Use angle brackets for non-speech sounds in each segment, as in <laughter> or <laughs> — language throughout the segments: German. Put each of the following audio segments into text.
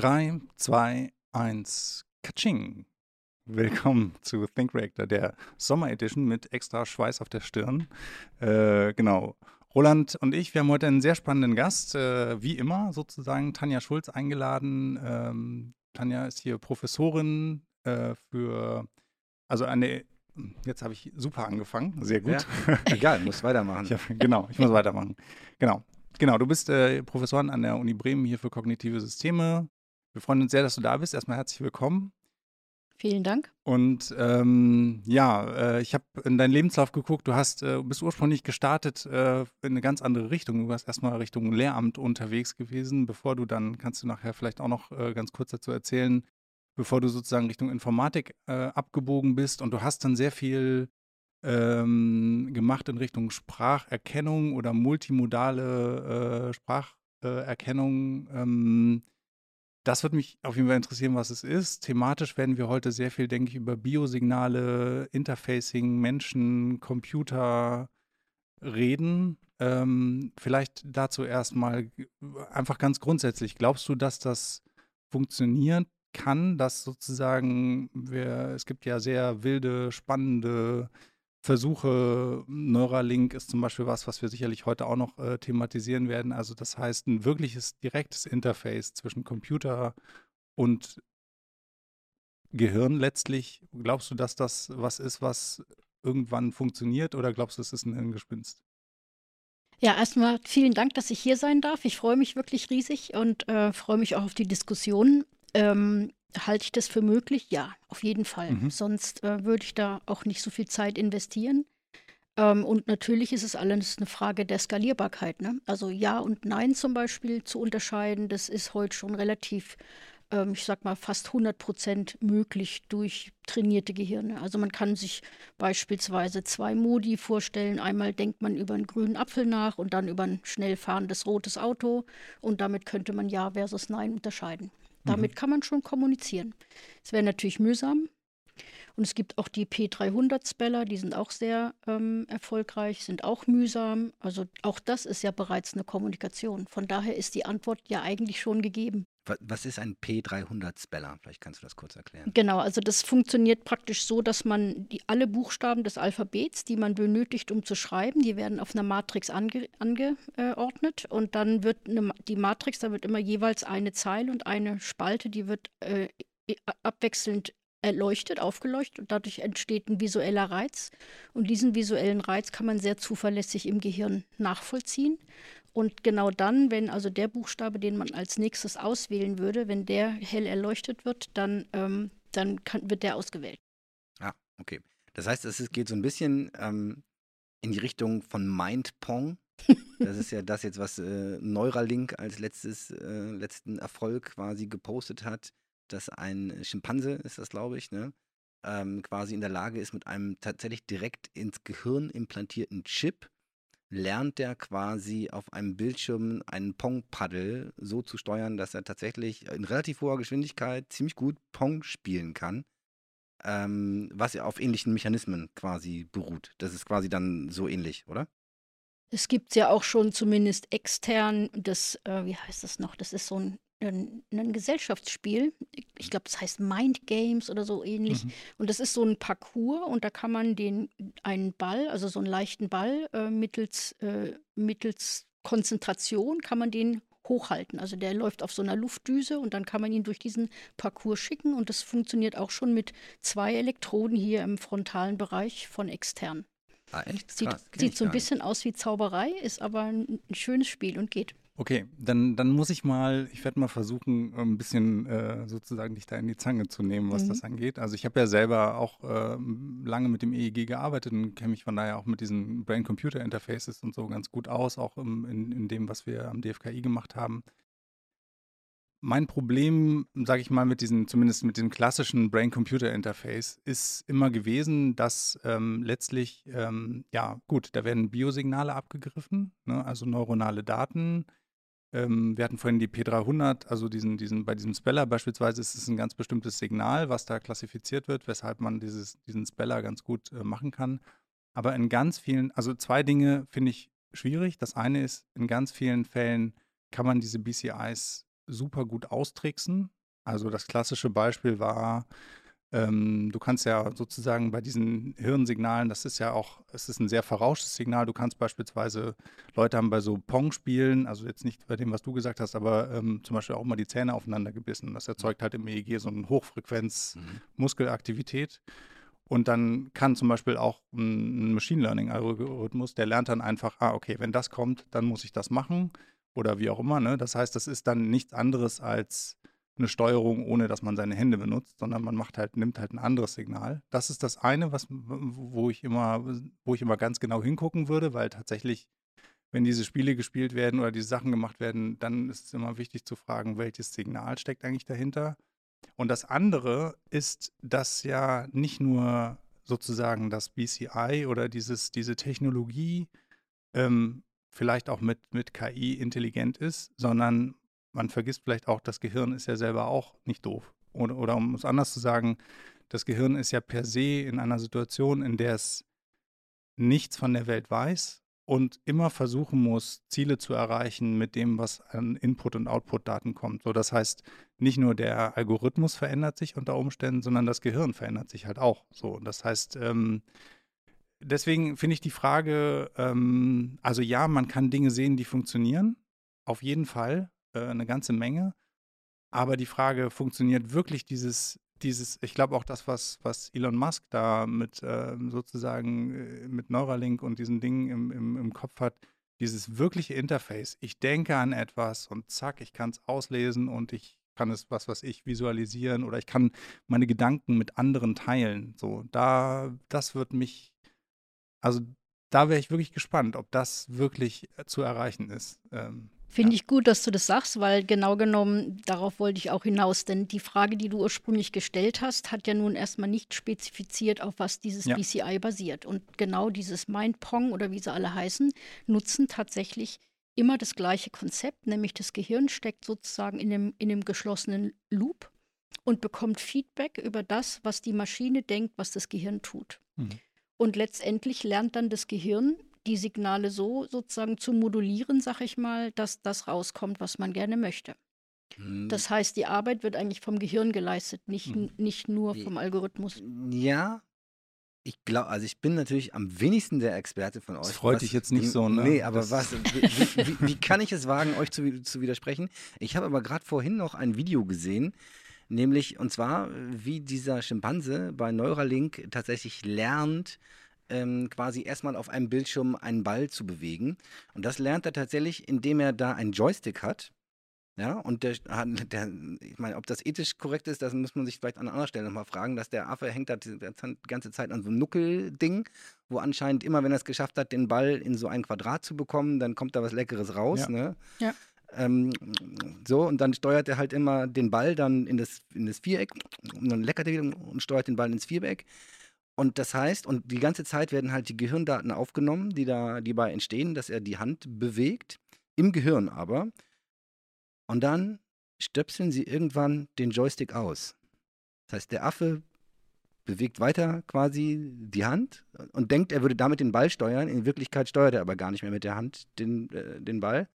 3, 2, 1, Katsching. Willkommen zu Think Reactor, der Sommer Edition mit extra Schweiß auf der Stirn. Äh, genau. Roland und ich, wir haben heute einen sehr spannenden Gast, äh, wie immer sozusagen, Tanja Schulz eingeladen. Ähm, Tanja ist hier Professorin äh, für, also eine, jetzt habe ich super angefangen, sehr gut. Ja. <laughs> Egal, muss weitermachen. Ich hab, genau, ich muss weitermachen. Genau. Genau, du bist äh, Professorin an der Uni Bremen hier für kognitive Systeme. Wir freuen uns sehr, dass du da bist. Erstmal herzlich willkommen. Vielen Dank. Und ähm, ja, äh, ich habe in deinen Lebenslauf geguckt, du hast, äh, bist ursprünglich gestartet äh, in eine ganz andere Richtung. Du warst erstmal Richtung Lehramt unterwegs gewesen, bevor du dann, kannst du nachher vielleicht auch noch äh, ganz kurz dazu erzählen, bevor du sozusagen Richtung Informatik äh, abgebogen bist. Und du hast dann sehr viel ähm, gemacht in Richtung Spracherkennung oder multimodale äh, Spracherkennung. Ähm, das würde mich auf jeden Fall interessieren, was es ist. Thematisch werden wir heute sehr viel, denke ich, über Biosignale, Interfacing, Menschen, Computer reden. Ähm, vielleicht dazu erstmal einfach ganz grundsätzlich. Glaubst du, dass das funktionieren kann, dass sozusagen wir, es gibt ja sehr wilde, spannende Versuche, Neuralink ist zum Beispiel was, was wir sicherlich heute auch noch äh, thematisieren werden. Also das heißt, ein wirkliches direktes Interface zwischen Computer und Gehirn letztlich. Glaubst du, dass das was ist, was irgendwann funktioniert oder glaubst du, es ist ein Hirngespinst? Ja, erstmal vielen Dank, dass ich hier sein darf. Ich freue mich wirklich riesig und äh, freue mich auch auf die Diskussion. Ähm, Halte ich das für möglich? Ja, auf jeden Fall. Mhm. Sonst äh, würde ich da auch nicht so viel Zeit investieren. Ähm, und natürlich ist es alles eine Frage der Skalierbarkeit. Ne? Also Ja und Nein zum Beispiel zu unterscheiden, das ist heute schon relativ, ähm, ich sag mal, fast 100 Prozent möglich durch trainierte Gehirne. Also man kann sich beispielsweise zwei Modi vorstellen. Einmal denkt man über einen grünen Apfel nach und dann über ein schnell fahrendes rotes Auto. Und damit könnte man Ja versus Nein unterscheiden. Damit mhm. kann man schon kommunizieren. Es wäre natürlich mühsam. Und es gibt auch die P300-Speller, die sind auch sehr ähm, erfolgreich, sind auch mühsam. Also auch das ist ja bereits eine Kommunikation. Von daher ist die Antwort ja eigentlich schon gegeben. Was ist ein P300-Speller? Vielleicht kannst du das kurz erklären. Genau, also das funktioniert praktisch so, dass man die, alle Buchstaben des Alphabets, die man benötigt, um zu schreiben, die werden auf einer Matrix ange, angeordnet und dann wird eine, die Matrix, da wird immer jeweils eine Zeile und eine Spalte, die wird äh, abwechselnd erleuchtet, aufgeleuchtet und dadurch entsteht ein visueller Reiz. Und diesen visuellen Reiz kann man sehr zuverlässig im Gehirn nachvollziehen. Und genau dann, wenn also der Buchstabe, den man als nächstes auswählen würde, wenn der hell erleuchtet wird, dann, ähm, dann kann, wird der ausgewählt. Ah, okay. Das heißt, es geht so ein bisschen ähm, in die Richtung von Mindpong. <laughs> Das ist ja das jetzt, was äh, Neuralink als letztes, äh, letzten Erfolg quasi gepostet hat, dass ein Schimpanse, ist das glaube ich, ne, ähm, quasi in der Lage ist, mit einem tatsächlich direkt ins Gehirn implantierten Chip lernt er quasi auf einem Bildschirm einen Pong-Paddel so zu steuern, dass er tatsächlich in relativ hoher Geschwindigkeit ziemlich gut Pong spielen kann. Ähm, was ja auf ähnlichen Mechanismen quasi beruht. Das ist quasi dann so ähnlich, oder? Es gibt ja auch schon zumindest extern das, äh, wie heißt das noch? Das ist so ein ein, ein Gesellschaftsspiel. Ich glaube, das heißt Mind Games oder so ähnlich. Mhm. Und das ist so ein Parcours und da kann man den einen Ball, also so einen leichten Ball äh, mittels, äh, mittels Konzentration kann man den hochhalten. Also der läuft auf so einer Luftdüse und dann kann man ihn durch diesen Parcours schicken und das funktioniert auch schon mit zwei Elektroden hier im frontalen Bereich von extern. Ah, echt? Sieht, sieht so ein bisschen aus wie Zauberei, ist aber ein, ein schönes Spiel und geht. Okay, dann, dann muss ich mal, ich werde mal versuchen, ein bisschen äh, sozusagen dich da in die Zange zu nehmen, was mhm. das angeht. Also ich habe ja selber auch äh, lange mit dem EEG gearbeitet und kenne mich von daher auch mit diesen Brain-Computer-Interfaces und so ganz gut aus, auch im, in, in dem, was wir am DFKI gemacht haben. Mein Problem, sage ich mal, mit diesem, zumindest mit dem klassischen Brain-Computer-Interface, ist immer gewesen, dass ähm, letztlich, ähm, ja gut, da werden Biosignale abgegriffen, ne, also neuronale Daten, ähm, wir hatten vorhin die P300, also diesen, diesen, bei diesem Speller beispielsweise ist es ein ganz bestimmtes Signal, was da klassifiziert wird, weshalb man dieses, diesen Speller ganz gut äh, machen kann. Aber in ganz vielen, also zwei Dinge finde ich schwierig. Das eine ist, in ganz vielen Fällen kann man diese BCIs super gut austricksen. Also das klassische Beispiel war, ähm, du kannst ja sozusagen bei diesen Hirnsignalen, das ist ja auch, es ist ein sehr verrauschtes Signal. Du kannst beispielsweise, Leute haben bei so Pong-Spielen, also jetzt nicht bei dem, was du gesagt hast, aber ähm, zum Beispiel auch mal die Zähne aufeinander gebissen. Das erzeugt halt im EEG so eine Hochfrequenz-Muskelaktivität. Und dann kann zum Beispiel auch ein Machine Learning-Algorithmus, der lernt dann einfach, ah, okay, wenn das kommt, dann muss ich das machen oder wie auch immer. Ne? Das heißt, das ist dann nichts anderes als eine Steuerung, ohne dass man seine Hände benutzt, sondern man macht halt, nimmt halt ein anderes Signal. Das ist das eine, was, wo ich immer, wo ich immer ganz genau hingucken würde, weil tatsächlich, wenn diese Spiele gespielt werden oder diese Sachen gemacht werden, dann ist es immer wichtig zu fragen, welches Signal steckt eigentlich dahinter. Und das andere ist, dass ja nicht nur sozusagen das BCI oder dieses, diese Technologie ähm, vielleicht auch mit, mit KI intelligent ist, sondern man vergisst vielleicht auch, das Gehirn ist ja selber auch nicht doof. Oder, oder um es anders zu sagen, das Gehirn ist ja per se in einer Situation, in der es nichts von der Welt weiß und immer versuchen muss, Ziele zu erreichen mit dem, was an Input- und Output-Daten kommt. So, das heißt, nicht nur der Algorithmus verändert sich unter Umständen, sondern das Gehirn verändert sich halt auch. So, das heißt, ähm, deswegen finde ich die Frage, ähm, also ja, man kann Dinge sehen, die funktionieren, auf jeden Fall äh, eine ganze Menge. Aber die Frage, funktioniert wirklich dieses, dieses, ich glaube auch das, was, was Elon Musk da mit äh, sozusagen äh, mit Neuralink und diesen Dingen im, im, im Kopf hat, dieses wirkliche Interface. Ich denke an etwas und zack, ich kann es auslesen und ich kann es, was was ich, visualisieren oder ich kann meine Gedanken mit anderen teilen. So, da, das wird mich, also da wäre ich wirklich gespannt, ob das wirklich äh, zu erreichen ist. Ähm, Finde ja. ich gut, dass du das sagst, weil genau genommen, darauf wollte ich auch hinaus. Denn die Frage, die du ursprünglich gestellt hast, hat ja nun erstmal nicht spezifiziert, auf was dieses ja. BCI basiert. Und genau dieses MindPong oder wie sie alle heißen, nutzen tatsächlich immer das gleiche Konzept, nämlich das Gehirn steckt sozusagen in dem, in dem geschlossenen Loop und bekommt Feedback über das, was die Maschine denkt, was das Gehirn tut. Mhm. Und letztendlich lernt dann das Gehirn die Signale so sozusagen zu modulieren, sag ich mal, dass das rauskommt, was man gerne möchte. Hm. Das heißt, die Arbeit wird eigentlich vom Gehirn geleistet, nicht, hm. nicht nur vom Algorithmus. Ja, ich glaube, also ich bin natürlich am wenigsten der Experte von euch. Das freut was, dich jetzt nicht so, ne? Nee, aber das was, <laughs> wie, wie, wie, kann ich es wagen, euch zu, zu widersprechen? Ich habe aber gerade vorhin noch ein Video gesehen, nämlich, und zwar, wie dieser Schimpanse bei Neuralink tatsächlich lernt, ähm, quasi erstmal auf einem Bildschirm einen Ball zu bewegen. Und das lernt er tatsächlich, indem er da einen Joystick hat. Ja, und der, <laughs> der, ich meine, ob das ethisch korrekt ist, das muss man sich vielleicht an anderer Stelle nochmal fragen, dass der Affe hängt da die ganze Zeit an so einem Nuckelding, wo anscheinend immer, wenn er es geschafft hat, den Ball in so ein Quadrat zu bekommen, dann kommt da was Leckeres raus. Ja. Ne? ja. Ähm, so, und dann steuert er halt immer den Ball dann in das, in das Viereck und dann leckert er wieder und steuert den Ball ins Viereck. Und das heißt, und die ganze Zeit werden halt die Gehirndaten aufgenommen, die da, die entstehen, dass er die Hand bewegt, im Gehirn aber. Und dann stöpseln sie irgendwann den Joystick aus. Das heißt, der Affe bewegt weiter quasi die Hand und denkt, er würde damit den Ball steuern. In Wirklichkeit steuert er aber gar nicht mehr mit der Hand den, äh, den Ball,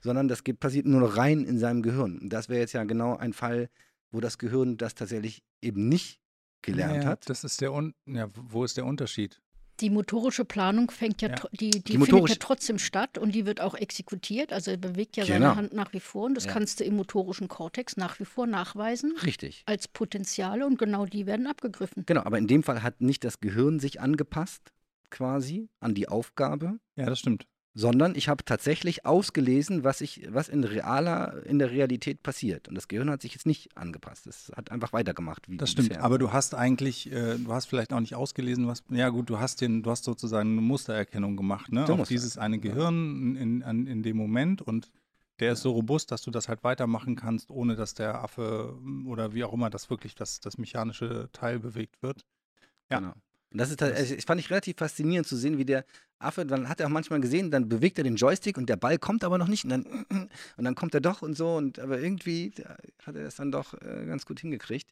sondern das geht, passiert nur noch rein in seinem Gehirn. Und das wäre jetzt ja genau ein Fall, wo das Gehirn das tatsächlich eben nicht gelernt ja, hat. Das ist der Un ja, wo ist der Unterschied? Die motorische Planung fängt ja, ja. die, die, die findet ja trotzdem statt und die wird auch exekutiert. Also er bewegt ja genau. seine Hand nach wie vor und das ja. kannst du im motorischen Kortex nach wie vor nachweisen. Richtig. Als Potenziale und genau die werden abgegriffen. Genau, aber in dem Fall hat nicht das Gehirn sich angepasst, quasi, an die Aufgabe. Ja, das stimmt sondern ich habe tatsächlich ausgelesen, was, ich, was in, realer, in der Realität passiert. Und das Gehirn hat sich jetzt nicht angepasst. Es hat einfach weitergemacht. Wie das stimmt, bisher. aber du hast eigentlich, äh, du hast vielleicht auch nicht ausgelesen, was, ja gut, du hast den, du hast sozusagen eine Mustererkennung gemacht, ne? Auf dieses eine Gehirn in, in, in dem Moment und der ist so robust, dass du das halt weitermachen kannst, ohne dass der Affe oder wie auch immer das wirklich das, das mechanische Teil bewegt wird. Ja. Genau. Und das ist halt, also ich fand ich relativ faszinierend zu sehen, wie der Affe, dann hat er auch manchmal gesehen, dann bewegt er den Joystick und der Ball kommt aber noch nicht und dann, <clears throat> und dann kommt er doch und so und aber irgendwie hat er das dann doch äh, ganz gut hingekriegt.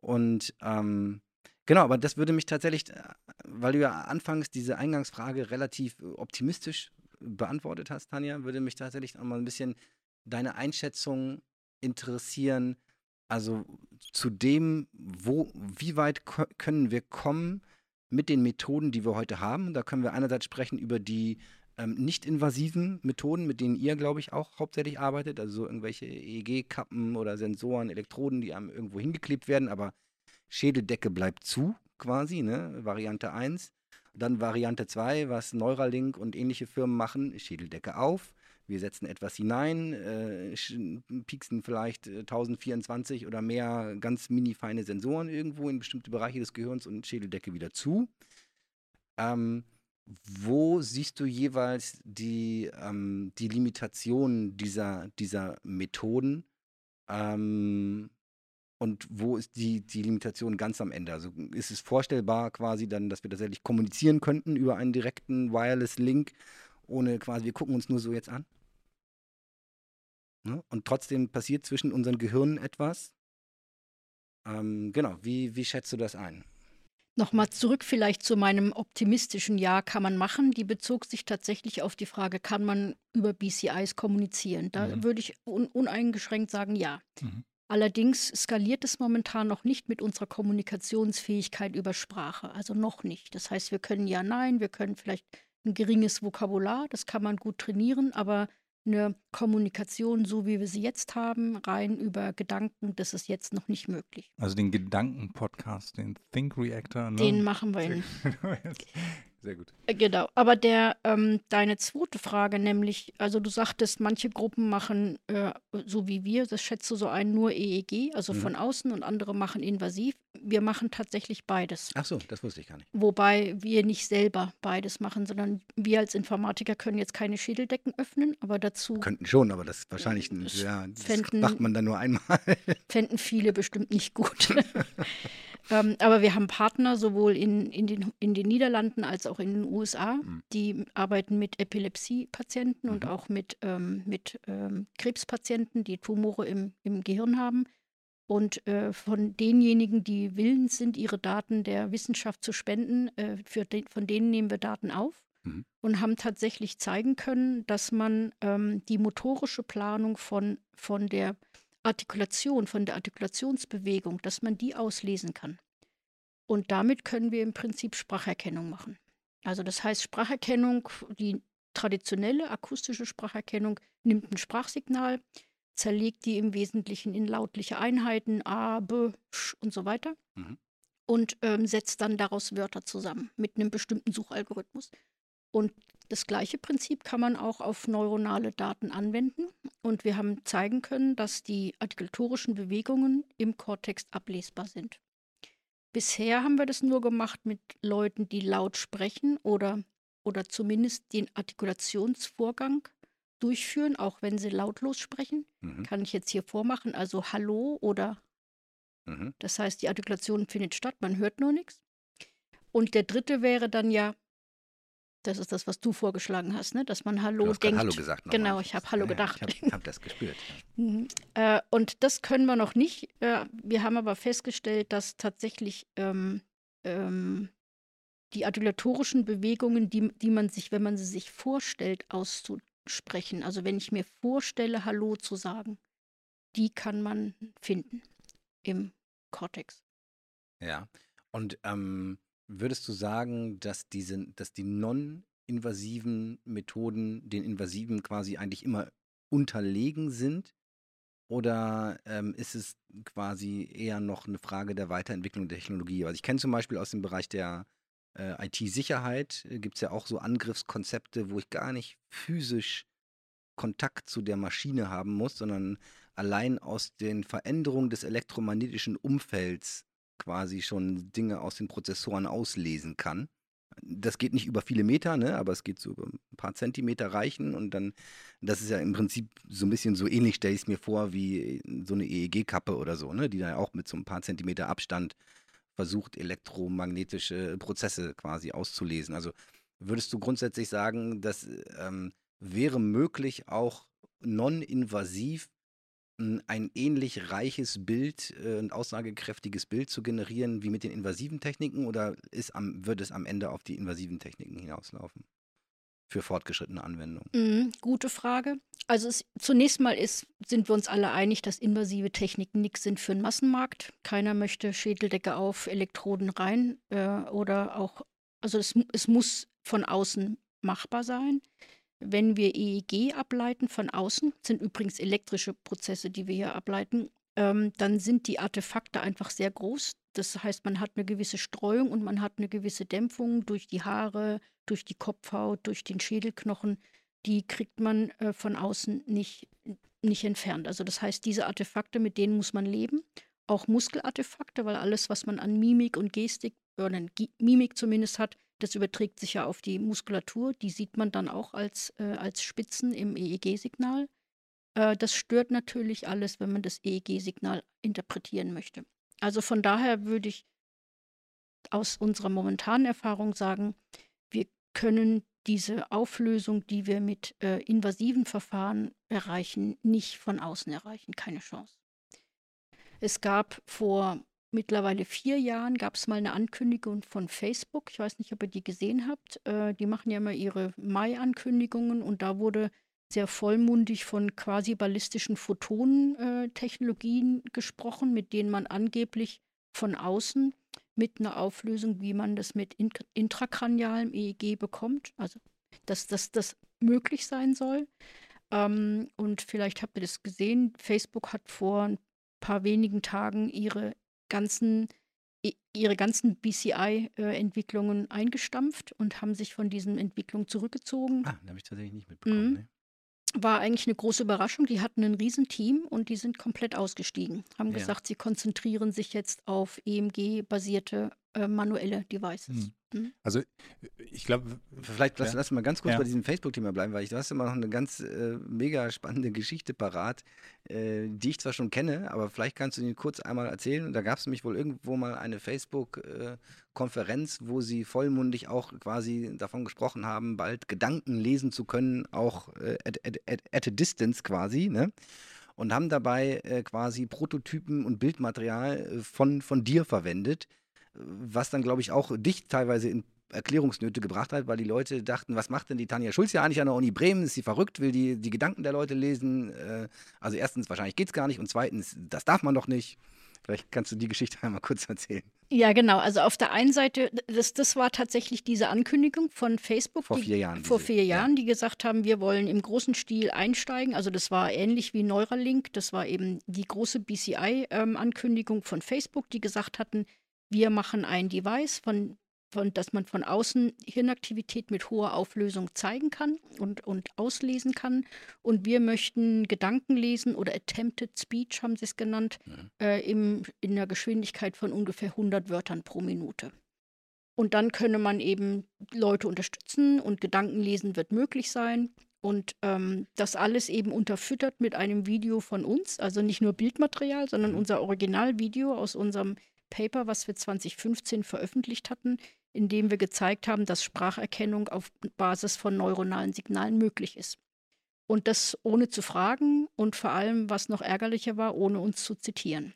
Und ähm, genau, aber das würde mich tatsächlich, äh, weil du ja anfangs diese Eingangsfrage relativ optimistisch beantwortet hast, Tanja, würde mich tatsächlich auch mal ein bisschen deine Einschätzung interessieren, also zu dem, wo, wie weit können wir kommen mit den Methoden, die wir heute haben. Da können wir einerseits sprechen über die ähm, nicht-invasiven Methoden, mit denen ihr, glaube ich, auch hauptsächlich arbeitet, also so irgendwelche EEG-Kappen oder Sensoren, Elektroden, die einem irgendwo hingeklebt werden, aber Schädeldecke bleibt zu, quasi, ne? Variante 1. Dann Variante 2, was Neuralink und ähnliche Firmen machen, Schädeldecke auf. Wir setzen etwas hinein, äh, pieksen vielleicht äh, 1024 oder mehr ganz mini feine Sensoren irgendwo in bestimmte Bereiche des Gehirns und Schädeldecke wieder zu. Ähm, wo siehst du jeweils die, ähm, die Limitationen dieser, dieser Methoden? Ähm, und wo ist die, die Limitation ganz am Ende? Also ist es vorstellbar quasi dann, dass wir tatsächlich kommunizieren könnten über einen direkten Wireless-Link, ohne quasi, wir gucken uns nur so jetzt an? Ne? Und trotzdem passiert zwischen unseren Gehirnen etwas. Ähm, genau, wie, wie schätzt du das ein? Nochmal zurück vielleicht zu meinem optimistischen Ja kann man machen. Die bezog sich tatsächlich auf die Frage, kann man über BCIs kommunizieren? Da mhm. würde ich un uneingeschränkt sagen, ja. Mhm. Allerdings skaliert es momentan noch nicht mit unserer Kommunikationsfähigkeit über Sprache, also noch nicht. Das heißt, wir können ja, nein, wir können vielleicht ein geringes Vokabular, das kann man gut trainieren, aber eine Kommunikation, so wie wir sie jetzt haben, rein über Gedanken, das ist jetzt noch nicht möglich. Also den Gedanken-Podcast, den Think Reactor. Ne? Den machen wir <laughs> Sehr gut. Äh, genau. Aber der, ähm, deine zweite Frage, nämlich, also du sagtest, manche Gruppen machen, äh, so wie wir, das schätze so ein, nur EEG, also mhm. von außen und andere machen invasiv. Wir machen tatsächlich beides. Ach so, das wusste ich gar nicht. Wobei wir nicht selber beides machen, sondern wir als Informatiker können jetzt keine Schädeldecken öffnen, aber dazu. Könnten schon, aber das ist wahrscheinlich, ja, das fänden, macht man dann nur einmal. Fänden viele bestimmt nicht gut. <laughs> <laughs> Ähm, aber wir haben Partner sowohl in, in, den, in den Niederlanden als auch in den USA, mhm. die arbeiten mit Epilepsie-Patienten mhm. und auch mit, ähm, mit ähm, Krebspatienten, die Tumore im, im Gehirn haben. Und äh, von denjenigen, die willens sind, ihre Daten der Wissenschaft zu spenden, äh, für den, von denen nehmen wir Daten auf mhm. und haben tatsächlich zeigen können, dass man ähm, die motorische Planung von, von der Artikulation, von der Artikulationsbewegung, dass man die auslesen kann. Und damit können wir im Prinzip Spracherkennung machen. Also das heißt, Spracherkennung, die traditionelle akustische Spracherkennung nimmt ein Sprachsignal, zerlegt die im Wesentlichen in lautliche Einheiten, A, B, Sch und so weiter. Mhm. Und ähm, setzt dann daraus Wörter zusammen mit einem bestimmten Suchalgorithmus. Und das gleiche Prinzip kann man auch auf neuronale Daten anwenden. Und wir haben zeigen können, dass die artikulatorischen Bewegungen im Kortex ablesbar sind. Bisher haben wir das nur gemacht mit Leuten, die laut sprechen oder, oder zumindest den Artikulationsvorgang durchführen, auch wenn sie lautlos sprechen. Mhm. Kann ich jetzt hier vormachen, also Hallo oder. Mhm. Das heißt, die Artikulation findet statt, man hört nur nichts. Und der dritte wäre dann ja das ist das, was du vorgeschlagen hast, ne? dass man Hallo du hast denkt. Hallo gesagt. Genau, ich habe Hallo ja, gedacht. Ich habe hab das gespürt. <laughs> Mhm. äh, und das können wir noch nicht. Äh, wir haben aber festgestellt, dass tatsächlich ähm, ähm, die artikulatorischen Bewegungen, die, die man sich, wenn man sie sich vorstellt, auszusprechen, also wenn ich mir vorstelle, Hallo zu sagen, die kann man finden im Kortex. Ja, und ähm, Würdest du sagen, dass diese, dass die non-invasiven Methoden den invasiven quasi eigentlich immer unterlegen sind? Oder ähm, ist es quasi eher noch eine Frage der Weiterentwicklung der Technologie? Also ich kenne zum Beispiel aus dem Bereich der äh, IT-Sicherheit, äh, gibt es ja auch so Angriffskonzepte, wo ich gar nicht physisch Kontakt zu der Maschine haben muss, sondern allein aus den Veränderungen des elektromagnetischen Umfelds quasi schon Dinge aus den Prozessoren auslesen kann. Das geht nicht über viele Meter, ne, aber es geht so über ein paar Zentimeter reichen und dann, das ist ja im Prinzip so ein bisschen so ähnlich, stelle ich es mir vor, wie so eine EEG-Kappe oder so, ne, die da auch mit so ein paar Zentimeter Abstand versucht, elektromagnetische Prozesse quasi auszulesen. Also würdest du grundsätzlich sagen, das ähm, wäre möglich, auch non-invasiv ein ähnlich reiches Bild, äh, ein aussagekräftiges Bild zu generieren wie mit den invasiven Techniken oder ist am, wird es am Ende auf die invasiven Techniken hinauslaufen? für fortgeschrittene Anwendungen? Mhm, gute Frage. Also es, zunächst mal ist, sind wir uns alle einig, dass invasive Techniken nichts sind für den Massenmarkt. Keiner möchte Schädeldecke auf, Elektroden rein äh, oder auch, also es, es muss von außen machbar sein. Wenn wir EEG ableiten von außen, sind übrigens elektrische Prozesse, die wir hier ableiten, ähm, dann sind die Artefakte einfach sehr groß. Das heißt, man hat eine gewisse Streuung und man hat eine gewisse Dämpfung durch die Haare, durch die Kopfhaut, durch den Schädelknochen. Die kriegt man äh, von außen nicht, nicht entfernt. Also das heißt, diese Artefakte, mit denen muss man leben. Auch Muskelartefakte, weil alles, was man an Mimik und Gestik, oder Mimik zumindest hat, das überträgt sich ja auf die Muskulatur. Die sieht man dann auch als, äh, als Spitzen im EEG-Signal. Äh, das stört natürlich alles, wenn man das EEG-Signal interpretieren möchte. Also von daher würde ich aus unserer momentanen Erfahrung sagen, wir können diese Auflösung, die wir mit äh, invasiven Verfahren erreichen, nicht von außen erreichen. Keine Chance. Es gab vor mittlerweile vier Jahren, gab es mal eine Ankündigung von Facebook. Ich weiß nicht, ob ihr die gesehen habt. Äh, die machen ja immer ihre Mai-Ankündigungen und da wurde sehr vollmundig von quasi ballistischen Photonentechnologien gesprochen, mit denen man angeblich von außen mit einer Auflösung, wie man das mit intrakranialem EEG bekommt, also dass das möglich sein soll. Ähm, und vielleicht habt ihr das gesehen, Facebook hat vor ein paar wenigen Tagen ihre ganzen ihre ganzen BCI-Entwicklungen äh, eingestampft und haben sich von diesen Entwicklungen zurückgezogen. Ah, da habe ich tatsächlich nicht mitbekommen. Mhm. Ne? war eigentlich eine große Überraschung. Die hatten ein Riesenteam und die sind komplett ausgestiegen. Haben ja. gesagt, sie konzentrieren sich jetzt auf EMG-basierte äh, manuelle Devices. Hm. Mhm. Also ich glaube, vielleicht lass, ja. lass mal ganz kurz ja. bei diesem Facebook-Thema bleiben, weil ich, du hast immer noch eine ganz äh, mega spannende Geschichte parat, äh, die ich zwar schon kenne, aber vielleicht kannst du die kurz einmal erzählen. Da gab es nämlich wohl irgendwo mal eine Facebook-Konferenz, wo sie vollmundig auch quasi davon gesprochen haben, bald Gedanken lesen zu können, auch äh, at, at, at, at a distance quasi, ne? und haben dabei äh, quasi Prototypen und Bildmaterial äh, von, von dir verwendet was dann, glaube ich, auch dich teilweise in Erklärungsnöte gebracht hat, weil die Leute dachten, was macht denn die Tanja Schulz ja eigentlich an der Uni Bremen? Ist sie verrückt? Will die die Gedanken der Leute lesen? Äh, also erstens, wahrscheinlich geht es gar nicht und zweitens, das darf man doch nicht. Vielleicht kannst du die Geschichte <laughs> einmal kurz erzählen. Ja, genau. Also auf der einen Seite, das, das war tatsächlich diese Ankündigung von Facebook. Vor vier Jahren. Vor vier Jahren, ja. die gesagt haben, wir wollen im großen Stil einsteigen. Also das war ähnlich wie Neuralink. Das war eben die große BCI-Ankündigung ähm, von Facebook, die gesagt hatten, wir machen ein Device, von, von, dass man von außen Hirnaktivität mit hoher Auflösung zeigen kann und, und auslesen kann. Und wir möchten Gedanken lesen oder Attempted Speech, haben sie es genannt, mhm. äh, im, in einer Geschwindigkeit von ungefähr 100 Wörtern pro Minute. Und dann könne man eben Leute unterstützen und Gedankenlesen wird möglich sein. Und ähm, das alles eben unterfüttert mit einem Video von uns, also nicht nur Bildmaterial, sondern mhm. unser Originalvideo aus unserem Paper, was wir 2015 veröffentlicht hatten, in dem wir gezeigt haben, dass Spracherkennung auf Basis von neuronalen Signalen möglich ist. Und das ohne zu fragen und vor allem, was noch ärgerlicher war, ohne uns zu zitieren.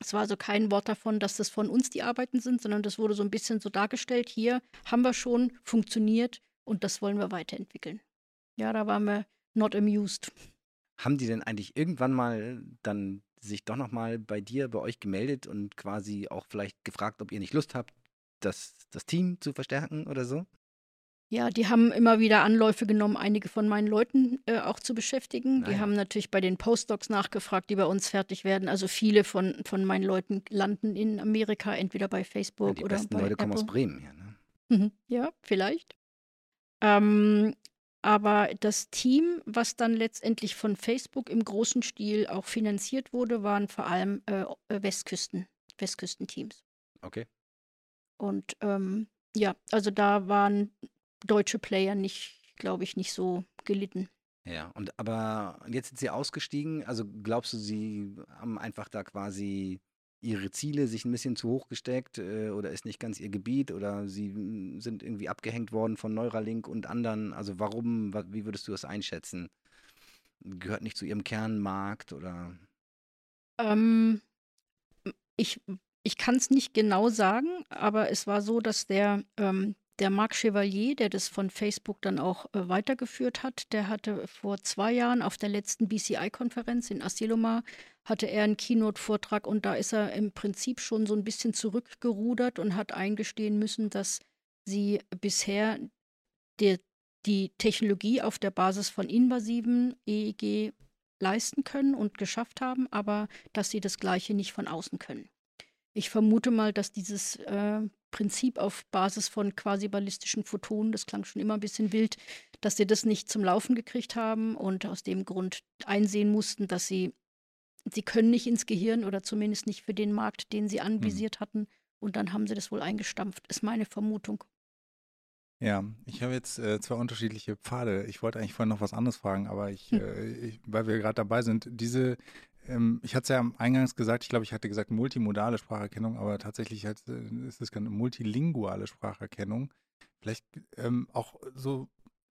Es war also kein Wort davon, dass das von uns die Arbeiten sind, sondern das wurde so ein bisschen so dargestellt, hier haben wir schon, funktioniert und das wollen wir weiterentwickeln. Ja, da waren wir not amused. Haben die denn eigentlich irgendwann mal dann sich doch nochmal bei dir, bei euch gemeldet und quasi auch vielleicht gefragt, ob ihr nicht Lust habt, das, das Team zu verstärken oder so? Ja, die haben immer wieder Anläufe genommen, einige von meinen Leuten äh, auch zu beschäftigen. Naja. Die haben natürlich bei den Postdocs nachgefragt, die bei uns fertig werden. Also viele von, von meinen Leuten landen in Amerika, entweder bei Facebook ja, die oder besten bei Leute Apple. kommen aus Bremen, ja. Ne? Mhm. Ja, vielleicht. Ähm, aber das Team, was dann letztendlich von Facebook im großen Stil auch finanziert wurde, waren vor allem äh, äh, Westküsten, Westküstenteams. Okay. Und ähm, ja, also da waren deutsche Player nicht, glaube ich, nicht so gelitten. Ja, und aber jetzt sind sie ausgestiegen. Also glaubst du, sie haben einfach da quasi ihre Ziele sich ein bisschen zu hoch gesteckt äh, oder ist nicht ganz ihr Gebiet oder sie hm, sind irgendwie abgehängt worden von Neuralink und anderen. Also warum, wie würdest du das einschätzen? Gehört nicht zu ihrem Kernmarkt oder? Ähm, ich ich kann es nicht genau sagen, aber es war so, dass der, ähm, der Marc Chevalier, der das von Facebook dann auch äh, weitergeführt hat, der hatte vor zwei Jahren auf der letzten BCI-Konferenz in Asilomar, hatte er einen Keynote-Vortrag und da ist er im Prinzip schon so ein bisschen zurückgerudert und hat eingestehen müssen, dass sie bisher der, die Technologie auf der Basis von invasiven EEG leisten können und geschafft haben, aber dass sie das Gleiche nicht von außen können. Ich vermute mal, dass dieses äh, Prinzip auf Basis von quasi ballistischen Photonen, das klang schon immer ein bisschen wild, dass sie das nicht zum Laufen gekriegt haben und aus dem Grund einsehen mussten, dass sie, sie können nicht ins Gehirn oder zumindest nicht für den Markt, den sie mhm. anvisiert mhm. hatten. Und dann haben sie das wohl eingestampft, ist meine Vermutung. Ja, ich habe jetzt äh, zwei unterschiedliche Pfade. Ich wollte eigentlich vorhin noch was anderes fragen, aber ich, hm. äh, ich weil wir gerade dabei sind, diese, ähm, ich hatte es ja eingangs gesagt, ich glaube, ich hatte gesagt multimodale Spracherkennung, aber tatsächlich halt, ist es eine multilinguale Spracherkennung. Vielleicht ähm, auch so,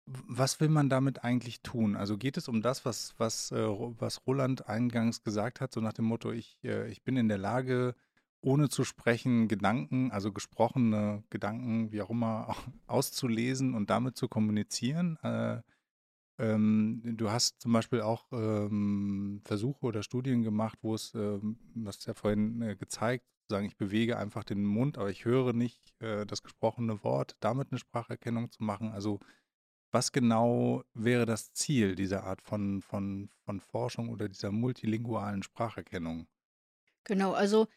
was will man damit eigentlich tun? Also geht es um das, was, was, äh, was Roland eingangs gesagt hat, so nach dem Motto, ich, äh, ich bin in der Lage, ohne zu sprechen, Gedanken, also gesprochene Gedanken, wie auch immer, <laughs> auszulesen und damit zu kommunizieren. Äh, ähm, du hast zum Beispiel auch ähm, Versuche oder Studien gemacht, wo es, ähm, hast ja vorhin äh, gezeigt, sagen, ich bewege einfach den Mund, aber ich höre nicht äh, das gesprochene Wort, damit eine Spracherkennung zu machen. Also was genau wäre das Ziel dieser Art von, von, von Forschung oder dieser multilingualen Spracherkennung? Genau, also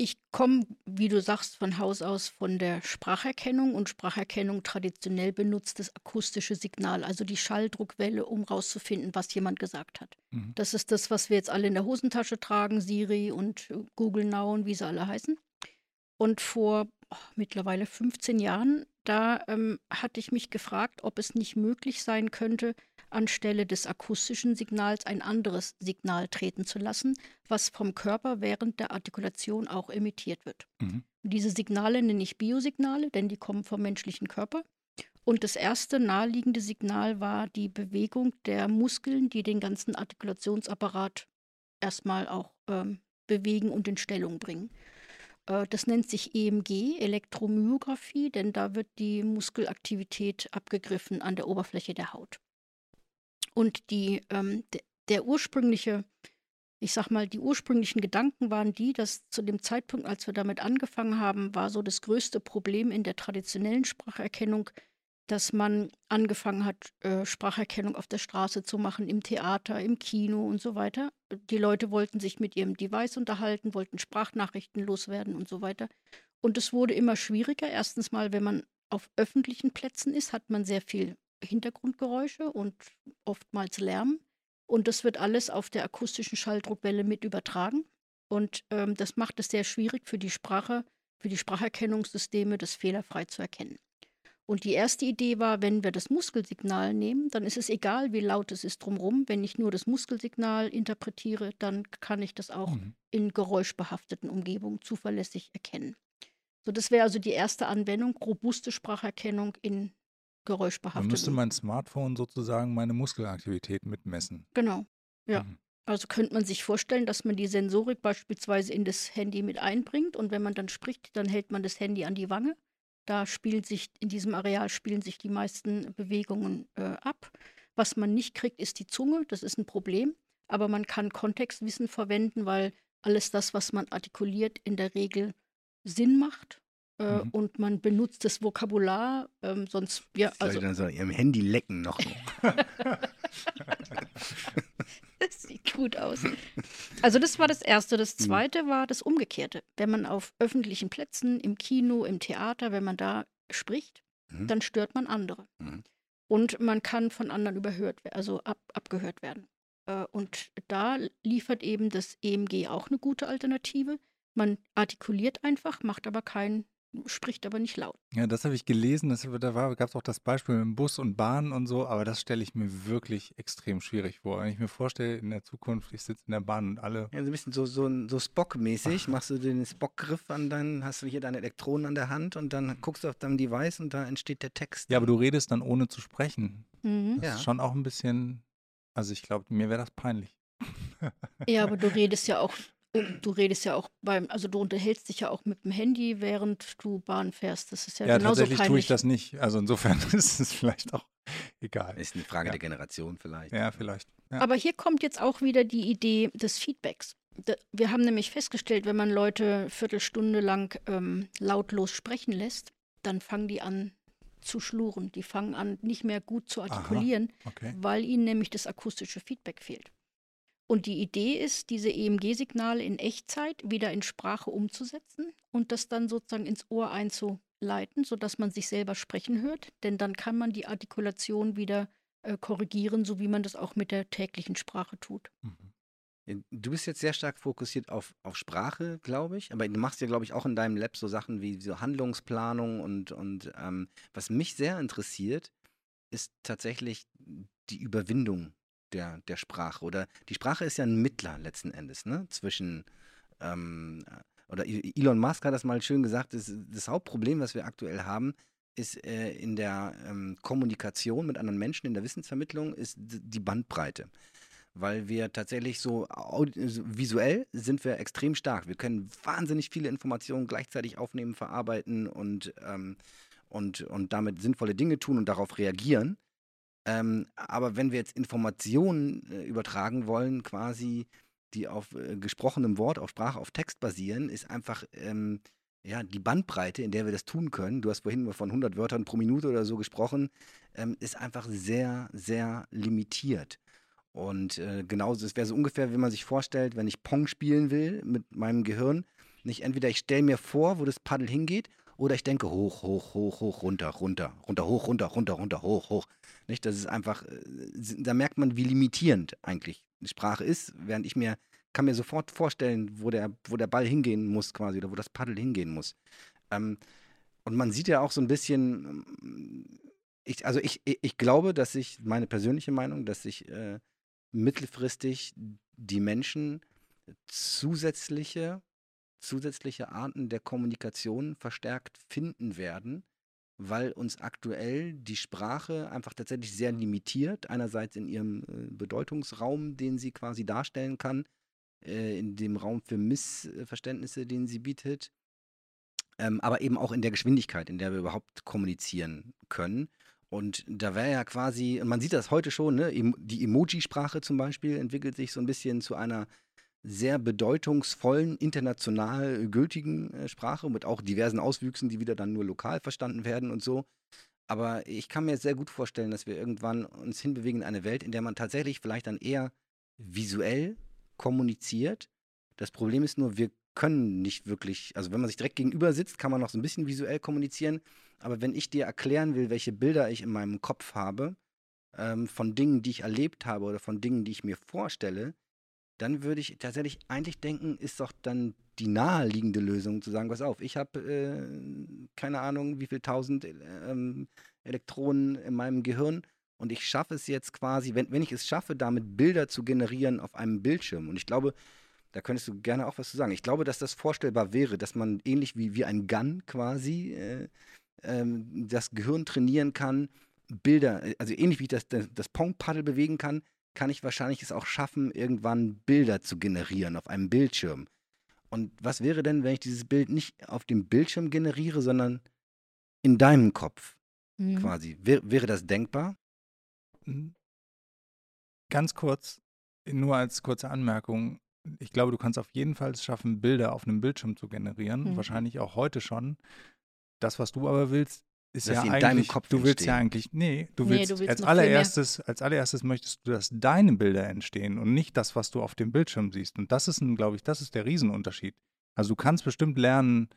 ich komme, wie du sagst, von Haus aus von der Spracherkennung und Spracherkennung traditionell benutzt das akustische Signal, also die Schalldruckwelle, um rauszufinden, was jemand gesagt hat. Mhm. Das ist das, was wir jetzt alle in der Hosentasche tragen, Siri und Google Now und wie sie alle heißen. Und vor oh, mittlerweile 15 Jahren, da ähm, hatte ich mich gefragt, ob es nicht möglich sein könnte, anstelle des akustischen Signals ein anderes Signal treten zu lassen, was vom Körper während der Artikulation auch emittiert wird. Mhm. Diese Signale nenne ich Biosignale, denn die kommen vom menschlichen Körper. Und das erste naheliegende Signal war die Bewegung der Muskeln, die den ganzen Artikulationsapparat erstmal auch ähm, bewegen und in Stellung bringen. Äh, das nennt sich EMG, Elektromyographie, denn da wird die Muskelaktivität abgegriffen an der Oberfläche der Haut. Und die, ähm, der ursprüngliche, ich sag mal, die ursprünglichen Gedanken waren die, dass zu dem Zeitpunkt, als wir damit angefangen haben, war so das größte Problem in der traditionellen Spracherkennung, dass man angefangen hat, äh, Spracherkennung auf der Straße zu machen, im Theater, im Kino und so weiter. Die Leute wollten sich mit ihrem Device unterhalten, wollten Sprachnachrichten loswerden und so weiter. Und es wurde immer schwieriger. Erstens mal, wenn man auf öffentlichen Plätzen ist, hat man sehr viel Hintergrundgeräusche und oftmals Lärm. Und das wird alles auf der akustischen Schalldruckwelle mit übertragen. Und ähm, das macht es sehr schwierig für die Sprache, für die Spracherkennungssysteme, das fehlerfrei zu erkennen. Und die erste Idee war, wenn wir das Muskelsignal nehmen, dann ist es egal, wie laut es ist drumherum. Wenn ich nur das Muskelsignal interpretiere, dann kann ich das auch mhm. in geräuschbehafteten Umgebungen zuverlässig erkennen. So, das wäre also die erste Anwendung, robuste Spracherkennung in geräuschbehaftet. Dann müsste mein Smartphone sozusagen meine Muskelaktivität mitmessen. Genau, ja. Mhm. Also könnte man sich vorstellen, dass man die Sensorik beispielsweise in das Handy mit einbringt und wenn man dann spricht, dann hält man das Handy an die Wange. Da spielt sich, in diesem Areal spielen sich die meisten Bewegungen äh, ab. Was man nicht kriegt, ist die Zunge. Das ist ein Problem. Aber man kann Kontextwissen verwenden, weil alles das, was man artikuliert, in der Regel Sinn macht äh, mhm. und man benutzt das Vokabular, ähm, sonst, ja, also. Soll dann so ihrem Handy lecken noch. <laughs> <laughs> das sieht gut aus. Also, das war das Erste. Das mhm. Zweite war das Umgekehrte. Wenn man auf öffentlichen Plätzen, im Kino, im Theater, wenn man da spricht, mhm. dann stört man andere. Mhm. Und man kann von anderen überhört werden, also ab, abgehört werden. Äh, und da liefert eben das EMG auch eine gute Alternative. Man artikuliert einfach, macht aber keinen spricht aber nicht laut. Ja, das habe ich gelesen. Das, da gab es auch das Beispiel mit Bus und Bahn und so, aber das stelle ich mir wirklich extrem schwierig vor. Wenn ich mir vorstelle, in der Zukunft, ich sitze in der Bahn und alle. Ja, so ein bisschen so, so, so Spock-mäßig. Machst du den Spock-Griff an dann hast du hier deine Elektronen an der Hand und dann guckst du auf deinem Device und da entsteht der Text. Ja, aber du redest dann ohne zu sprechen. Mhm. Das ja. ist schon auch ein bisschen, also ich glaube, mir wäre das peinlich. Ja, aber du redest ja auch du redest ja auch beim, also du unterhältst dich ja auch mit dem Handy, während du Bahn fährst. Das ist ja, Ja, genauso tatsächlich tue peinlich. ich das nicht. Also insofern <laughs> ist es vielleicht auch egal. Ist eine Frage Ja. der Generation vielleicht. Ja, vielleicht. Ja. Aber hier kommt jetzt auch wieder die Idee des Feedbacks. Wir haben nämlich festgestellt, wenn man Leute Viertelstunde lang ähm, lautlos sprechen lässt, dann fangen die an zu schluren. Die fangen an, nicht mehr gut zu artikulieren, Okay. weil ihnen nämlich das akustische Feedback fehlt. Und die Idee ist, diese EMG-Signale in Echtzeit wieder in Sprache umzusetzen und das dann sozusagen ins Ohr einzuleiten, sodass man sich selber sprechen hört. Denn dann kann man die Artikulation wieder äh, korrigieren, so wie man das auch mit der täglichen Sprache tut. Mhm. Du bist jetzt sehr stark fokussiert auf, auf Sprache, glaube ich. Aber du machst ja, glaube ich, auch in deinem Lab so Sachen wie so Handlungsplanung und, und ähm, was mich sehr interessiert, ist tatsächlich die Überwindung der, der Sprache. Oder die Sprache ist ja ein Mittler letzten Endes, ne? Zwischen ähm, oder E- Elon Musk hat das mal schön gesagt, das, das Hauptproblem, was wir aktuell haben, ist äh, in der ähm, Kommunikation mit anderen Menschen, in der Wissensvermittlung, ist die Bandbreite weil wir tatsächlich so visuell sind wir extrem stark. Wir können wahnsinnig viele Informationen gleichzeitig aufnehmen, verarbeiten und, ähm, und, und damit sinnvolle Dinge tun und darauf reagieren. Ähm, aber wenn wir jetzt Informationen äh, übertragen wollen, quasi, die auf äh, gesprochenem Wort, auf Sprache, auf Text basieren, ist einfach ähm, ja, die Bandbreite, in der wir das tun können, du hast vorhin mal von 100 Wörtern pro Minute oder so gesprochen, ähm, ist einfach sehr, sehr limitiert. Und äh, genauso, es wäre so ungefähr, wenn man sich vorstellt, wenn ich Pong spielen will mit meinem Gehirn, nicht entweder ich stelle mir vor, wo das Paddel hingeht, oder ich denke hoch, hoch, hoch, hoch, runter, runter, runter, hoch, runter, runter, runter, hoch, hoch. Nicht, das ist einfach, äh, da merkt man, wie limitierend eigentlich Sprache ist, während ich mir, kann mir sofort vorstellen, wo der, wo der Ball hingehen muss quasi, oder wo das Paddel hingehen muss. Ähm, und man sieht ja auch so ein bisschen, ähm, ich, also ich, ich ich glaube, dass sich, meine persönliche Meinung, dass sich äh, mittelfristig die Menschen zusätzliche, zusätzliche Arten der Kommunikation verstärkt finden werden, weil uns aktuell die Sprache einfach tatsächlich sehr limitiert, einerseits in ihrem äh, Bedeutungsraum, den sie quasi darstellen kann, äh, in dem Raum für Missverständnisse, den sie bietet, ähm, aber eben auch in der Geschwindigkeit, in der wir überhaupt kommunizieren können. Und da wäre ja quasi, und man sieht das heute schon, ne? die Emoji-Sprache zum Beispiel entwickelt sich so ein bisschen zu einer sehr bedeutungsvollen, international gültigen äh, Sprache mit auch diversen Auswüchsen, die wieder dann nur lokal verstanden werden und so. Aber ich kann mir sehr gut vorstellen, dass wir irgendwann uns hinbewegen in eine Welt, in der man tatsächlich vielleicht dann eher visuell kommuniziert. Das Problem ist nur, wir können nicht wirklich, also wenn man sich direkt gegenüber sitzt, kann man noch so ein bisschen visuell kommunizieren. Aber wenn ich dir erklären will, welche Bilder ich in meinem Kopf habe, ähm, von Dingen, die ich erlebt habe oder von Dingen, die ich mir vorstelle, dann würde ich tatsächlich eigentlich denken, ist doch dann die naheliegende Lösung zu sagen, pass auf, ich habe äh, keine Ahnung, wie viel tausend äh, ähm, Elektronen in meinem Gehirn und ich schaffe es jetzt quasi, wenn, wenn ich es schaffe, damit Bilder zu generieren auf einem Bildschirm. Und ich glaube, da könntest du gerne auch was zu sagen. Ich glaube, dass das vorstellbar wäre, dass man ähnlich wie, wie ein Gun quasi äh, ähm, das Gehirn trainieren kann, Bilder, äh, also ähnlich wie ich das, das, das Pong-Paddle bewegen kann, kann ich wahrscheinlich es auch schaffen, irgendwann Bilder zu generieren auf einem Bildschirm. Und was wäre denn, wenn ich dieses Bild nicht auf dem Bildschirm generiere, sondern in deinem Kopf Mhm. quasi? Wär, wäre das denkbar? Mhm. Ganz kurz, nur als kurze Anmerkung. Ich glaube, du kannst auf jeden Fall es schaffen, Bilder auf einem Bildschirm zu generieren. Mhm. Wahrscheinlich auch heute schon. Das, was du aber willst, ist Dass ja eigentlich, deinem Kopf du willst ja entstehen. eigentlich, nee, du Nee, willst, du willst als allererstes, als allererstes möchtest du, dass deine Bilder entstehen und nicht das, was du auf dem Bildschirm siehst. Und das ist ein, glaube ich, das ist der Riesenunterschied. Also du kannst bestimmt lernen,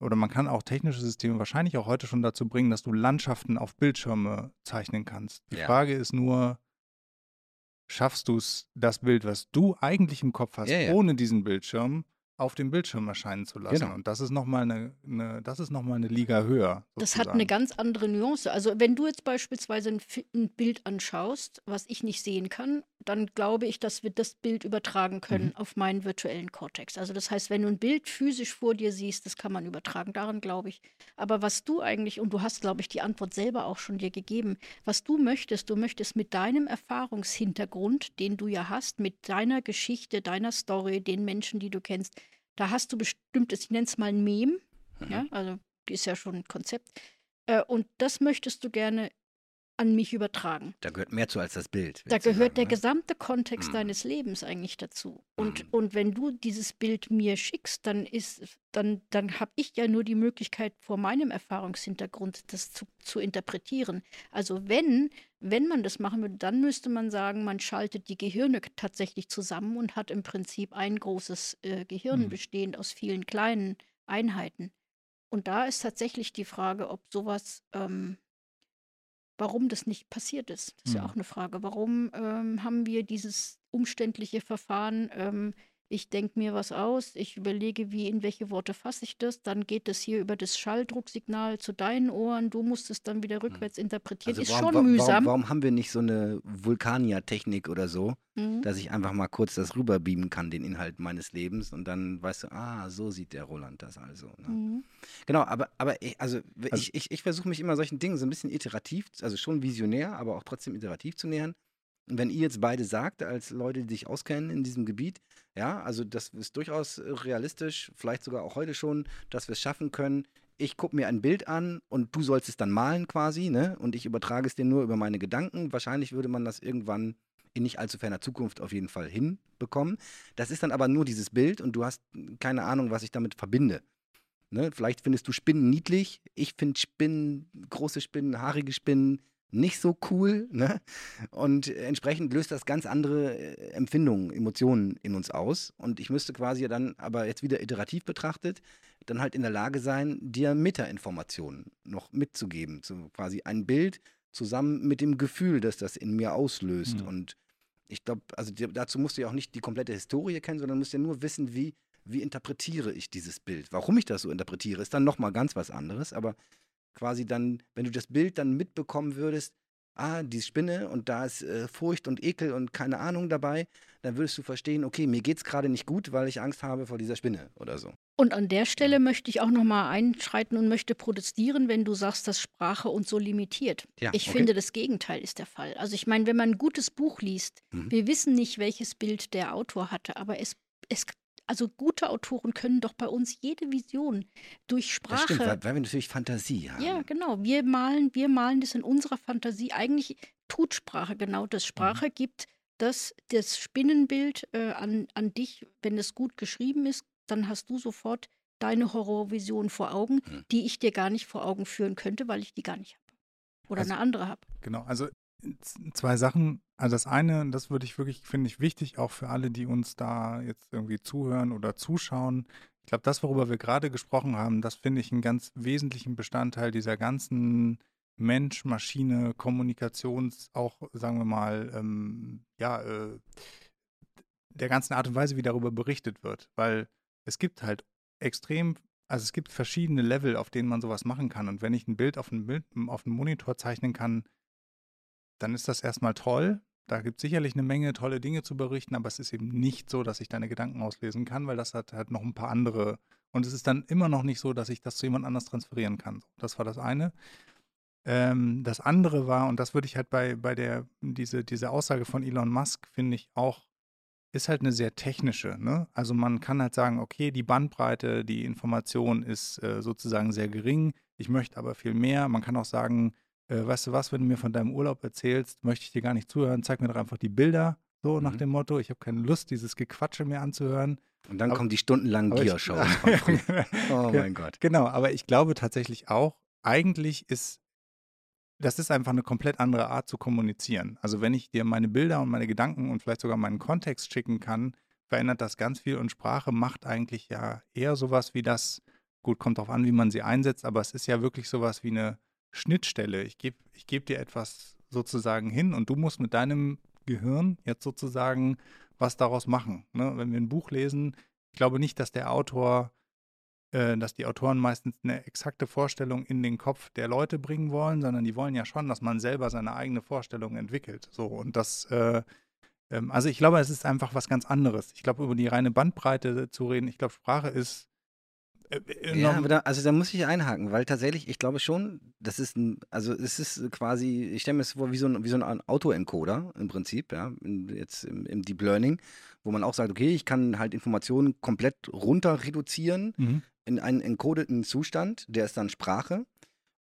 oder man kann auch technische Systeme wahrscheinlich auch heute schon dazu bringen, dass du Landschaften auf Bildschirme zeichnen kannst. Die Ja. Frage ist nur, schaffst du es, das Bild, was du eigentlich im Kopf hast, Ja, ja. ohne diesen Bildschirm, auf dem Bildschirm erscheinen zu lassen. Genau. Und das ist nochmal eine, eine, das ist noch mal eine Liga höher. Das hat eine sozusagen. ganz andere Nuance. Also wenn du jetzt beispielsweise ein, ein Bild anschaust, was ich nicht sehen kann, dann glaube ich, dass wir das Bild übertragen können Mhm. auf meinen virtuellen Kortex. Also das heißt, wenn du ein Bild physisch vor dir siehst, das kann man übertragen, daran glaube ich. Aber was du eigentlich, und du hast, glaube ich, die Antwort selber auch schon dir gegeben, was du möchtest, du möchtest mit deinem Erfahrungshintergrund, den du ja hast, mit deiner Geschichte, deiner Story, den Menschen, die du kennst, da hast du bestimmtes, ich nenne es mal ein Mem, Mhm. ja, also ist ja schon ein Konzept. Äh, und das möchtest du gerne an mich übertragen. Da gehört mehr zu als das Bild. Da gehört sagen, der ne? gesamte Kontext Mhm. deines Lebens eigentlich dazu. Und, Mhm. und wenn du dieses Bild mir schickst, dann ist, dann, dann habe ich ja nur die Möglichkeit, vor meinem Erfahrungshintergrund das zu, zu interpretieren. Also wenn, wenn man das machen würde, dann müsste man sagen, man schaltet die Gehirne tatsächlich zusammen und hat im Prinzip ein großes äh, Gehirn Mhm. bestehend aus vielen kleinen Einheiten. Und da ist tatsächlich die Frage, ob sowas, ähm, warum das nicht passiert ist. Das ist ja Mhm. auch eine Frage. Warum ähm, haben wir dieses umständliche Verfahren? Ähm, ich denke mir was aus, ich überlege, wie, in welche Worte fasse ich das, dann geht das hier über das Schalldrucksignal zu deinen Ohren, du musst es dann wieder rückwärts interpretieren. Also ist warum, schon mühsam. Warum, warum haben wir nicht so eine Vulkanier-Technik oder so, Mhm. dass ich einfach mal kurz das rüberbeamen kann, den Inhalt meines Lebens und dann weißt du, ah, so sieht der Roland das also. Ne? Mhm. Genau, aber, aber ich, also, Also- ich, ich, ich versuche mich immer solchen Dingen so ein bisschen iterativ, also schon visionär, aber auch trotzdem iterativ zu nähern. Wenn ihr jetzt beide sagt, als Leute, die sich auskennen in diesem Gebiet, ja, also das ist durchaus realistisch, vielleicht sogar auch heute schon, dass wir es schaffen können. Ich gucke mir ein Bild an und du sollst es dann malen quasi, ne? Und ich übertrage es dir nur über meine Gedanken. Wahrscheinlich würde man das irgendwann in nicht allzu ferner Zukunft auf jeden Fall hinbekommen. Das ist dann aber nur dieses Bild und du hast keine Ahnung, was ich damit verbinde. Ne? Vielleicht findest du Spinnen niedlich. Ich finde Spinnen, große Spinnen, haarige Spinnen nicht so cool. Ne? Und entsprechend löst das ganz andere äh, Empfindungen, Emotionen in uns aus. Und ich müsste quasi dann aber jetzt wieder iterativ betrachtet, dann halt in der Lage sein, dir Metainformationen noch mitzugeben. So quasi ein Bild zusammen mit dem Gefühl, das das in mir auslöst. Mhm. Und ich glaube, also dazu musst du ja auch nicht die komplette Historie kennen, sondern musst ja nur wissen, wie, wie interpretiere ich dieses Bild. Warum ich das so interpretiere, ist dann nochmal ganz was anderes. Aber quasi dann, wenn du das Bild dann mitbekommen würdest, ah, die Spinne und da ist äh, Furcht und Ekel und keine Ahnung dabei, dann würdest du verstehen, okay, mir geht's gerade nicht gut, weil ich Angst habe vor dieser Spinne oder so. Und an der Stelle möchte ich auch noch mal einschreiten und möchte protestieren, wenn du sagst, dass Sprache uns so limitiert. Ja, ich okay. finde, das Gegenteil ist der Fall. Also ich meine, wenn man ein gutes Buch liest, Mhm. wir wissen nicht, welches Bild der Autor hatte, aber es, es also gute Autoren können doch bei uns jede Vision durch Das Sprache. stimmt, weil, weil wir natürlich Fantasie haben. Ja, genau. Wir malen, wir malen das in unserer Fantasie. Eigentlich tut Sprache genau das. Mhm. Sprache gibt das, das Spinnenbild äh, an, an dich, wenn es gut geschrieben ist, dann hast du sofort deine Horrorvision vor Augen, Mhm. die ich dir gar nicht vor Augen führen könnte, weil ich die gar nicht habe. Oder Also- eine andere habe. Genau, also zwei Sachen. Also das eine, das würde ich wirklich, finde ich wichtig, auch für alle, die uns da jetzt irgendwie zuhören oder zuschauen. Ich glaube, das, worüber wir gerade gesprochen haben, das finde ich einen ganz wesentlichen Bestandteil dieser ganzen Mensch-Maschine, Kommunikations, auch, sagen wir mal, ähm, ja, äh, der ganzen Art und Weise, wie darüber berichtet wird. Weil es gibt halt extrem, also es gibt verschiedene Level, auf denen man sowas machen kann. Und wenn ich ein Bild auf Bild, auf Monitor zeichnen kann, dann ist das erstmal toll. Da gibt es sicherlich eine Menge tolle Dinge zu berichten, aber es ist eben nicht so, dass ich deine Gedanken auslesen kann, weil das hat halt noch ein paar andere. Und es ist dann immer noch nicht so, dass ich das zu jemand anders transferieren kann. Das war das eine. Ähm, das andere war, und das würde ich halt bei, bei der, diese, diese Aussage von Elon Musk, finde ich auch, ist halt eine sehr technische. Ne? Also man kann halt sagen, okay, die Bandbreite, die Information ist äh, sozusagen sehr gering, ich möchte aber viel mehr. Man kann auch sagen, äh, weißt du was, wenn du mir von deinem Urlaub erzählst, möchte ich dir gar nicht zuhören, zeig mir doch einfach die Bilder, so nach Mhm. dem Motto, ich habe keine Lust, dieses Gequatsche mir anzuhören. Und dann Aber- kommen die stundenlangen <laughs> von früher. oh mein Gott. Genau, aber ich glaube tatsächlich auch, eigentlich ist, das ist einfach eine komplett andere Art zu kommunizieren. Also wenn ich dir meine Bilder und meine Gedanken und vielleicht sogar meinen Kontext schicken kann, verändert das ganz viel und Sprache macht eigentlich ja eher sowas wie das, gut, kommt drauf an, wie man sie einsetzt, aber es ist ja wirklich sowas wie eine Schnittstelle. Ich gebe ich geb dir etwas sozusagen hin und du musst mit deinem Gehirn jetzt sozusagen was daraus machen. Ne? Wenn wir ein Buch lesen, glaube nicht, dass der Autor, äh, dass die Autoren meistens eine exakte Vorstellung in den Kopf der Leute bringen wollen, sondern die wollen ja schon, dass man selber seine eigene Vorstellung entwickelt. So und das, äh, ähm, also ich glaube, es ist einfach was ganz anderes. Ich glaube, über die reine Bandbreite zu reden, ich glaube, Sprache ist ja, da, also da muss ich einhaken, weil tatsächlich, ich glaube schon, das ist ein, also es ist quasi, ich stelle mir das vor wie so ein, wie so ein Autoencoder im Prinzip, ja, jetzt im, im, Deep Learning, wo man auch sagt, okay, ich kann halt Informationen komplett runter reduzieren mhm. in einen encodeten Zustand, der ist dann Sprache.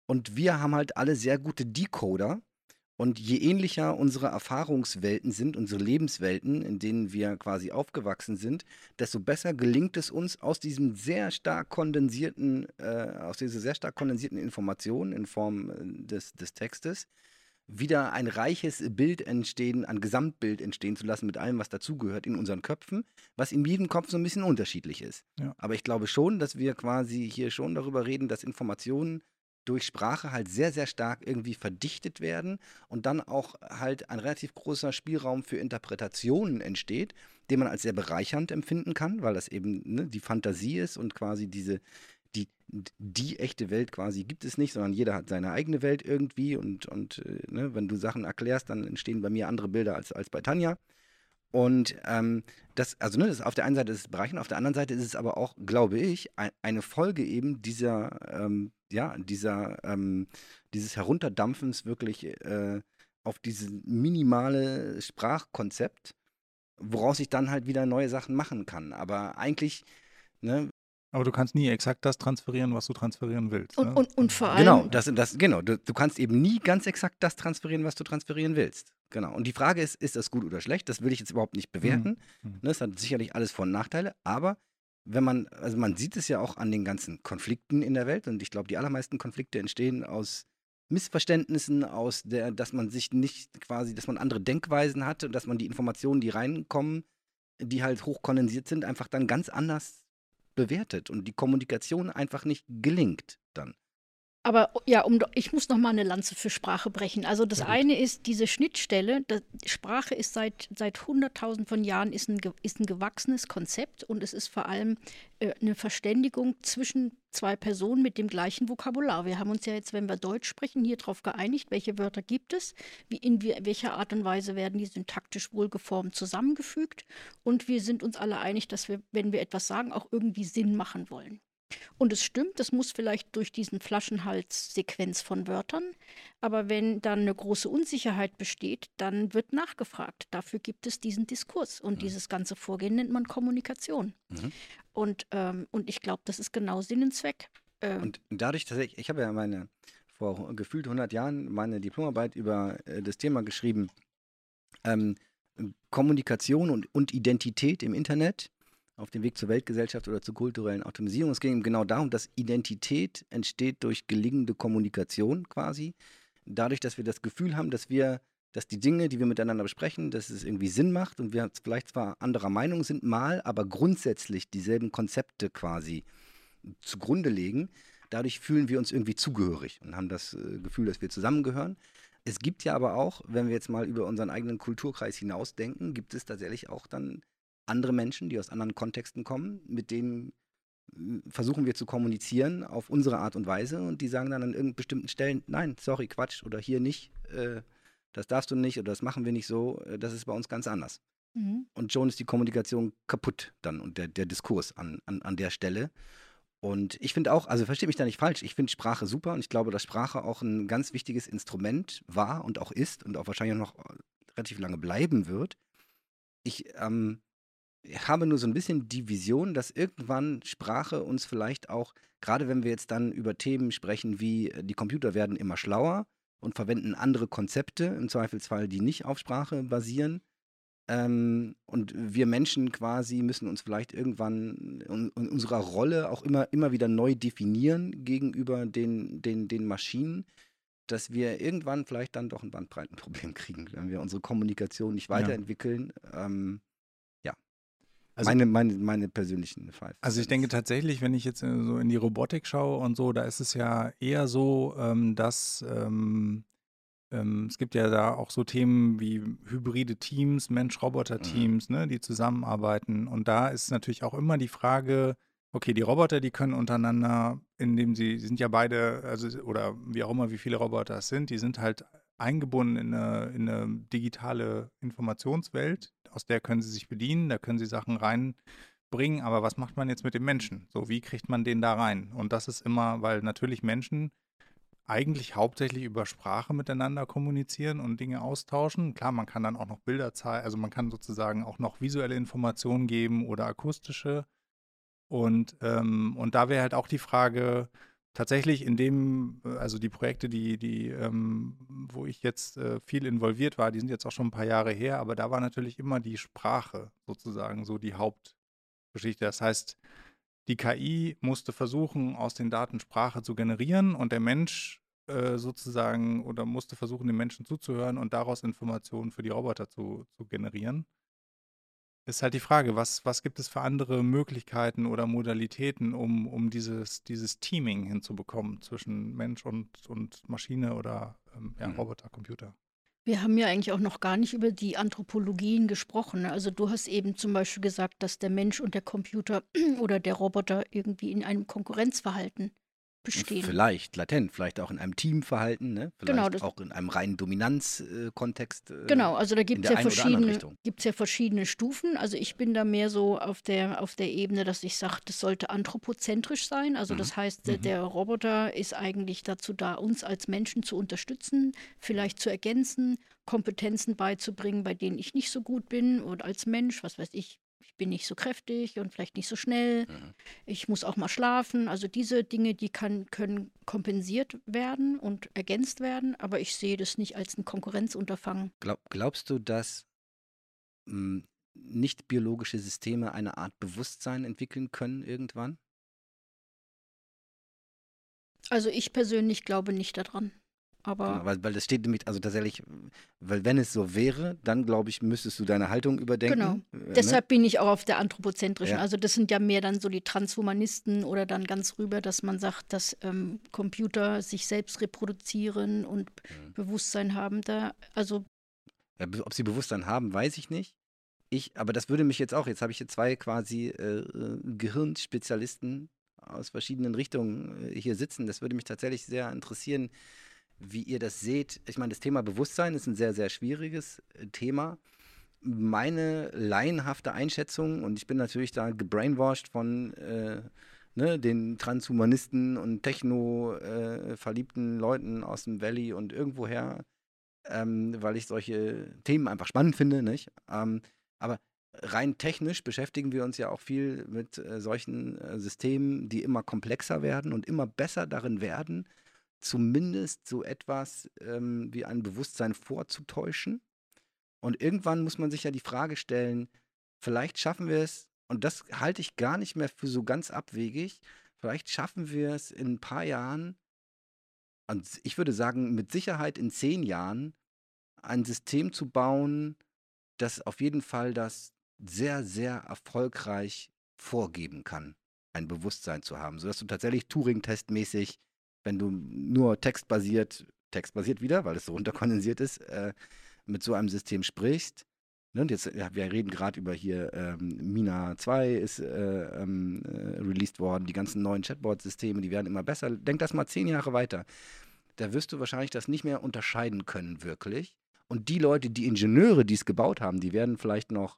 Und wir haben halt alle sehr gute Decoder, und je ähnlicher unsere Erfahrungswelten sind, unsere Lebenswelten, in denen wir quasi aufgewachsen sind, desto besser gelingt es uns aus diesem sehr stark kondensierten, äh, aus dieser sehr stark kondensierten Information in Form äh, des, des Textes, wieder ein reiches Bild entstehen, ein Gesamtbild entstehen zu lassen mit allem, was dazugehört in unseren Köpfen, was in jedem Kopf so ein bisschen unterschiedlich ist. Ja. Aber ich glaube schon, dass wir quasi hier schon darüber reden, dass Informationen durch Sprache halt sehr, sehr stark irgendwie verdichtet werden und dann auch halt ein relativ großer Spielraum für Interpretationen entsteht, den man als sehr bereichernd empfinden kann, weil das eben ne, die Fantasie ist und quasi diese, die, die echte Welt quasi gibt es nicht, sondern jeder hat seine eigene Welt irgendwie und, und äh, ne, wenn du Sachen erklärst, dann entstehen bei mir andere Bilder als, als bei Tanja. Und ähm, das, also ne, das auf der einen Seite ist es bereichernd, auf der anderen Seite ist es aber auch, glaube ich, ein, eine Folge eben dieser ähm, ja, dieser, ähm, dieses Herunterdampfens wirklich äh, auf dieses minimale Sprachkonzept, woraus ich dann halt wieder neue Sachen machen kann. Aber eigentlich, ne, aber du kannst nie exakt das transferieren, was du transferieren willst. Und, ne? und, und vor genau, allem. Genau, das, das, genau du, du, kannst eben nie ganz exakt das transferieren, was du transferieren willst. Genau. Und die Frage ist, ist das gut oder schlecht? Das will ich jetzt überhaupt nicht bewerten. Mhm. Ne, das hat sicherlich alles Vor- und Nachteile, aber wenn man, also man sieht es ja auch an den ganzen Konflikten in der Welt und ich glaube, die allermeisten Konflikte entstehen aus Missverständnissen, aus der, dass man sich nicht quasi, dass man andere Denkweisen hat und dass man die Informationen, die reinkommen, die halt hochkondensiert sind, einfach dann ganz anders bewertet und die Kommunikation einfach nicht gelingt dann. Aber ja, um, ich muss noch mal eine Lanze für Sprache brechen. Also das eine ist diese Schnittstelle. Das, Sprache ist seit seit 100.000 von Jahren ist ein, ist ein gewachsenes Konzept und es ist vor allem äh, eine Verständigung zwischen zwei Personen mit dem gleichen Vokabular. Wir haben uns ja jetzt, wenn wir Deutsch sprechen, hier darauf geeinigt, welche Wörter gibt es, wie in welcher Art und Weise werden die syntaktisch wohlgeformt zusammengefügt und wir sind uns alle einig, dass wir, wenn wir etwas sagen, auch irgendwie Sinn machen wollen. Und es stimmt, das muss vielleicht durch diesen Flaschenhals-Sequenz von Wörtern. Aber wenn dann eine große Unsicherheit besteht, dann wird nachgefragt. Dafür gibt es diesen Diskurs. Und mhm. dieses ganze Vorgehen nennt man Kommunikation. Mhm. Und, ähm, und ich glaube, das ist genau Sinn und Zweck. Ähm, und dadurch, dass ich, ich habe ja meine, vor gefühlt 100 Jahren meine Diplomarbeit über äh, das Thema geschrieben, ähm, Kommunikation und, und Identität im Internet auf dem Weg zur Weltgesellschaft oder zur kulturellen Automatisierung. Es ging genau darum, dass Identität entsteht durch gelingende Kommunikation quasi. Dadurch, dass wir das Gefühl haben, dass wir, dass die Dinge, die wir miteinander besprechen, dass es irgendwie Sinn macht und wir vielleicht zwar anderer Meinung sind mal, aber grundsätzlich dieselben Konzepte quasi zugrunde legen. Dadurch fühlen wir uns irgendwie zugehörig und haben das äh, Gefühl, dass wir zusammengehören. Es gibt ja aber auch, wenn wir jetzt mal über unseren eigenen Kulturkreis hinausdenken, gibt es tatsächlich auch dann andere Menschen, die aus anderen Kontexten kommen, mit denen hm, versuchen wir zu kommunizieren auf unsere Art und Weise und die sagen dann an irgendeinen bestimmten Stellen, nein, sorry, Quatsch oder hier nicht, äh, das darfst du nicht oder das machen wir nicht so, äh, das ist bei uns ganz anders. Mhm. Und schon ist die Kommunikation kaputt dann und der, der Diskurs an, an, an der Stelle. Und ich finde auch, also verstehe mich da nicht falsch, ich finde Sprache super und ich glaube, dass Sprache auch ein ganz wichtiges Instrument war und auch ist und auch wahrscheinlich noch relativ lange bleiben wird. Ich ähm, habe nur so ein bisschen die Vision, dass irgendwann Sprache uns vielleicht auch, gerade wenn wir jetzt dann über Themen sprechen wie äh, die Computer werden immer schlauer und verwenden andere Konzepte, im Zweifelsfall, die nicht auf Sprache basieren. Ähm, und wir Menschen quasi müssen uns vielleicht irgendwann in, in, unserer Rolle auch immer, immer wieder neu definieren gegenüber den, den, den Maschinen, dass wir irgendwann vielleicht dann doch ein Bandbreitenproblem <laughs> kriegen, wenn wir unsere Kommunikation nicht weiterentwickeln. Ja. Ähm, also, meine, meine, meine persönlichen Five. Also ich denke tatsächlich, wenn ich jetzt äh, so in die Robotik schaue und so, da ist es ja eher so, ähm, dass ähm, ähm, es gibt ja da auch so Themen wie hybride Teams, Mensch-Roboter-Teams, mhm. ne, die zusammenarbeiten. Und da ist natürlich auch immer die Frage, okay, die Roboter, die können untereinander, indem sie, sie sind ja beide, also oder wie auch immer, wie viele Roboter es sind, die sind halt eingebunden in eine, in eine digitale Informationswelt, aus der können sie sich bedienen, da können sie Sachen reinbringen, aber was macht man jetzt mit dem Menschen? So, wie kriegt man den da rein? Und das ist immer, weil natürlich Menschen eigentlich hauptsächlich über Sprache miteinander kommunizieren und Dinge austauschen. Klar, man kann dann auch noch Bilder zeigen, also man kann sozusagen auch noch visuelle Informationen geben oder akustische. Und, ähm, und da wäre halt auch die Frage, tatsächlich in dem, also die Projekte, die, die, ähm, wo ich jetzt äh, viel involviert war, die sind jetzt auch schon ein paar Jahre her, aber da war natürlich immer die Sprache sozusagen so die Hauptgeschichte. Das heißt, die KI musste versuchen, aus den Daten Sprache zu generieren und der Mensch äh, sozusagen oder musste versuchen, den Menschen zuzuhören und daraus Informationen für die Roboter zu, zu generieren. Ist halt die Frage, was, was gibt es für andere Möglichkeiten oder Modalitäten, um, um dieses, dieses Teaming hinzubekommen zwischen Mensch und, und Maschine oder ähm, ja, mhm. Roboter, Computer? Wir haben ja eigentlich auch noch gar nicht über die Anthropologien gesprochen. Also du hast eben zum Beispiel gesagt, dass der Mensch und der Computer <clears throat> oder der Roboter irgendwie in einem Konkurrenzverhalten bestehen. Vielleicht latent, vielleicht auch in einem Teamverhalten, ne? vielleicht genau, auch in einem reinen Dominanzkontext. Äh, genau, also da gibt es ja, verschiedene, ja verschiedene Stufen. Also ich bin da mehr so auf der, auf der Ebene, dass ich sage, das sollte anthropozentrisch sein. Also mhm. das heißt, mhm. der Roboter ist eigentlich dazu da, uns als Menschen zu unterstützen, vielleicht zu ergänzen, Kompetenzen beizubringen, bei denen ich nicht so gut bin oder als Mensch, was weiß ich, ich bin nicht so kräftig und vielleicht nicht so schnell. Mhm. Ich muss auch mal schlafen. Also diese Dinge, die kann, können kompensiert werden und ergänzt werden, aber ich sehe das nicht als ein Konkurrenzunterfangen. Glaub, glaubst du, dass hm, nicht biologische Systeme eine Art Bewusstsein entwickeln können irgendwann? Also ich persönlich glaube nicht daran. Aber genau, weil, weil das steht nämlich, also tatsächlich, weil wenn es so wäre, dann glaube ich, müsstest du deine Haltung überdenken. Genau. Äh, Deshalb bin ich auch auf der anthropozentrischen. Ja. Also das sind ja mehr dann so die Transhumanisten oder dann ganz rüber, dass man sagt, dass ähm, Computer sich selbst reproduzieren und mhm. Bewusstsein haben. Da, also ja, ob sie Bewusstsein haben, weiß ich nicht. Ich, aber das würde mich jetzt auch, jetzt habe ich hier zwei quasi äh, äh Gehirnspezialisten aus verschiedenen Richtungen äh, hier sitzen. Das würde mich tatsächlich sehr interessieren, wie ihr das seht. Ich meine, das Thema Bewusstsein ist ein sehr, sehr schwieriges äh, Thema. Meine laienhafte Einschätzung, und ich bin natürlich da gebrainwashed von äh, ne, den Transhumanisten und Techno-verliebten äh, Leuten aus dem Valley und irgendwoher, ähm, weil ich solche Themen einfach spannend finde. Nicht? Ähm, aber rein technisch beschäftigen wir uns ja auch viel mit äh, solchen äh, Systemen, die immer komplexer werden und immer besser darin werden, zumindest so etwas ähm, wie ein Bewusstsein vorzutäuschen. Und irgendwann muss man sich ja die Frage stellen, vielleicht schaffen wir es, und das halte ich gar nicht mehr für so ganz abwegig, vielleicht schaffen wir es in ein paar Jahren, und ich würde sagen, mit Sicherheit in zehn Jahren, ein System zu bauen, das auf jeden Fall das sehr, sehr erfolgreich vorgeben kann, ein Bewusstsein zu haben, sodass du tatsächlich Turing-Testmäßig wenn du nur textbasiert, textbasiert wieder, weil es so <laughs> runterkondensiert ist, äh, mit so einem System sprichst. Ne, und jetzt, ja, wir reden gerade über hier, ähm, Mina 2 ist äh, ähm, äh, released worden, die ganzen neuen Chatbot-Systeme, die werden immer besser. Denk das mal zehn Jahre weiter. Da wirst du wahrscheinlich das nicht mehr unterscheiden können, wirklich. Und die Leute, die Ingenieure, die es gebaut haben, die werden vielleicht noch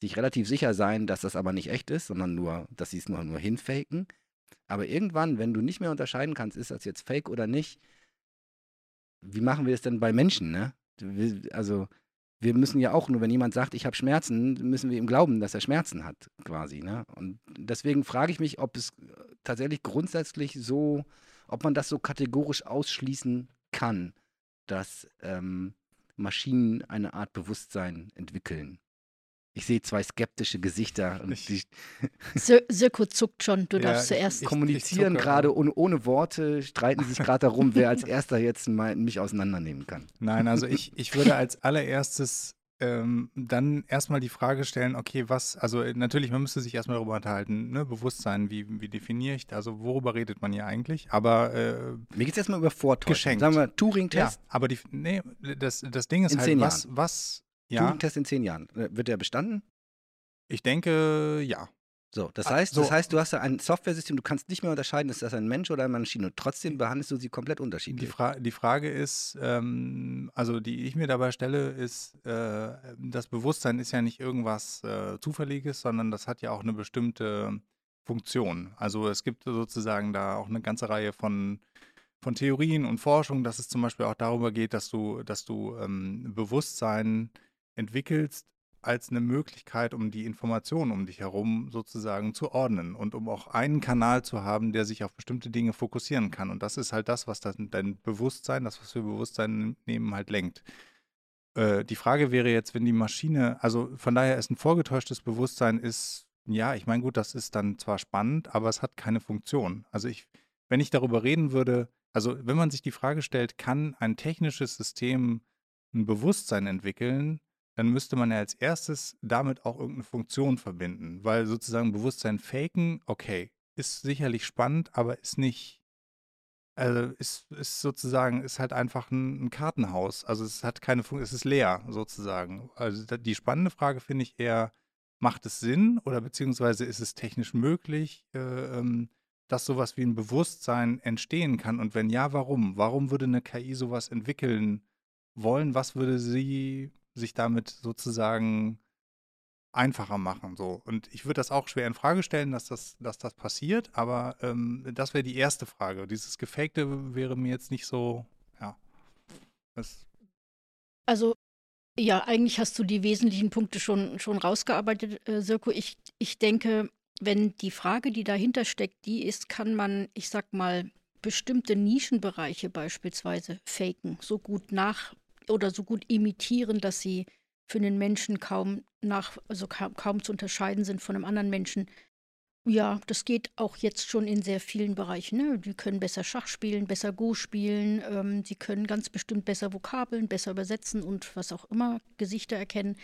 sich relativ sicher sein, dass das aber nicht echt ist, sondern nur, dass sie es nur, nur hinfaken. Aber irgendwann, wenn du nicht mehr unterscheiden kannst, ist das jetzt fake oder nicht, wie machen wir es denn bei Menschen, ne? Also, wir müssen ja auch, nur wenn jemand sagt, ich habe Schmerzen, müssen wir ihm glauben, dass er Schmerzen hat, quasi. Ne? Und deswegen frage ich mich, ob es tatsächlich grundsätzlich so, ob man das so kategorisch ausschließen kann, dass ähm, Maschinen eine Art Bewusstsein entwickeln. Ich sehe zwei skeptische Gesichter. Und die <laughs> Sirko zuckt schon, du ja, darfst zuerst. Ich, kommunizieren gerade ohne, ohne Worte, streiten sich gerade darum, wer als <laughs> erster jetzt mal mich auseinandernehmen kann. Nein, also ich, <laughs> ich würde als allererstes ähm, dann erstmal die Frage stellen, okay, was, also natürlich, man müsste sich erstmal darüber unterhalten, ne, Bewusstsein, wie, wie definiere ich, also worüber redet man hier eigentlich, aber äh, Mir geht es erstmal über Vortäuschung. Geschenkt. Sagen wir Turing-Test. ja, aber die, nee, das, das Ding ist In halt, was, was, ja, Turing-Test in zehn Jahren. Wird der bestanden? ich denke, ja. So, das Ah, heißt, so. das heißt, du hast da ein Software-System, du kannst nicht mehr unterscheiden, ist das ein Mensch oder eine Maschine. Und trotzdem behandelst du sie komplett Die, unterschiedlich. Fra die Frage ist, ähm, also die ich mir dabei stelle, ist, äh, das Bewusstsein ist ja nicht irgendwas äh, Zufälliges, sondern das hat ja auch eine bestimmte Funktion. Also es gibt sozusagen da auch eine ganze Reihe von, von Theorien und Forschung, dass es zum Beispiel auch darüber geht, dass du, dass du ähm, Bewusstsein entwickelst als eine Möglichkeit, um die Informationen um dich herum sozusagen zu ordnen und um auch einen Kanal zu haben, der sich auf bestimmte Dinge fokussieren kann. Und das ist halt das, was dein Bewusstsein, das, was wir Bewusstsein nehmen, halt lenkt. Äh, die Frage wäre jetzt, wenn die Maschine, also von daher ist ein vorgetäuschtes Bewusstsein ist, ja, ich meine, gut, das ist dann zwar spannend, aber es hat keine Funktion. Also ich, wenn ich darüber reden würde, also wenn man sich die Frage stellt, kann ein technisches System ein Bewusstsein entwickeln, dann müsste man ja als erstes damit auch irgendeine Funktion verbinden, weil sozusagen Bewusstsein faken, okay, ist sicherlich spannend, aber ist nicht, also ist, ist sozusagen, ist halt einfach ein, ein Kartenhaus. Also es hat keine Funktion, es ist leer sozusagen. Also die spannende Frage finde ich eher, macht es Sinn oder beziehungsweise ist es technisch möglich, äh, ähm, dass sowas wie ein Bewusstsein entstehen kann? Und wenn ja, warum? Warum würde eine KI sowas entwickeln wollen? Was würde sie sich damit sozusagen einfacher machen? So. Und ich würde das auch schwer in Frage stellen, dass das, dass das passiert, aber ähm, das wäre die erste Frage. Dieses Gefakte wäre mir jetzt nicht so, ja. Das, Also, ja, eigentlich hast du die wesentlichen Punkte schon, schon rausgearbeitet, äh, Sirko. Ich, ich denke, wenn die Frage, die dahinter steckt, die ist, kann man, ich sag mal, bestimmte Nischenbereiche beispielsweise faken, so gut nach oder so gut imitieren, dass sie für den Menschen kaum nach, also kaum, kaum zu unterscheiden sind von einem anderen Menschen. Ja, das geht auch jetzt schon in sehr vielen Bereichen. Ne? Die können besser Schach spielen, besser Go spielen, ähm, sie können ganz bestimmt besser Vokabeln, besser übersetzen und was auch immer, Gesichter erkennen.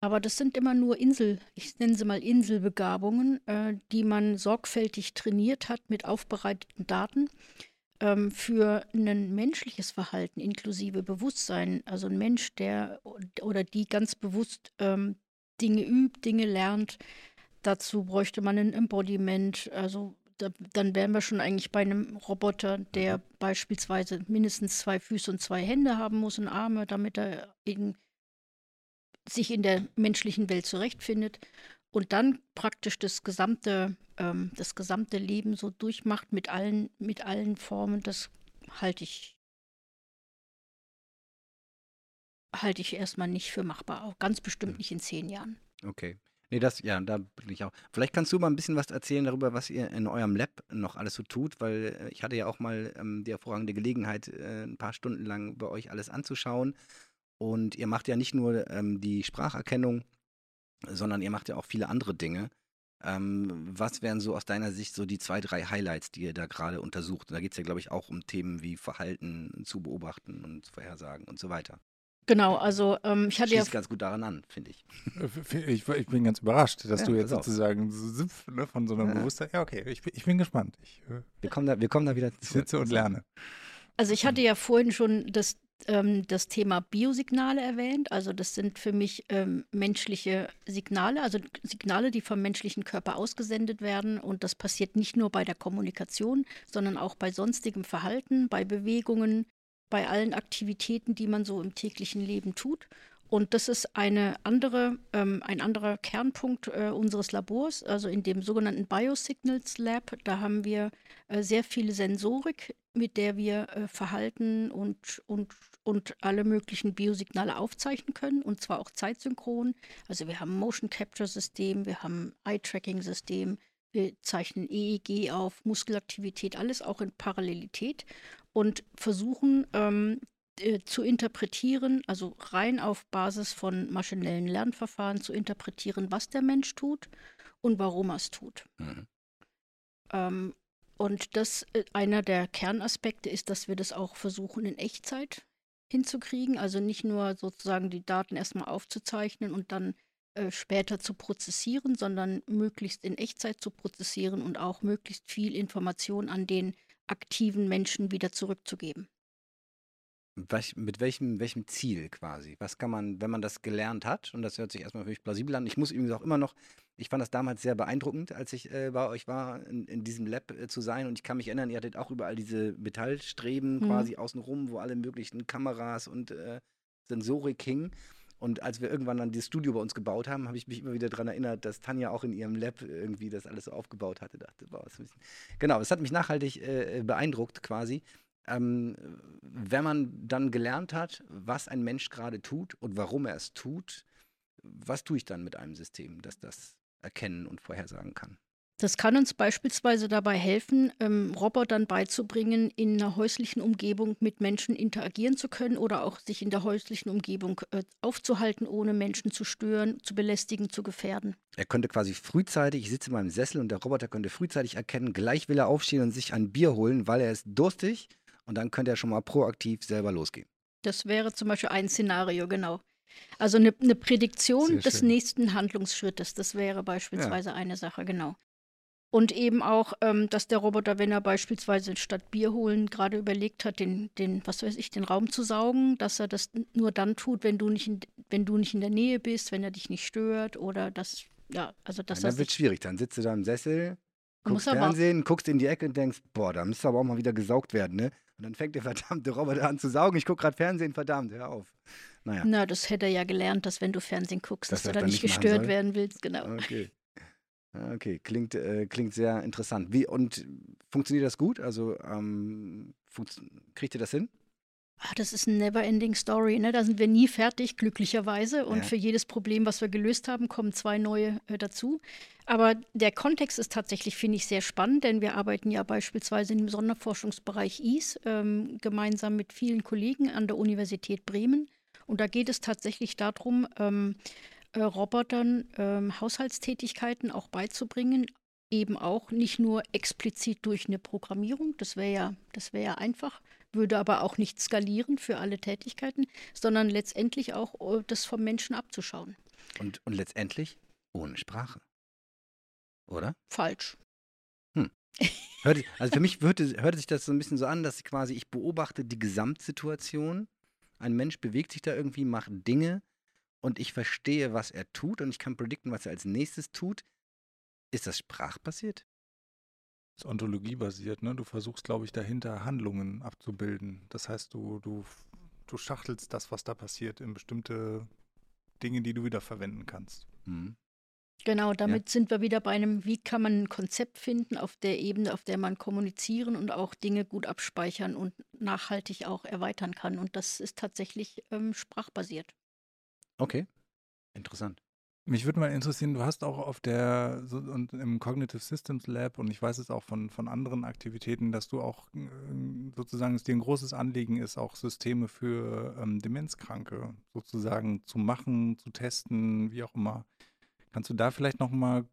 Aber das sind immer nur Insel, ich nenne sie mal Inselbegabungen, äh, die man sorgfältig trainiert hat mit aufbereiteten Daten ähm, für ein menschliches Verhalten inklusive Bewusstsein. Also ein Mensch, der oder die ganz bewusst ähm, Dinge übt, Dinge lernt. Dazu bräuchte man ein Embodiment. Also da, dann wären wir schon eigentlich bei einem Roboter, der beispielsweise mindestens zwei Füße und zwei Hände haben muss und Arme, damit er in, sich in der menschlichen Welt zurechtfindet und dann praktisch das gesamte, ähm, das gesamte Leben so durchmacht mit allen, mit allen Formen, das halte ich, halte ich erstmal nicht für machbar, auch ganz bestimmt nicht in zehn Jahren. Okay. Nee, das, ja, da bin ich auch. Vielleicht kannst du mal ein bisschen was erzählen darüber, was ihr in eurem Lab noch alles so tut, weil äh, ich hatte ja auch mal ähm, die hervorragende Gelegenheit, äh, ein paar Stunden lang bei euch alles anzuschauen. Und ihr macht ja nicht nur ähm, die Spracherkennung, sondern ihr macht ja auch viele andere Dinge. Ähm, was wären so aus deiner Sicht so die zwei, drei Highlights, die ihr da gerade untersucht? Und da geht es ja, glaube ich, auch um Themen wie Verhalten zu beobachten und Vorhersagen und so weiter. Genau, also ähm, ich hatte ja Schließt ganz gut daran an, finde ich. äh, ich, ich bin ganz überrascht, dass Ja, du jetzt sozusagen so, ne, von so einem Ja. Bewusstsein. Ja, okay, ich, bin- ich bin gespannt. Ich, äh, Wir kommen da, wir kommen da wieder ich zurück. sitze und lerne. Also ich hatte ja vorhin schon das, ähm, das Thema Biosignale erwähnt. Also das sind für mich ähm, menschliche Signale, also Signale, die vom menschlichen Körper ausgesendet werden. Und das passiert nicht nur bei der Kommunikation, sondern auch bei sonstigem Verhalten, bei Bewegungen, bei allen Aktivitäten, die man so im täglichen Leben tut. Und das ist eine andere, ähm, ein anderer Kernpunkt äh, unseres Labors, also in dem sogenannten Biosignals Lab. Da haben wir äh, sehr viele Sensorik, mit der wir äh, Verhalten und, und, und alle möglichen Biosignale aufzeichnen können, und zwar auch zeitsynchron. Also wir haben Motion Capture System, wir haben ein Eye-Tracking System, wir zeichnen EEG auf, Muskelaktivität, alles auch in Parallelität und versuchen ähm, äh, zu interpretieren, also rein auf Basis von maschinellen Lernverfahren zu interpretieren, was der Mensch tut und warum er es tut. Mhm. Ähm, und das, äh, einer der Kernaspekte ist, dass wir das auch versuchen in Echtzeit hinzukriegen. Also nicht nur sozusagen die Daten erstmal aufzuzeichnen und dann äh, später zu prozessieren, sondern möglichst in Echtzeit zu prozessieren und auch möglichst viel Information an den aktiven Menschen wieder zurückzugeben. Was, mit welchem, welchem Ziel quasi? Was kann man, wenn man das gelernt hat, und das hört sich erstmal für mich plausibel an, ich muss übrigens auch immer noch, ich fand das damals sehr beeindruckend, als ich äh, bei euch war, in, in diesem Lab äh, zu sein. Und ich kann mich erinnern, ihr hattet auch überall diese Metallstreben mhm. quasi außenrum, wo alle möglichen Kameras und äh, Sensorik hingen. Und als wir irgendwann dann das Studio bei uns gebaut haben, habe ich mich immer wieder daran erinnert, dass Tanja auch in ihrem Lab irgendwie das alles so aufgebaut hatte. Dachte, wow, das genau, das hat mich nachhaltig äh, beeindruckt quasi. Ähm, wenn man dann gelernt hat, was ein Mensch gerade tut und warum er es tut, was tue ich dann mit einem System, das das erkennen und vorhersagen kann? Das kann uns beispielsweise dabei helfen, ähm, Robotern beizubringen, in einer häuslichen Umgebung mit Menschen interagieren zu können oder auch sich in der häuslichen Umgebung äh, aufzuhalten, ohne Menschen zu stören, zu belästigen, zu gefährden. Er könnte quasi frühzeitig, ich sitze in meinem Sessel und der Roboter könnte frühzeitig erkennen, gleich will er aufstehen und sich ein Bier holen, weil er ist durstig und dann könnte er schon mal proaktiv selber losgehen. Das wäre zum Beispiel ein Szenario, genau. Also eine, eine Prädiktion des nächsten Handlungsschrittes, das wäre beispielsweise ja. eine Sache, genau. Und eben auch, ähm, dass der Roboter, wenn er beispielsweise statt Bier holen gerade überlegt hat, den, den, was weiß ich, den Raum zu saugen, dass er das nur dann tut, wenn du nicht in, wenn du nicht in der Nähe bist, wenn er dich nicht stört oder das, ja, also dass ja, Dann wird schwierig, dann sitzt du da im Sessel, guckst Fernsehen, guckst in die Ecke und denkst, boah, da müsste aber auch mal wieder gesaugt werden, ne? Und dann fängt der verdammte Roboter an zu saugen. Ich gucke gerade Fernsehen, verdammt, hör auf. Naja. Na, das hätte er ja gelernt, dass wenn du Fernsehen guckst, dass, dass du da nicht gestört werden willst, genau. Okay. <laughs> Okay, klingt, äh, klingt sehr interessant. Wie, und funktioniert das gut? Also ähm, kriegt ihr das hin? Ach, das ist eine never-ending Story. Ne? Da sind wir nie fertig, glücklicherweise. Und ja. für jedes Problem, was wir gelöst haben, kommen zwei neue äh, dazu. Aber der Kontext ist tatsächlich, finde ich, sehr spannend, denn wir arbeiten ja beispielsweise im Sonderforschungsbereich IS ähm, gemeinsam mit vielen Kollegen an der Universität Bremen. Und da geht es tatsächlich darum, ähm, äh, Robotern ähm, Haushaltstätigkeiten auch beizubringen, eben auch nicht nur explizit durch eine Programmierung, das wäre ja, das ja einfach, würde aber auch nicht skalieren für alle Tätigkeiten, sondern letztendlich auch äh, das vom Menschen abzuschauen. Und, und letztendlich ohne Sprache. Oder? Falsch. Hm. Hört, also für mich hörte, hörte sich das so ein bisschen so an, dass ich quasi, ich beobachte die Gesamtsituation. Ein Mensch bewegt sich da irgendwie, macht Dinge und ich verstehe, was er tut und ich kann predikten, was er als nächstes tut. Ist das sprachbasiert? Das ist ontologiebasiert, ne? Du versuchst, glaube ich, dahinter Handlungen abzubilden. Das heißt, du, du, du schachtelst das, was da passiert, in bestimmte Dinge, die du wieder verwenden kannst. Mhm. Genau, damit ja. sind wir wieder bei einem, wie kann man ein Konzept finden auf der Ebene, auf der man kommunizieren und auch Dinge gut abspeichern und nachhaltig auch erweitern kann. Und das ist tatsächlich ähm, sprachbasiert. Okay, interessant. Mich würde mal interessieren, du hast auch auf der so, und im Cognitive Systems Lab und ich weiß es auch von, von anderen Aktivitäten, dass du auch äh, sozusagen es dir ein großes Anliegen ist, auch Systeme für ähm, Demenzkranke sozusagen zu machen, zu testen, wie auch immer. Kannst du da vielleicht noch mal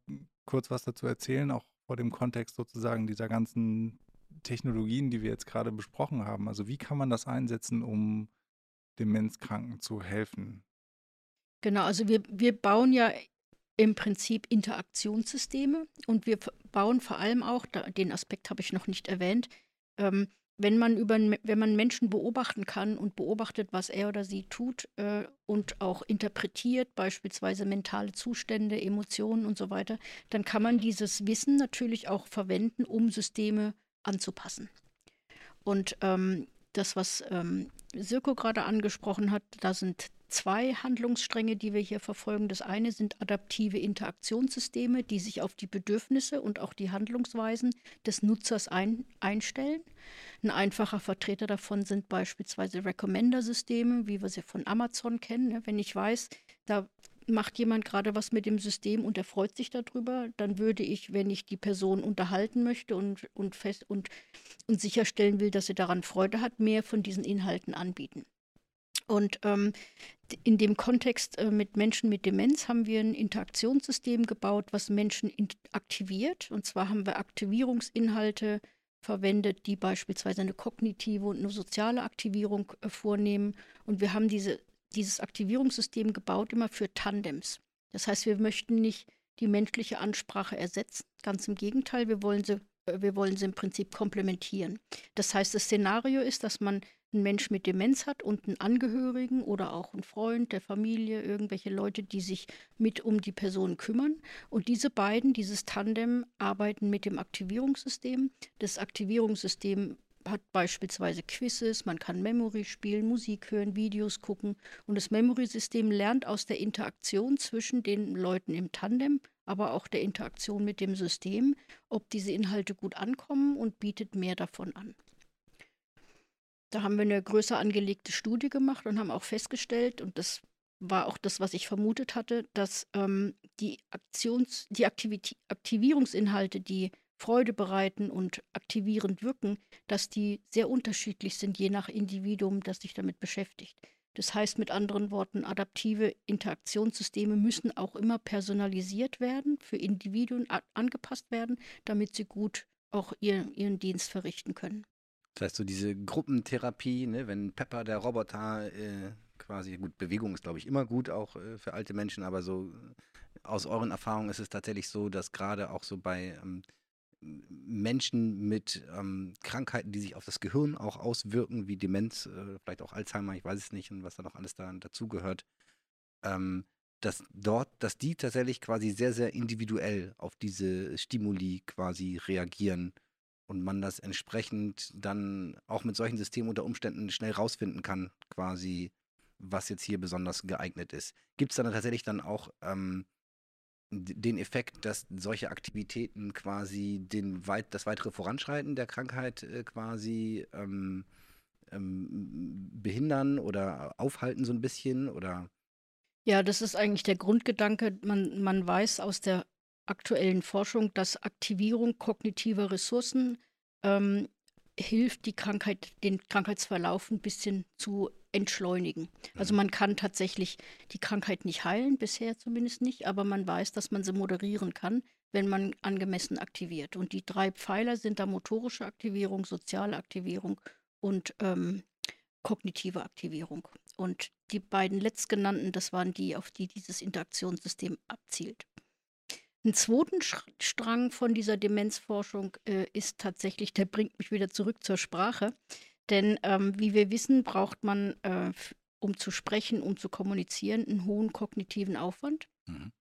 kurz was dazu erzählen, auch vor dem Kontext sozusagen dieser ganzen Technologien, die wir jetzt gerade besprochen haben? Also wie kann man das einsetzen, um Demenzkranken zu helfen? Genau, also wir, wir bauen ja im Prinzip Interaktionssysteme und wir bauen vor allem auch, den Aspekt habe ich noch nicht erwähnt, ähm, wenn man über wenn man Menschen beobachten kann und beobachtet, was er oder sie tut äh, und auch interpretiert, beispielsweise mentale Zustände, Emotionen und so weiter, dann kann man dieses Wissen natürlich auch verwenden, um Systeme anzupassen. Und ähm, das, was ähm, Sirko gerade angesprochen hat, da sind zwei Handlungsstränge, die wir hier verfolgen. Das eine sind adaptive Interaktionssysteme, die sich auf die Bedürfnisse und auch die Handlungsweisen des Nutzers ein, einstellen. Ein einfacher Vertreter davon sind beispielsweise Recommender-Systeme, wie wir sie von Amazon kennen. Wenn ich weiß, da macht jemand gerade was mit dem System und er freut sich darüber, dann würde ich, wenn ich die Person unterhalten möchte und, und, fest, und, und sicherstellen will, dass sie daran Freude hat, mehr von diesen Inhalten anbieten. Und ähm, in dem Kontext äh, mit Menschen mit Demenz haben wir ein Interaktionssystem gebaut, was Menschen aktiviert. Und zwar haben wir Aktivierungsinhalte verwendet, die beispielsweise eine kognitive und eine soziale Aktivierung äh, vornehmen. Und wir haben diese, dieses Aktivierungssystem gebaut immer für Tandems. Das heißt, wir möchten nicht die menschliche Ansprache ersetzen. Ganz im Gegenteil, wir wollen sie, äh, wir wollen sie im Prinzip komplementieren. Das heißt, das Szenario ist, dass man einen Mensch mit Demenz hat und einen Angehörigen oder auch einen Freund der Familie, irgendwelche Leute, die sich mit um die Person kümmern. Und diese beiden, dieses Tandem, arbeiten mit dem Aktivierungssystem. Das Aktivierungssystem hat beispielsweise Quizzes, man kann Memory spielen, Musik hören, Videos gucken. Und das Memory-System lernt aus der Interaktion zwischen den Leuten im Tandem, aber auch der Interaktion mit dem System, ob diese Inhalte gut ankommen und bietet mehr davon an. Da haben wir eine größer angelegte Studie gemacht und haben auch festgestellt, und das war auch das, was ich vermutet hatte, dass ähm, die, Aktions-, die Aktivierungsinhalte, die Freude bereiten und aktivierend wirken, dass die sehr unterschiedlich sind, je nach Individuum, das sich damit beschäftigt. Das heißt mit anderen Worten, adaptive Interaktionssysteme müssen auch immer personalisiert werden, für Individuen angepasst werden, damit sie gut auch ihr, ihren Dienst verrichten können. Das heißt, so diese Gruppentherapie, ne, wenn Pepper, der Roboter, äh, quasi, gut, Bewegung ist, glaube ich, immer gut, auch äh, für alte Menschen, aber so aus euren Erfahrungen ist es tatsächlich so, dass gerade auch so bei ähm, Menschen mit ähm, Krankheiten, die sich auf das Gehirn auch auswirken, wie Demenz, äh, vielleicht auch Alzheimer, ich weiß es nicht, und was da noch alles da dazugehört, ähm, dass dort, dass die tatsächlich quasi sehr, sehr individuell auf diese Stimuli quasi reagieren und man das entsprechend dann auch mit solchen Systemen unter Umständen schnell rausfinden kann, quasi, was jetzt hier besonders geeignet ist. Gibt es dann tatsächlich dann auch ähm, den Effekt, dass solche Aktivitäten quasi den weit, das weitere Voranschreiten der Krankheit äh, quasi ähm, ähm, behindern oder aufhalten so ein bisschen oder? Ja, das ist eigentlich der Grundgedanke. Man, man weiß aus der aktuellen Forschung, dass Aktivierung kognitiver Ressourcen ähm, hilft, die Krankheit, den Krankheitsverlauf ein bisschen zu entschleunigen. Also mhm. man kann tatsächlich die Krankheit nicht heilen, bisher zumindest nicht, aber man weiß, dass man sie moderieren kann, wenn man angemessen aktiviert. Und die drei Pfeiler sind da motorische Aktivierung, soziale Aktivierung und ähm, kognitive Aktivierung. Und die beiden letztgenannten, das waren die, auf die dieses Interaktionssystem abzielt. Ein zweiten Strang von dieser Demenzforschung äh, ist tatsächlich, der bringt mich wieder zurück zur Sprache. Denn ähm, wie wir wissen, braucht man, äh, um zu sprechen, um zu kommunizieren, einen hohen kognitiven Aufwand. Mhm.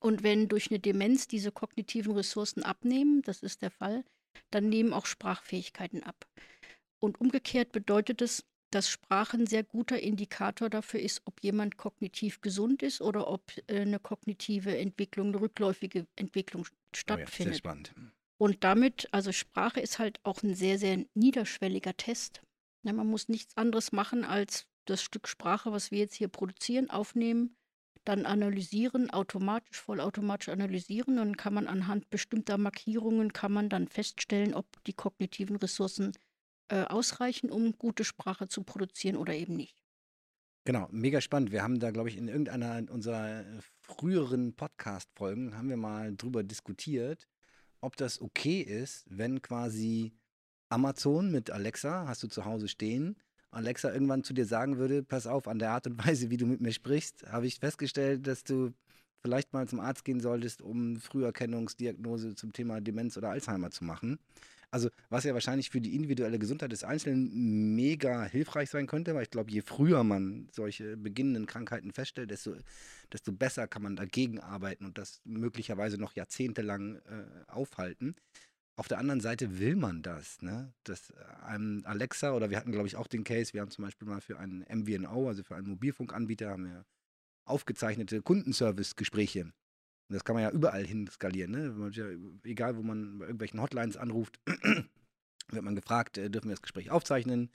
Und wenn durch eine Demenz diese kognitiven Ressourcen abnehmen, das ist der Fall, dann nehmen auch Sprachfähigkeiten ab. Und umgekehrt bedeutet es, dass Sprache ein sehr guter Indikator dafür ist, ob jemand kognitiv gesund ist oder ob äh, eine kognitive Entwicklung, eine rückläufige Entwicklung stattfindet. Oh ja, sehr spannend. Und damit, also Sprache ist halt auch ein sehr, sehr niederschwelliger Test. Ja, man muss nichts anderes machen, als das Stück Sprache, was wir jetzt hier produzieren, aufnehmen, dann analysieren, automatisch, vollautomatisch analysieren. Dann kann man anhand bestimmter Markierungen, kann man dann feststellen, ob die kognitiven Ressourcen äh, ausreichen, um gute Sprache zu produzieren oder eben nicht. Genau, mega spannend. Wir haben da, glaube ich, in irgendeiner unserer äh, früheren Podcast-Folgen haben wir mal drüber diskutiert, ob das okay ist, wenn quasi Amazon mit Alexa, hast du zu Hause stehen, Alexa irgendwann zu dir sagen würde, pass auf, an der Art und <laughs> Weise, wie du mit mir sprichst, habe ich festgestellt, dass du vielleicht mal zum Arzt gehen solltest, um Früherkennungsdiagnose zum Thema Demenz oder Alzheimer zu machen. Also was ja wahrscheinlich für die individuelle Gesundheit des Einzelnen mega hilfreich sein könnte, weil ich glaube, je früher man solche beginnenden Krankheiten feststellt, desto, desto besser kann man dagegen arbeiten und das möglicherweise noch jahrzehntelang äh, aufhalten. Auf der anderen Seite will man das, ne? Dass einem Alexa oder wir hatten, glaube ich, auch den Case, wir haben zum Beispiel mal für einen MVNO, also für einen Mobilfunkanbieter, haben wir aufgezeichnete Kundenservice-Gespräche und das kann man ja überall hin skalieren. Ne? Ja, egal, wo man bei irgendwelchen Hotlines anruft, <clears throat> wird man gefragt, äh, dürfen wir das Gespräch aufzeichnen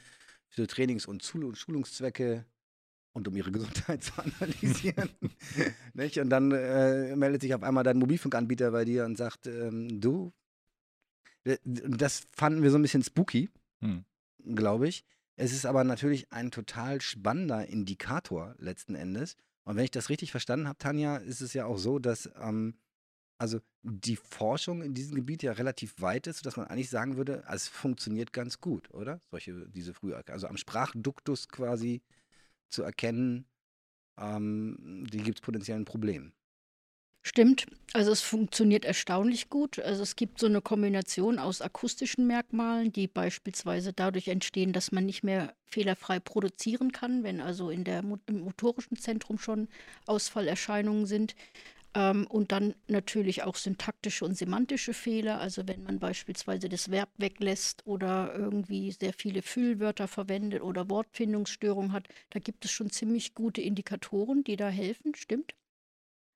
für Trainings- und Schulungszwecke und um ihre <laughs> Gesundheit zu analysieren. <laughs> und dann äh, meldet sich auf einmal dein Mobilfunkanbieter bei dir und sagt, ähm, du, das fanden wir so ein bisschen spooky, hm. glaube ich. Es ist aber natürlich ein total spannender Indikator letzten Endes. Und wenn ich das richtig verstanden habe, Tanja, ist es ja auch so, dass ähm, also die Forschung in diesem Gebiet ja relativ weit ist, sodass man eigentlich sagen würde, es funktioniert ganz gut, oder? Solche, diese frühe, also am Sprachduktus quasi zu erkennen, ähm, die gibt es potenziell ein Problem. Stimmt, also es funktioniert erstaunlich gut. Also es gibt so eine Kombination aus akustischen Merkmalen, die beispielsweise dadurch entstehen, dass man nicht mehr fehlerfrei produzieren kann, wenn also in der, im motorischen Zentrum schon Ausfallerscheinungen sind. Ähm, und dann natürlich auch syntaktische und semantische Fehler, also wenn man beispielsweise das Verb weglässt oder irgendwie sehr viele Füllwörter verwendet oder Wortfindungsstörungen hat, da gibt es schon ziemlich gute Indikatoren, die da helfen, stimmt.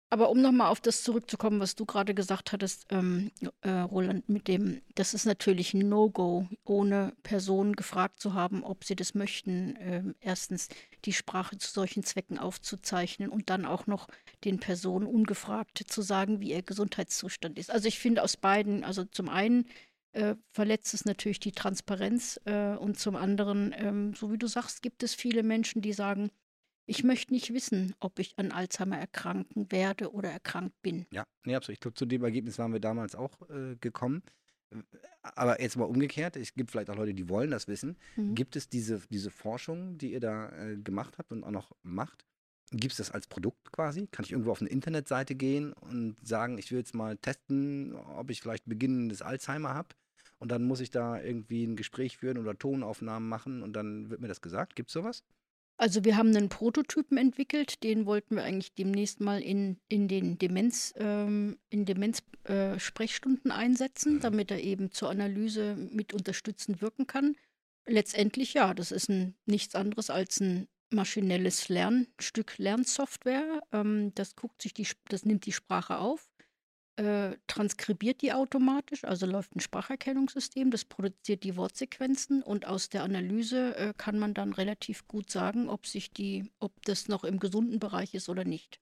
Aber um nochmal auf das zurückzukommen, was du gerade gesagt hattest, ähm, äh, Roland, mit dem, das ist natürlich ein No-Go, ohne Personen gefragt zu haben, ob sie das möchten, äh, erstens die Sprache zu solchen Zwecken aufzuzeichnen und dann auch noch den Personen ungefragt zu sagen, wie ihr Gesundheitszustand ist. Also ich finde aus beiden, also zum einen äh, verletzt es natürlich die Transparenz äh, und zum anderen, ähm, so wie du sagst, gibt es viele Menschen, die sagen, ich möchte nicht wissen, ob ich an Alzheimer erkranken werde oder erkrankt bin. Ja, nee, absolut. Ich glaube, zu dem Ergebnis waren wir damals auch äh, gekommen. Aber jetzt mal umgekehrt, es gibt vielleicht auch Leute, die wollen das wissen. Mhm. Gibt es diese, diese Forschung, die ihr da äh, gemacht habt und auch noch macht? Gibt es das als Produkt quasi? Kann ich irgendwo auf eine Internetseite gehen und sagen, ich will jetzt mal testen, ob ich vielleicht beginnendes Alzheimer habe? Und dann muss ich da irgendwie ein Gespräch führen oder Tonaufnahmen machen und dann wird mir das gesagt. Gibt es sowas? Also wir haben einen Prototypen entwickelt, den wollten wir eigentlich demnächst mal in, in den Demenz, ähm, in Demenz-Sprechstunden äh, einsetzen, mhm. damit er eben zur Analyse mit unterstützend wirken kann. Letztendlich ja, das ist ein, nichts anderes als ein maschinelles Lernstück Lernsoftware. Ähm, das guckt sich die, das nimmt die Sprache auf äh, transkribiert die automatisch, also läuft ein Spracherkennungssystem, das produziert die Wortsequenzen und aus der Analyse äh, kann man dann relativ gut sagen, ob sich die, ob das noch im gesunden Bereich ist oder nicht.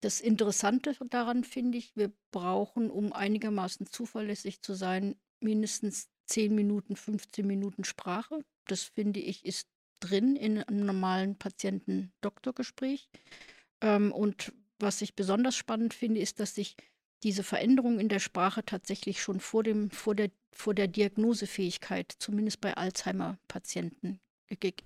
Das Interessante daran finde ich, wir brauchen, um einigermaßen zuverlässig zu sein, mindestens 10 Minuten, 15 Minuten Sprache. Das finde ich ist drin in einem normalen Patienten-Doktor-Gespräch. Ähm, und was ich besonders spannend finde, ist, dass sich diese Veränderung in der Sprache tatsächlich schon vor, dem, vor, der, vor der Diagnosefähigkeit, zumindest bei Alzheimer-Patienten,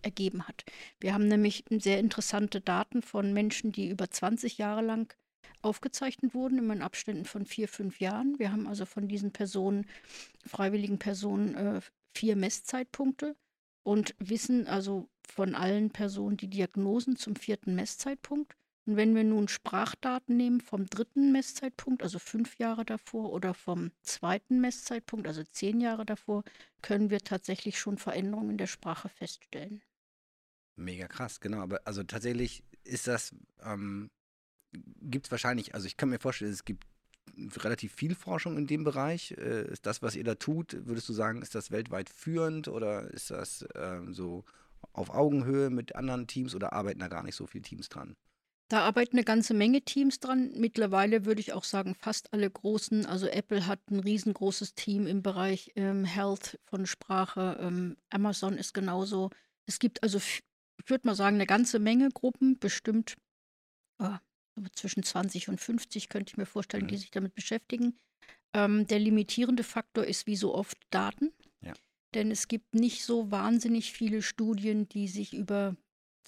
ergeben hat. Wir haben nämlich sehr interessante Daten von Menschen, die über 20 Jahre lang aufgezeichnet wurden, immer in Abständen von vier, fünf Jahren. Wir haben also von diesen Personen, freiwilligen Personen, äh, vier Messzeitpunkte und wissen also von allen Personen die Diagnosen zum vierten Messzeitpunkt. Und wenn wir nun Sprachdaten nehmen vom dritten Messzeitpunkt, also fünf Jahre davor, oder vom zweiten Messzeitpunkt, also zehn Jahre davor, können wir tatsächlich schon Veränderungen in der Sprache feststellen. Mega krass, genau. Aber also tatsächlich ist das, ähm, gibt es wahrscheinlich, also ich kann mir vorstellen, es gibt relativ viel Forschung in dem Bereich. Äh, ist das, was ihr da tut, würdest du sagen, ist das weltweit führend oder ist das äh, so auf Augenhöhe mit anderen Teams oder arbeiten da gar nicht so viele Teams dran? Da arbeiten eine ganze Menge Teams dran. Mittlerweile würde ich auch sagen, fast alle großen. Also Apple hat ein riesengroßes Team im Bereich ähm, Health von Sprache. Ähm, Amazon ist genauso. Es gibt also, ich würde mal sagen, eine ganze Menge Gruppen, bestimmt oh, zwischen 20 und 50 könnte ich mir vorstellen, mhm. die sich damit beschäftigen. Ähm, der limitierende Faktor ist wie so oft Daten. Ja. Denn es gibt nicht so wahnsinnig viele Studien, die sich über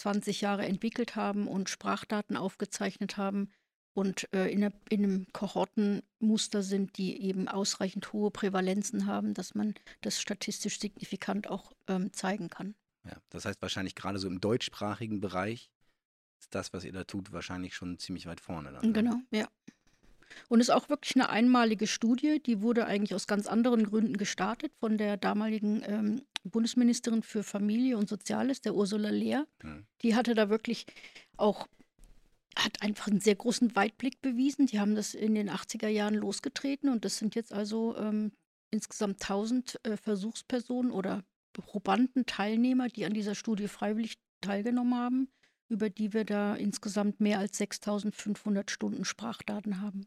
20 Jahre entwickelt haben und Sprachdaten aufgezeichnet haben und äh, in, in, einem Kohortenmuster sind, die eben ausreichend hohe Prävalenzen haben, dass man das statistisch signifikant auch ähm, zeigen kann. Ja, das heißt wahrscheinlich gerade so im deutschsprachigen Bereich ist das, was ihr da tut, wahrscheinlich schon ziemlich weit vorne. Dann, ne? genau, ja. Und es ist auch wirklich eine einmalige Studie, die wurde eigentlich aus ganz anderen Gründen gestartet von der damaligen ähm, Bundesministerin für Familie und Soziales, der Ursula Lehr. Mhm. Die hatte da wirklich auch hat einfach einen sehr großen Weitblick bewiesen. Die haben das in den 80er Jahren losgetreten und das sind jetzt also ähm, insgesamt 1000 äh, Versuchspersonen oder Probanden, Teilnehmer, die an dieser Studie freiwillig teilgenommen haben, über die wir da insgesamt mehr als 6500 Stunden Sprachdaten haben.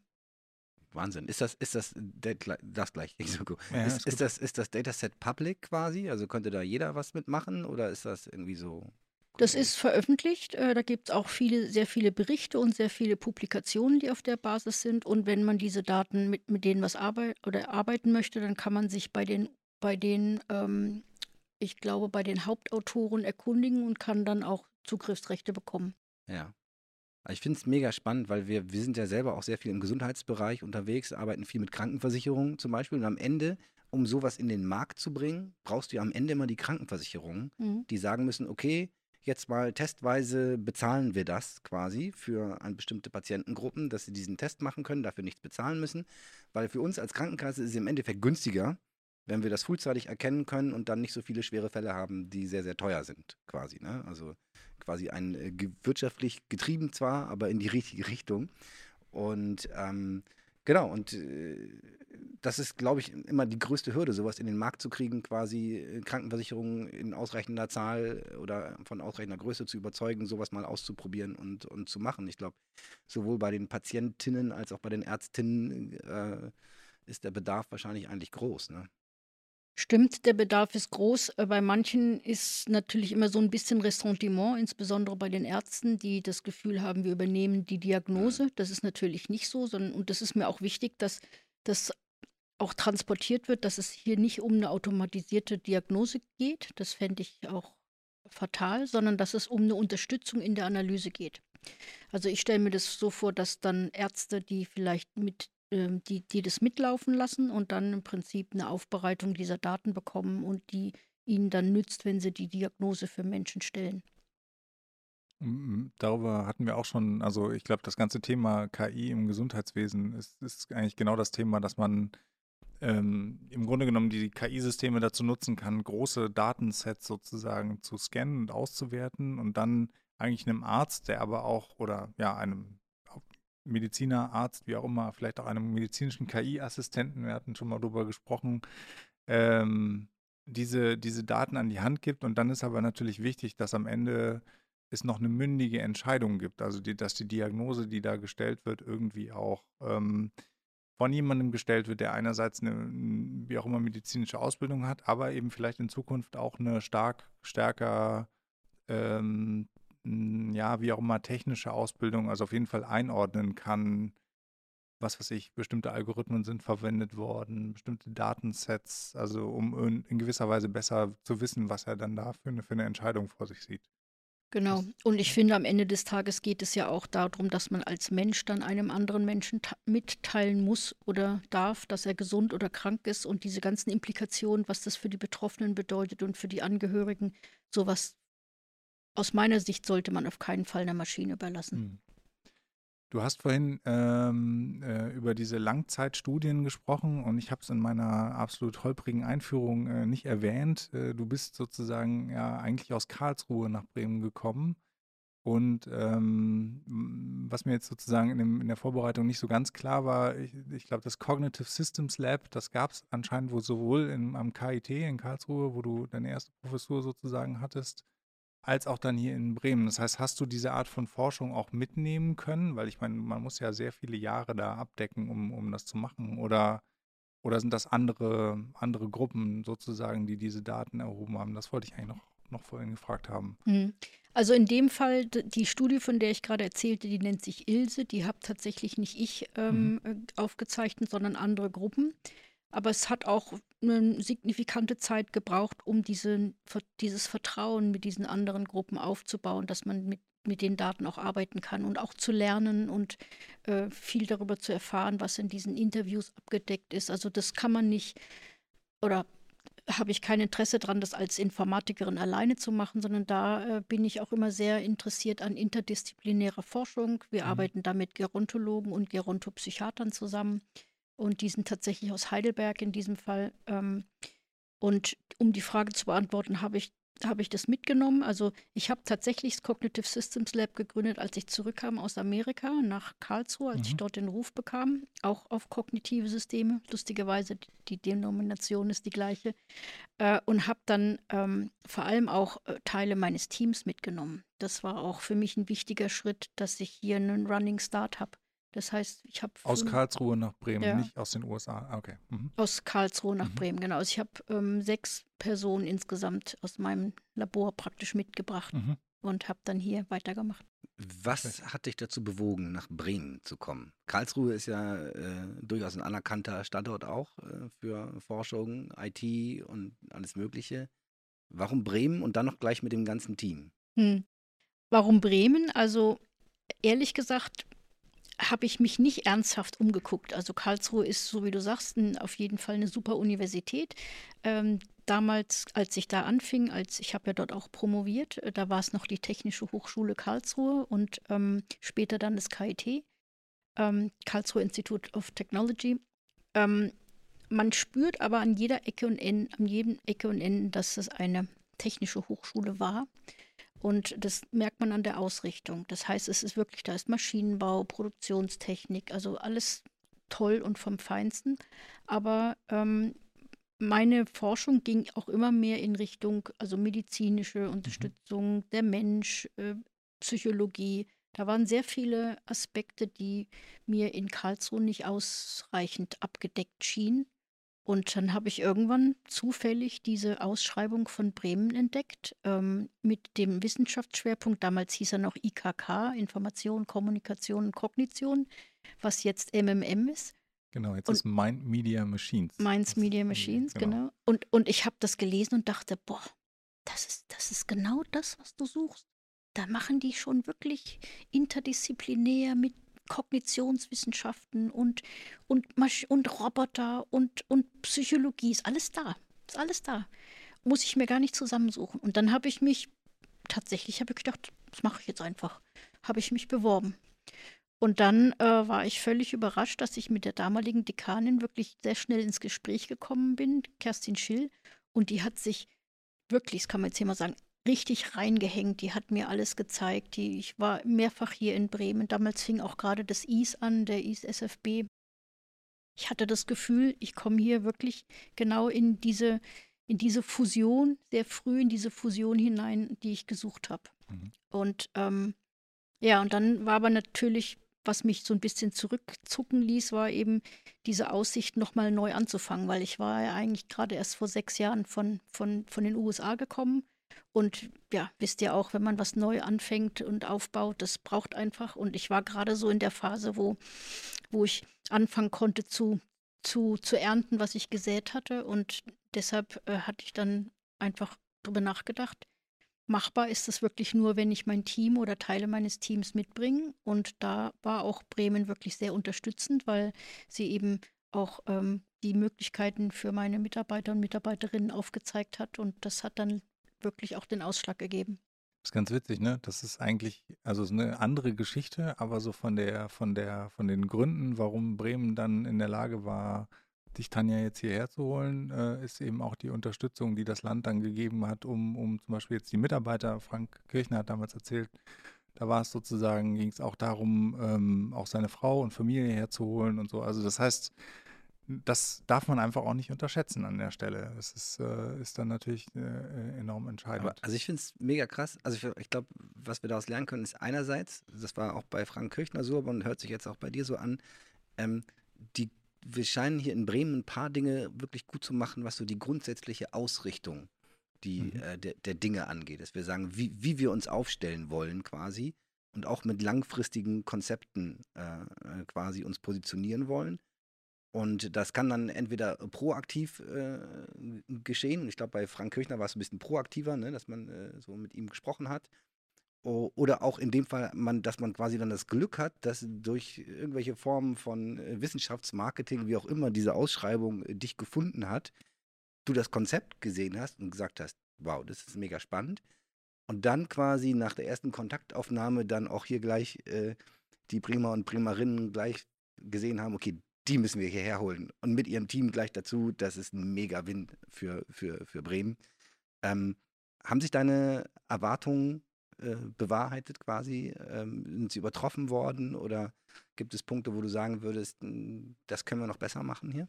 Wahnsinn. Ist das, ist das, das gleich, <laughs> ja, ist, ist, ist, das, ist das Dataset public quasi? Also könnte da jeder was mitmachen oder ist das irgendwie so? Das ist veröffentlicht. Äh, da gibt es auch viele, sehr viele Berichte und sehr viele Publikationen, die auf der Basis sind. Und wenn man diese Daten mit, mit denen was arbeit oder arbeiten möchte, dann kann man sich bei den, bei den ähm, ich glaube, bei den Hauptautoren erkundigen und kann dann auch Zugriffsrechte bekommen. Ja. Ich finde es mega spannend, weil wir, wir sind ja selber auch sehr viel im Gesundheitsbereich unterwegs, arbeiten viel mit Krankenversicherungen zum Beispiel. Und am Ende, um sowas in den Markt zu bringen, brauchst du ja am Ende immer die Krankenversicherungen, mhm. die sagen müssen, okay, jetzt mal testweise bezahlen wir das quasi für eine bestimmte Patientengruppen, dass sie diesen Test machen können, dafür nichts bezahlen müssen. Weil für uns als Krankenkasse ist es im Endeffekt günstiger, wenn wir das frühzeitig erkennen können und dann nicht so viele schwere Fälle haben, die sehr, sehr teuer sind, quasi. Ne? Also quasi ein äh, wirtschaftlich getrieben zwar, aber in die richtige Richtung. Und ähm, genau, und äh, das ist, glaube ich, immer die größte Hürde, sowas in den Markt zu kriegen, quasi äh, Krankenversicherungen in ausreichender Zahl oder von ausreichender Größe zu überzeugen, sowas mal auszuprobieren und, und zu machen. Ich glaube, sowohl bei den Patientinnen als auch bei den Ärztinnen äh, ist der Bedarf wahrscheinlich eigentlich groß. Ne? Stimmt, der Bedarf ist groß. Äh, bei manchen ist natürlich immer so ein bisschen Ressentiment, insbesondere bei den Ärzten, die das Gefühl haben, wir übernehmen die Diagnose. Das ist natürlich nicht so, sondern und das ist mir auch wichtig, dass das auch transportiert wird, dass es hier nicht um eine automatisierte Diagnose geht. Das fände ich auch fatal, sondern dass es um eine Unterstützung in der Analyse geht. Also ich stelle mir das so vor, dass dann Ärzte, die vielleicht mit die, die das mitlaufen lassen und dann im Prinzip eine Aufbereitung dieser Daten bekommen und die ihnen dann nützt, wenn sie die Diagnose für Menschen stellen. Darüber hatten wir auch schon, also ich glaube, das ganze Thema KI im Gesundheitswesen ist, ist eigentlich genau das Thema, dass man ähm, im Grunde genommen die KI-Systeme dazu nutzen kann, große Datensets sozusagen zu scannen und auszuwerten und dann eigentlich einem Arzt, der aber auch, oder ja, einem Mediziner, Arzt, wie auch immer, vielleicht auch einem medizinischen KI-Assistenten, wir hatten schon mal darüber gesprochen, ähm, diese, diese Daten an die Hand gibt. Und dann ist aber natürlich wichtig, dass am Ende es noch eine mündige Entscheidung gibt. Also die, dass die Diagnose, die da gestellt wird, irgendwie auch ähm, von jemandem gestellt wird, der einerseits eine, wie auch immer, medizinische Ausbildung hat, aber eben vielleicht in Zukunft auch eine stark, stärker ähm, ja, wie auch immer, technische Ausbildung, also auf jeden Fall einordnen kann, was weiß ich, bestimmte Algorithmen sind verwendet worden, bestimmte Datensets, also um in, in gewisser Weise besser zu wissen, was er dann da für eine, für eine Entscheidung vor sich sieht. Genau. Und ich finde, am Ende des Tages geht es ja auch darum, dass man als Mensch dann einem anderen Menschen mitteilen muss oder darf, dass er gesund oder krank ist und diese ganzen Implikationen, was das für die Betroffenen bedeutet und für die Angehörigen, sowas aus meiner Sicht sollte man auf keinen Fall einer Maschine überlassen. Hm. Du hast vorhin ähm, äh, über diese Langzeitstudien gesprochen und ich habe es in meiner absolut holprigen Einführung äh, nicht erwähnt. Äh, du bist sozusagen ja eigentlich aus Karlsruhe nach Bremen gekommen. Und ähm, was mir jetzt sozusagen in, dem, in, der Vorbereitung nicht so ganz klar war, ich, ich glaube, das Cognitive Systems Lab, das gab es anscheinend wohl sowohl in, am KIT in Karlsruhe, wo du deine erste Professur sozusagen hattest, als auch dann hier in Bremen. Das heißt, hast du diese Art von Forschung auch mitnehmen können? Weil ich meine, man muss ja sehr viele Jahre da abdecken, um, um das zu machen. Oder, oder sind das andere, andere Gruppen sozusagen, die diese Daten erhoben haben? Das wollte ich eigentlich noch, noch vorhin gefragt haben. Hm. Also in dem Fall, die Studie, von der ich gerade erzählte, die nennt sich Ilse. Die habe tatsächlich nicht ich ähm, mhm. aufgezeichnet, sondern andere Gruppen. Aber es hat auch eine signifikante Zeit gebraucht, um diese, dieses Vertrauen mit diesen anderen Gruppen aufzubauen, dass man mit, mit den Daten auch arbeiten kann und auch zu lernen und äh, viel darüber zu erfahren, was in diesen Interviews abgedeckt ist. Also das kann man nicht oder habe ich kein Interesse daran, das als Informatikerin alleine zu machen, sondern da äh, bin ich auch immer sehr interessiert an interdisziplinärer Forschung. Wir mhm. arbeiten da mit Gerontologen und Gerontopsychiatern zusammen und die sind tatsächlich aus Heidelberg in diesem Fall. Ähm, und um die Frage zu beantworten, habe ich, hab ich das mitgenommen. Also ich habe tatsächlich das Cognitive Systems Lab gegründet, als ich zurückkam aus Amerika nach Karlsruhe, als mhm. ich dort den Ruf bekam, auch auf kognitive Systeme. Lustigerweise, die Denomination ist die gleiche. Äh, und habe dann ähm, vor allem auch äh, Teile meines Teams mitgenommen. Das war auch für mich ein wichtiger Schritt, dass ich hier einen Running Start habe. Das heißt, ich habe. Aus Karlsruhe nach Bremen, ja. nicht aus den USA. Ah, okay. Mhm. Aus Karlsruhe nach mhm. Bremen, genau. Also ich habe ähm, sechs Personen insgesamt aus meinem Labor praktisch mitgebracht. Mhm. und habe dann hier weitergemacht. Was hat dich dazu bewogen, nach Bremen zu kommen? Karlsruhe ist ja äh, durchaus ein anerkannter Standort auch äh, für Forschung, IT und alles Mögliche. Warum Bremen und dann noch gleich mit dem ganzen Team? Hm. Warum Bremen? Also ehrlich gesagt habe ich mich nicht ernsthaft umgeguckt. Also Karlsruhe ist, so wie du sagst, ein, auf jeden Fall eine super Universität. Ähm, damals, als ich da anfing, als ich habe ja dort auch promoviert, äh, da war es noch die Technische Hochschule Karlsruhe und ähm, später dann das KIT, ähm, Karlsruhe Institute of Technology. Ähm, man spürt aber an jeder Ecke und Ende, an jedem Ecke und Ende, dass es eine technische Hochschule war. Und das merkt man an der Ausrichtung. Das heißt, es ist wirklich, da ist Maschinenbau, Produktionstechnik, also alles toll und vom Feinsten. Aber ähm, meine Forschung ging auch immer mehr in Richtung, also medizinische mhm. Unterstützung, mhm. der Mensch, äh, Psychologie. Da waren sehr viele Aspekte, die mir in Karlsruhe nicht ausreichend abgedeckt schienen. Und dann habe ich irgendwann zufällig diese Ausschreibung von Bremen entdeckt ähm, mit dem Wissenschaftsschwerpunkt. Damals hieß er noch IKK, Information, Kommunikation und Kognition, was jetzt MMM ist. Genau, jetzt und ist Mind Media Machines. Minds Media Machines, genau. genau. Und, und ich habe das gelesen und dachte, boah, das ist, das ist genau das, was du suchst. Da machen die schon wirklich interdisziplinär mit Kognitionswissenschaften und, und, und Roboter und, und Psychologie. Ist alles da. Ist alles da. Muss ich mir gar nicht zusammensuchen. Und dann habe ich mich, tatsächlich habe ich gedacht, das mache ich jetzt einfach. Habe ich mich beworben. Und dann äh, war ich völlig überrascht, dass ich mit der damaligen Dekanin wirklich sehr schnell ins Gespräch gekommen bin, Kerstin Schill. Und die hat sich wirklich, das kann man jetzt hier mal sagen, richtig reingehängt. Die hat mir alles gezeigt. Die, ich war mehrfach hier in Bremen. Damals fing auch gerade das IS an, der IS SFB. Ich hatte das Gefühl, ich komme hier wirklich genau in diese, in diese Fusion, sehr früh in diese Fusion hinein, die ich gesucht habe. Mhm. Und ähm, ja, und dann war aber natürlich was mich so ein bisschen zurückzucken ließ, war eben diese Aussicht, nochmal neu anzufangen, weil ich war ja eigentlich gerade erst vor sechs Jahren von, von, von den USA gekommen. Und ja, wisst ihr auch, wenn man was neu anfängt und aufbaut, das braucht einfach. Und ich war gerade so in der Phase, wo, wo ich anfangen konnte zu, zu, zu ernten, was ich gesät hatte. Und deshalb äh, hatte ich dann einfach darüber nachgedacht, Machbar ist es wirklich nur, wenn ich mein Team oder Teile meines Teams mitbringe. Und da war auch Bremen wirklich sehr unterstützend, weil sie eben auch ähm, die Möglichkeiten für meine Mitarbeiter und Mitarbeiterinnen aufgezeigt hat. Und das hat dann wirklich auch den Ausschlag gegeben. Das ist ganz witzig, ne? Das ist eigentlich, also eine andere Geschichte, aber so von der, von der, von den Gründen, warum Bremen dann in der Lage war, dich Tanja jetzt hierher zu holen, äh, ist eben auch die Unterstützung, die das Land dann gegeben hat, um, um zum Beispiel jetzt die Mitarbeiter, Frank Kirchner hat damals erzählt, da war es sozusagen, ging es auch darum, ähm, auch seine Frau und Familie herzuholen und so. Also das heißt, das darf man einfach auch nicht unterschätzen an der Stelle. Das ist, äh, ist dann natürlich äh, enorm entscheidend. Aber, also ich finde es mega krass. Also ich, ich glaube, was wir daraus lernen können, ist einerseits, das war auch bei Frank Kirchner so, aber hört sich jetzt auch bei dir so an, ähm, die wir scheinen hier in Bremen ein paar Dinge wirklich gut zu machen, was so die grundsätzliche Ausrichtung die, mhm. äh, der, der, Dinge angeht. Dass wir sagen, wie, wie wir uns aufstellen wollen quasi und auch mit langfristigen Konzepten äh, äh, quasi uns positionieren wollen. Und das kann dann entweder proaktiv äh, geschehen. Ich glaube, bei Frank Kirchner war es ein bisschen proaktiver, ne, dass man äh, so mit ihm gesprochen hat. Oder auch in dem Fall, man, dass man quasi dann das Glück hat, dass durch irgendwelche Formen von äh, Wissenschaftsmarketing, wie auch immer, diese Ausschreibung äh, dich gefunden hat, du das Konzept gesehen hast und gesagt hast, wow, das ist mega spannend. Und dann quasi nach der ersten Kontaktaufnahme dann auch hier gleich äh, die Bremer und Bremerinnen gleich gesehen haben, okay, die müssen wir hierher holen. Und mit ihrem Team gleich dazu, das ist ein mega Win für, für, für Bremen. Ähm, haben sich deine Erwartungen äh, bewahrheitet quasi? Ähm, sind sie übertroffen worden oder gibt es Punkte, wo du sagen würdest, hm, das können wir noch besser machen hier?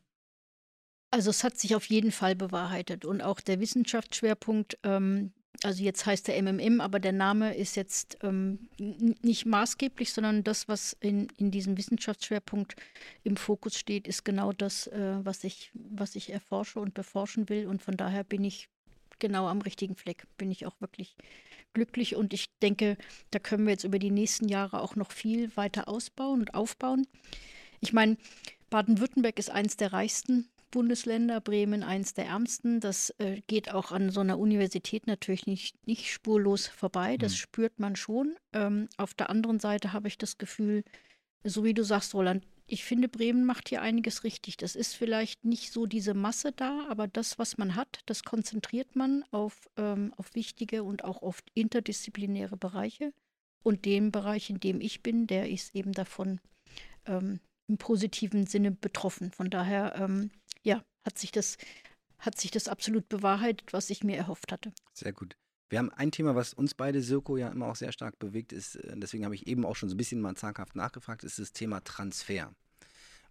Also es hat sich auf jeden Fall bewahrheitet und auch der Wissenschaftsschwerpunkt, ähm, also jetzt heißt der MMM, aber der Name ist jetzt ähm, nicht maßgeblich, sondern das, was in, in diesem Wissenschaftsschwerpunkt im Fokus steht, ist genau das, äh, was, ich, was ich erforsche und beforschen will. Und von daher bin ich genau am richtigen Fleck. Bin ich auch wirklich glücklich und ich denke, da können wir jetzt über die nächsten Jahre auch noch viel weiter ausbauen und aufbauen. Ich meine, Baden-Württemberg ist eines der reichsten Bundesländer, Bremen eins der ärmsten. Das äh, geht auch an so einer Universität natürlich nicht, nicht spurlos vorbei. Das mhm. spürt man schon. Ähm, auf der anderen Seite habe ich das Gefühl, so wie du sagst, Roland, ich finde, Bremen macht hier einiges richtig. Das ist vielleicht nicht so diese Masse da, aber das, was man hat, das konzentriert man auf, ähm, auf wichtige und auch oft interdisziplinäre Bereiche. Und dem Bereich, in dem ich bin, der ist eben davon ähm, im positiven Sinne betroffen. Von daher, ähm, ja, hat sich das, hat sich das absolut bewahrheitet, was ich mir erhofft hatte. Sehr gut. Wir haben ein Thema, was uns beide, Sirko, ja immer auch sehr stark bewegt, ist, äh, deswegen habe ich eben auch schon so ein bisschen mal zaghaft nachgefragt, ist das Thema Transfer.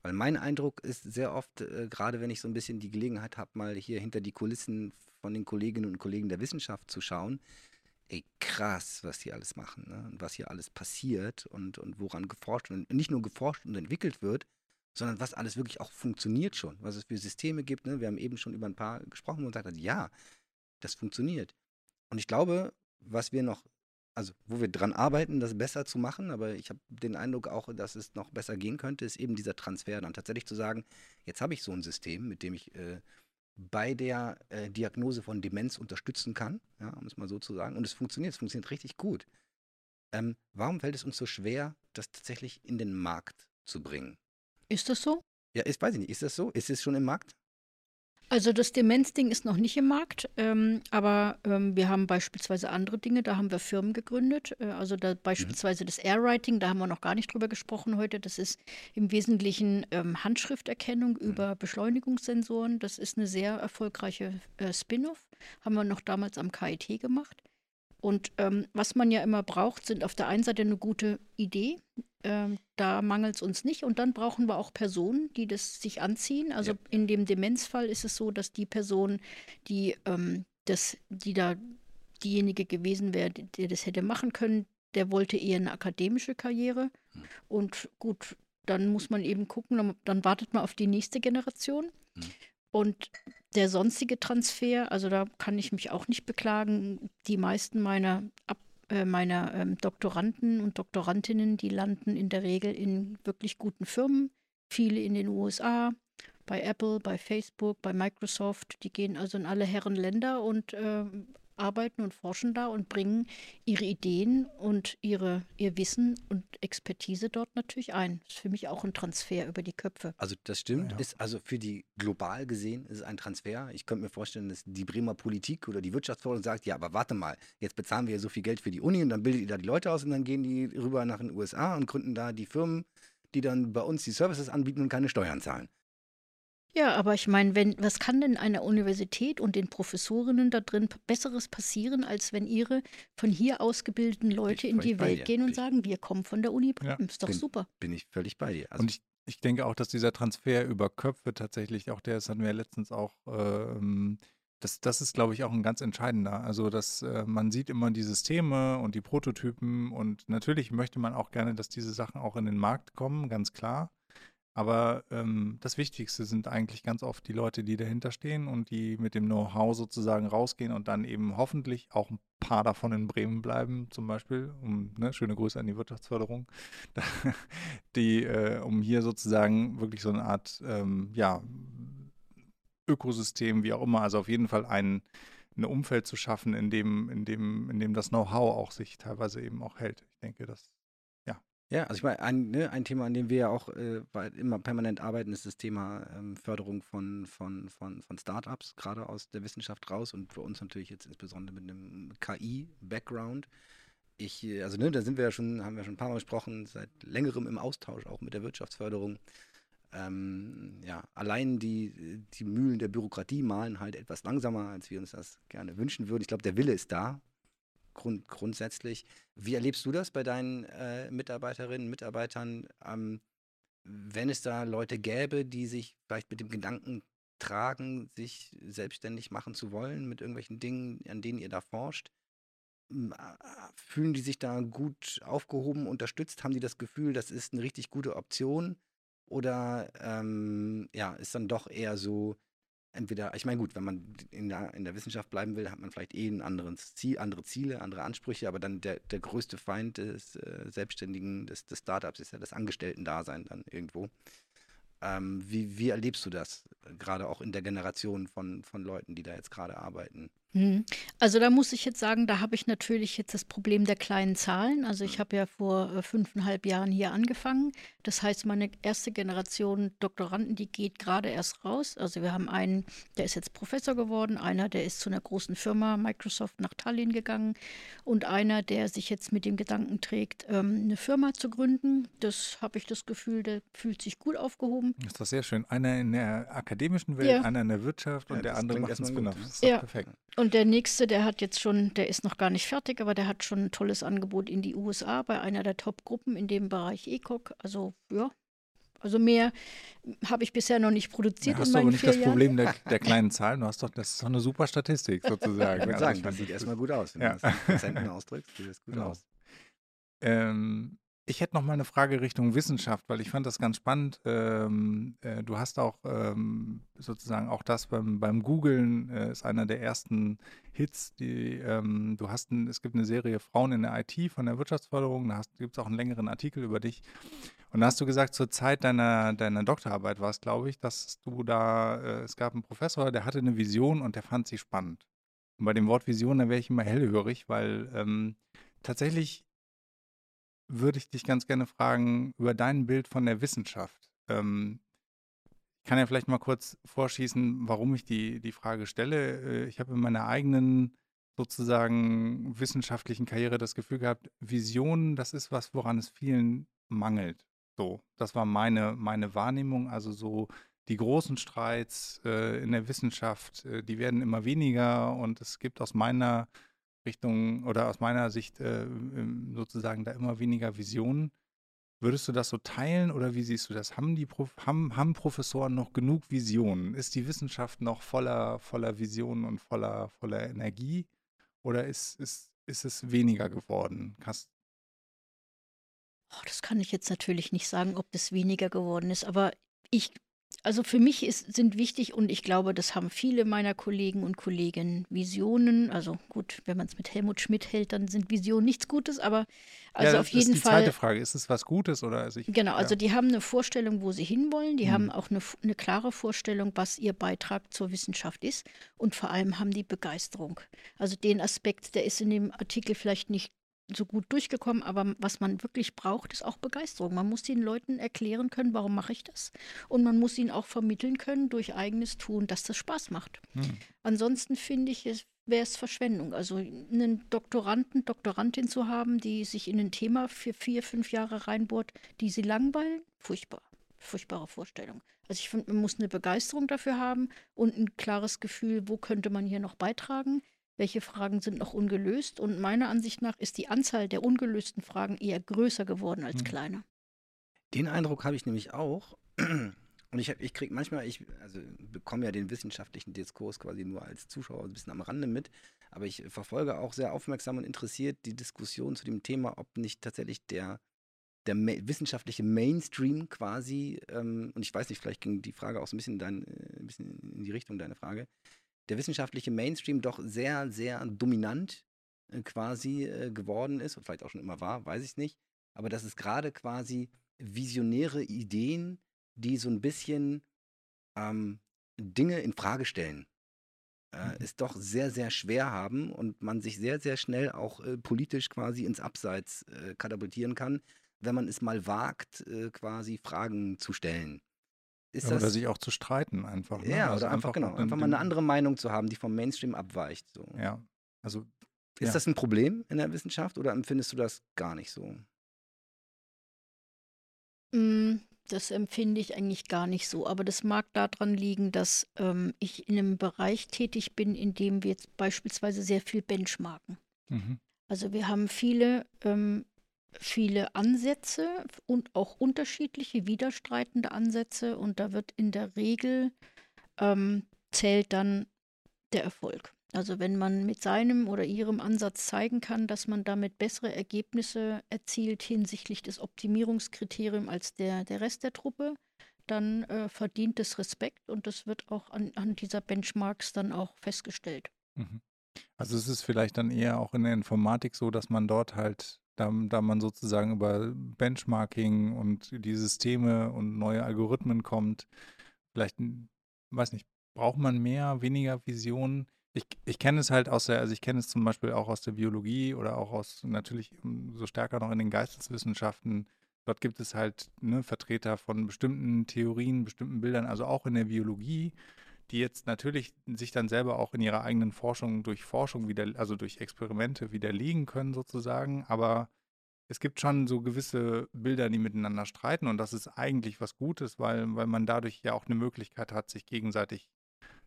Weil mein Eindruck ist sehr oft, äh, gerade wenn ich so ein bisschen die Gelegenheit habe, mal hier hinter die Kulissen von den Kolleginnen und Kollegen der Wissenschaft zu schauen, ey, krass, was die alles machen ne? und was hier alles passiert und, und woran geforscht und nicht nur geforscht und entwickelt wird, sondern was alles wirklich auch funktioniert schon, was es für Systeme gibt. Ne? Wir haben eben schon über ein paar gesprochen und gesagt, ja, das funktioniert. Und ich glaube, was wir noch, also wo wir dran arbeiten, das besser zu machen, aber ich habe den Eindruck auch, dass es noch besser gehen könnte, ist eben dieser Transfer dann tatsächlich zu sagen, jetzt habe ich so ein System, mit dem ich äh, bei der äh, Diagnose von Demenz unterstützen kann, ja, um es mal so zu sagen. Und es funktioniert, es funktioniert richtig gut. Ähm, warum fällt es uns so schwer, das tatsächlich in den Markt zu bringen? Ist das so? Ja, ist, weiß ich nicht. Ist das so? Ist es schon im Markt? Also das Demenzding ist noch nicht im Markt, ähm, aber ähm, wir haben beispielsweise andere Dinge, da haben wir Firmen gegründet. Äh, also da beispielsweise mhm. das Airwriting, da haben wir noch gar nicht drüber gesprochen heute. Das ist im Wesentlichen ähm, Handschrifterkennung mhm. über Beschleunigungssensoren. Das ist eine sehr erfolgreiche äh, Spin-off. Haben wir noch damals am KIT gemacht. Und ähm, was man ja immer braucht, sind auf der einen Seite eine gute Idee, ähm, da mangelt es uns nicht. Und dann brauchen wir auch Personen, die das sich anziehen. Also ja. in dem Demenzfall ist es so, dass die Person, die ähm, das, die da diejenige gewesen wäre, die, das hätte machen können, der wollte eher eine akademische Karriere. Hm. Und gut, dann muss man eben gucken, dann, dann wartet man auf die nächste Generation. Hm. Und der sonstige Transfer, also da kann ich mich auch nicht beklagen. Die meisten meiner äh, meiner ähm, Doktoranden und Doktorandinnen, die landen in der Regel in wirklich guten Firmen, viele in den USA, bei Apple, bei Facebook, bei Microsoft. Die gehen also in alle Herren Länder und äh, arbeiten und forschen da und bringen ihre Ideen und ihre, ihr Wissen und Expertise dort natürlich ein. Das ist für mich auch ein Transfer über die Köpfe. Also das stimmt, ja. ist also für die global gesehen ist es ein Transfer. Ich könnte mir vorstellen, dass die Bremer Politik oder die Wirtschaftsforschung sagt, ja, aber warte mal, jetzt bezahlen wir ja so viel Geld für die Uni und dann bildet ihr da die Leute aus und dann gehen die rüber nach den USA und gründen da die Firmen, die dann bei uns die Services anbieten und keine Steuern zahlen. Ja, aber ich meine, wenn, was kann denn einer Universität und den Professorinnen da drin Besseres passieren, als wenn ihre von hier ausgebildeten Leute in die Welt gehen und sagen, wir kommen von der Uni Bremen. Ja. Ist doch bin, super. Bin ich völlig bei dir. Also und ich, ich denke auch, dass dieser Transfer über Köpfe tatsächlich, auch der, das hatten wir ja letztens auch, ähm, das, das ist, glaube ich, auch ein ganz entscheidender. Also, dass äh, man sieht immer die Systeme und die Prototypen und natürlich möchte man auch gerne, dass diese Sachen auch in den Markt kommen, ganz klar. Aber ähm, das Wichtigste sind eigentlich ganz oft die Leute, die dahinter stehen und die mit dem Know-how sozusagen rausgehen und dann eben hoffentlich auch ein paar davon in Bremen bleiben, zum Beispiel. Um, ne, schöne Grüße an die Wirtschaftsförderung, <laughs> die, äh, um hier sozusagen wirklich so eine Art, ähm, ja, Ökosystem, wie auch immer, also auf jeden Fall ein, ein Umfeld zu schaffen, in dem, in dem, in dem das Know-how auch sich teilweise eben auch hält. Ich denke, das ja, also ich meine, ein, ne, ein Thema, an dem wir ja auch äh, immer permanent arbeiten, ist das Thema ähm, Förderung von, von, von, von Startups, gerade aus der Wissenschaft raus und für uns natürlich jetzt insbesondere mit einem KI-Background. Ich, äh, also ne, da sind wir ja schon, haben wir schon ein paar Mal gesprochen, seit längerem im Austausch auch mit der Wirtschaftsförderung. Ähm, ja, allein die, die Mühlen der Bürokratie malen halt etwas langsamer, als wir uns das gerne wünschen würden. Ich glaube, der Wille ist da, grund, grundsätzlich. Wie erlebst du das bei deinen äh, Mitarbeiterinnen, Mitarbeitern, ähm, wenn es da Leute gäbe, die sich vielleicht mit dem Gedanken tragen, sich selbstständig machen zu wollen mit irgendwelchen Dingen, an denen ihr da forscht? Fühlen die sich da gut aufgehoben, unterstützt? Haben die das Gefühl, das ist eine richtig gute Option? Oder ähm, ja, ist dann doch eher so, entweder, ich meine, gut, wenn man in der, in der Wissenschaft bleiben will, hat man vielleicht eh ein anderes Ziel, andere Ziele, andere Ansprüche, aber dann der, der größte Feind des äh, Selbstständigen, des, des Startups ist ja das Angestellten-Dasein dann irgendwo. Ähm, wie, wie erlebst du das, gerade auch in der Generation von, von Leuten, die da jetzt gerade arbeiten? Hm. Also da muss ich jetzt sagen, da habe ich natürlich jetzt das Problem der kleinen Zahlen. Also ich habe ja vor äh, fünfeinhalb Jahren hier angefangen. Das heißt, meine erste Generation Doktoranden, die geht gerade erst raus. Also wir haben einen, der ist jetzt Professor geworden, einer, der ist zu einer großen Firma Microsoft nach Tallinn gegangen und einer, der sich jetzt mit dem Gedanken trägt, ähm, eine Firma zu gründen. Das habe ich das Gefühl, der fühlt sich gut aufgehoben. Das ist doch sehr schön. Einer in der akademischen Welt, ja. einer in der Wirtschaft und ja, der andere macht einen Spin-off. Das ist ja. perfekt. Und der nächste, der hat jetzt schon, der ist noch gar nicht fertig, aber der hat schon ein tolles Angebot in die USA bei einer der Top-Gruppen in dem Bereich ECOC. Also ja, also mehr habe ich bisher noch nicht produziert. Da hast du aber nicht das Jahren. Problem der, <laughs> der, kleinen Zahlen. Du hast doch, das ist doch eine super Statistik <laughs> sozusagen. Ich würde sagen, das sieht erstmal gut aus. Wenn ja. du das in Prozenten <laughs> ausdrückst, sieht das gut genau. aus. Ähm, ich hätte noch mal eine Frage Richtung Wissenschaft, weil ich fand das ganz spannend. Ähm, äh, du hast auch ähm, sozusagen auch das beim, beim Googlen äh, ist einer der ersten Hits. Die, ähm, du hast ein, es gibt eine Serie Frauen in der IT von der Wirtschaftsförderung. Da gibt es auch einen längeren Artikel über dich. Und da hast du gesagt, zur Zeit deiner, deiner Doktorarbeit war es, glaube ich, dass du da, äh, es gab einen Professor, der hatte eine Vision und der fand sie spannend. Und bei dem Wort Vision, da wäre ich immer hellhörig, weil ähm, tatsächlich würde ich dich ganz gerne fragen über dein Bild von der Wissenschaft. Ähm, ich kann ja vielleicht mal kurz vorschießen, warum ich die, die Frage stelle. Äh, ich habe in meiner eigenen sozusagen wissenschaftlichen Karriere das Gefühl gehabt, Visionen, das ist was, woran es vielen mangelt. So, das war meine, meine Wahrnehmung. Also so die großen Streits äh, in der Wissenschaft, äh, die werden immer weniger und es gibt aus meiner Richtung oder aus meiner Sicht äh, sozusagen da immer weniger Visionen. Würdest du das so teilen oder wie siehst du das? Haben, die Prof haben, haben Professoren noch genug Visionen? Ist die Wissenschaft noch voller, voller Visionen und voller, voller Energie? Oder ist, ist, ist es weniger geworden? Hast oh, das kann ich jetzt natürlich nicht sagen, ob das weniger geworden ist, aber ich also für mich ist, sind wichtig und ich glaube, das haben viele meiner Kollegen und Kolleginnen Visionen. Also gut, wenn man es mit Helmut Schmidt hält, dann sind Visionen nichts Gutes, aber also ja, auf jeden Fall. Das ist die zweite Frage, ist es was Gutes oder? Also ich, genau, also die haben eine Vorstellung, wo sie hinwollen. Die hm. haben auch eine, eine klare Vorstellung, was ihr Beitrag zur Wissenschaft ist und vor allem haben die Begeisterung. Also den Aspekt, der ist in dem Artikel vielleicht nicht so gut durchgekommen, aber was man wirklich braucht, ist auch Begeisterung. Man muss den Leuten erklären können, warum mache ich das? Und man muss ihnen auch vermitteln können durch eigenes Tun, dass das Spaß macht. Hm. Ansonsten finde ich, es wäre es Verschwendung. Also einen Doktoranden, Doktorandin zu haben, die sich in ein Thema für vier, fünf Jahre reinbohrt, die sie langweilen, furchtbar. Furchtbare Vorstellung. Also ich finde, man muss eine Begeisterung dafür haben und ein klares Gefühl, wo könnte man hier noch beitragen welche Fragen sind noch ungelöst. Und meiner Ansicht nach ist die Anzahl der ungelösten Fragen eher größer geworden als mhm. kleiner. Den Eindruck habe ich nämlich auch. <clears throat> Und ich, ich kriege manchmal, ich also bekomme ja den wissenschaftlichen Diskurs quasi nur als Zuschauer ein bisschen am Rande mit, aber ich verfolge auch sehr aufmerksam und interessiert die Diskussion zu dem Thema, ob nicht tatsächlich der, der wissenschaftliche Mainstream quasi, ähm, und ich weiß nicht, vielleicht ging die Frage auch so ein bisschen, dein, äh, ein bisschen in die Richtung deiner Frage, der wissenschaftliche Mainstream doch sehr, sehr dominant äh, quasi äh, geworden ist und vielleicht auch schon immer war, weiß ich nicht. Aber dass es gerade quasi visionäre Ideen, die so ein bisschen ähm, Dinge in Frage stellen, äh, mhm. es doch sehr, sehr schwer haben und man sich sehr, sehr schnell auch äh, politisch quasi ins Abseits äh, katapultieren kann, wenn man es mal wagt, äh, quasi Fragen zu stellen. Ist ja, oder sich auch zu streiten einfach. Ne? Ja, also oder einfach, einfach genau, einfach mal eine andere Meinung zu haben, die vom Mainstream abweicht. So. Ja, also. Ist ja. das ein Problem in der Wissenschaft oder empfindest du das gar nicht so? Mm, das empfinde ich eigentlich gar nicht so. Aber das mag daran liegen, dass ähm, ich in einem Bereich tätig bin, in dem wir jetzt beispielsweise sehr viel benchmarken. Mhm. Also wir haben viele ähm, viele Ansätze und auch unterschiedliche widerstreitende Ansätze und da wird in der Regel ähm, zählt dann der Erfolg. Also wenn man mit seinem oder ihrem Ansatz zeigen kann, dass man damit bessere Ergebnisse erzielt hinsichtlich des Optimierungskriteriums als der, der Rest der Truppe, dann äh, verdient es Respekt und das wird auch an, an dieser Benchmarks dann auch festgestellt. Mhm. Also es ist vielleicht dann eher auch in der Informatik so, dass man dort halt, da, da man sozusagen über Benchmarking und die Systeme und neue Algorithmen kommt, vielleicht, weiß nicht, braucht man mehr, weniger Visionen? Ich, ich kenne es halt aus der, also ich kenne es zum Beispiel auch aus der Biologie oder auch aus natürlich so stärker noch in den Geisteswissenschaften. Dort gibt es halt ne, Vertreter von bestimmten Theorien, bestimmten Bildern, also auch in der Biologie, die jetzt natürlich sich dann selber auch in ihrer eigenen Forschung durch Forschung wieder, also durch Experimente widerlegen können sozusagen. Aber es gibt schon so gewisse Bilder, die miteinander streiten und das ist eigentlich was Gutes, weil, weil man dadurch ja auch eine Möglichkeit hat, sich gegenseitig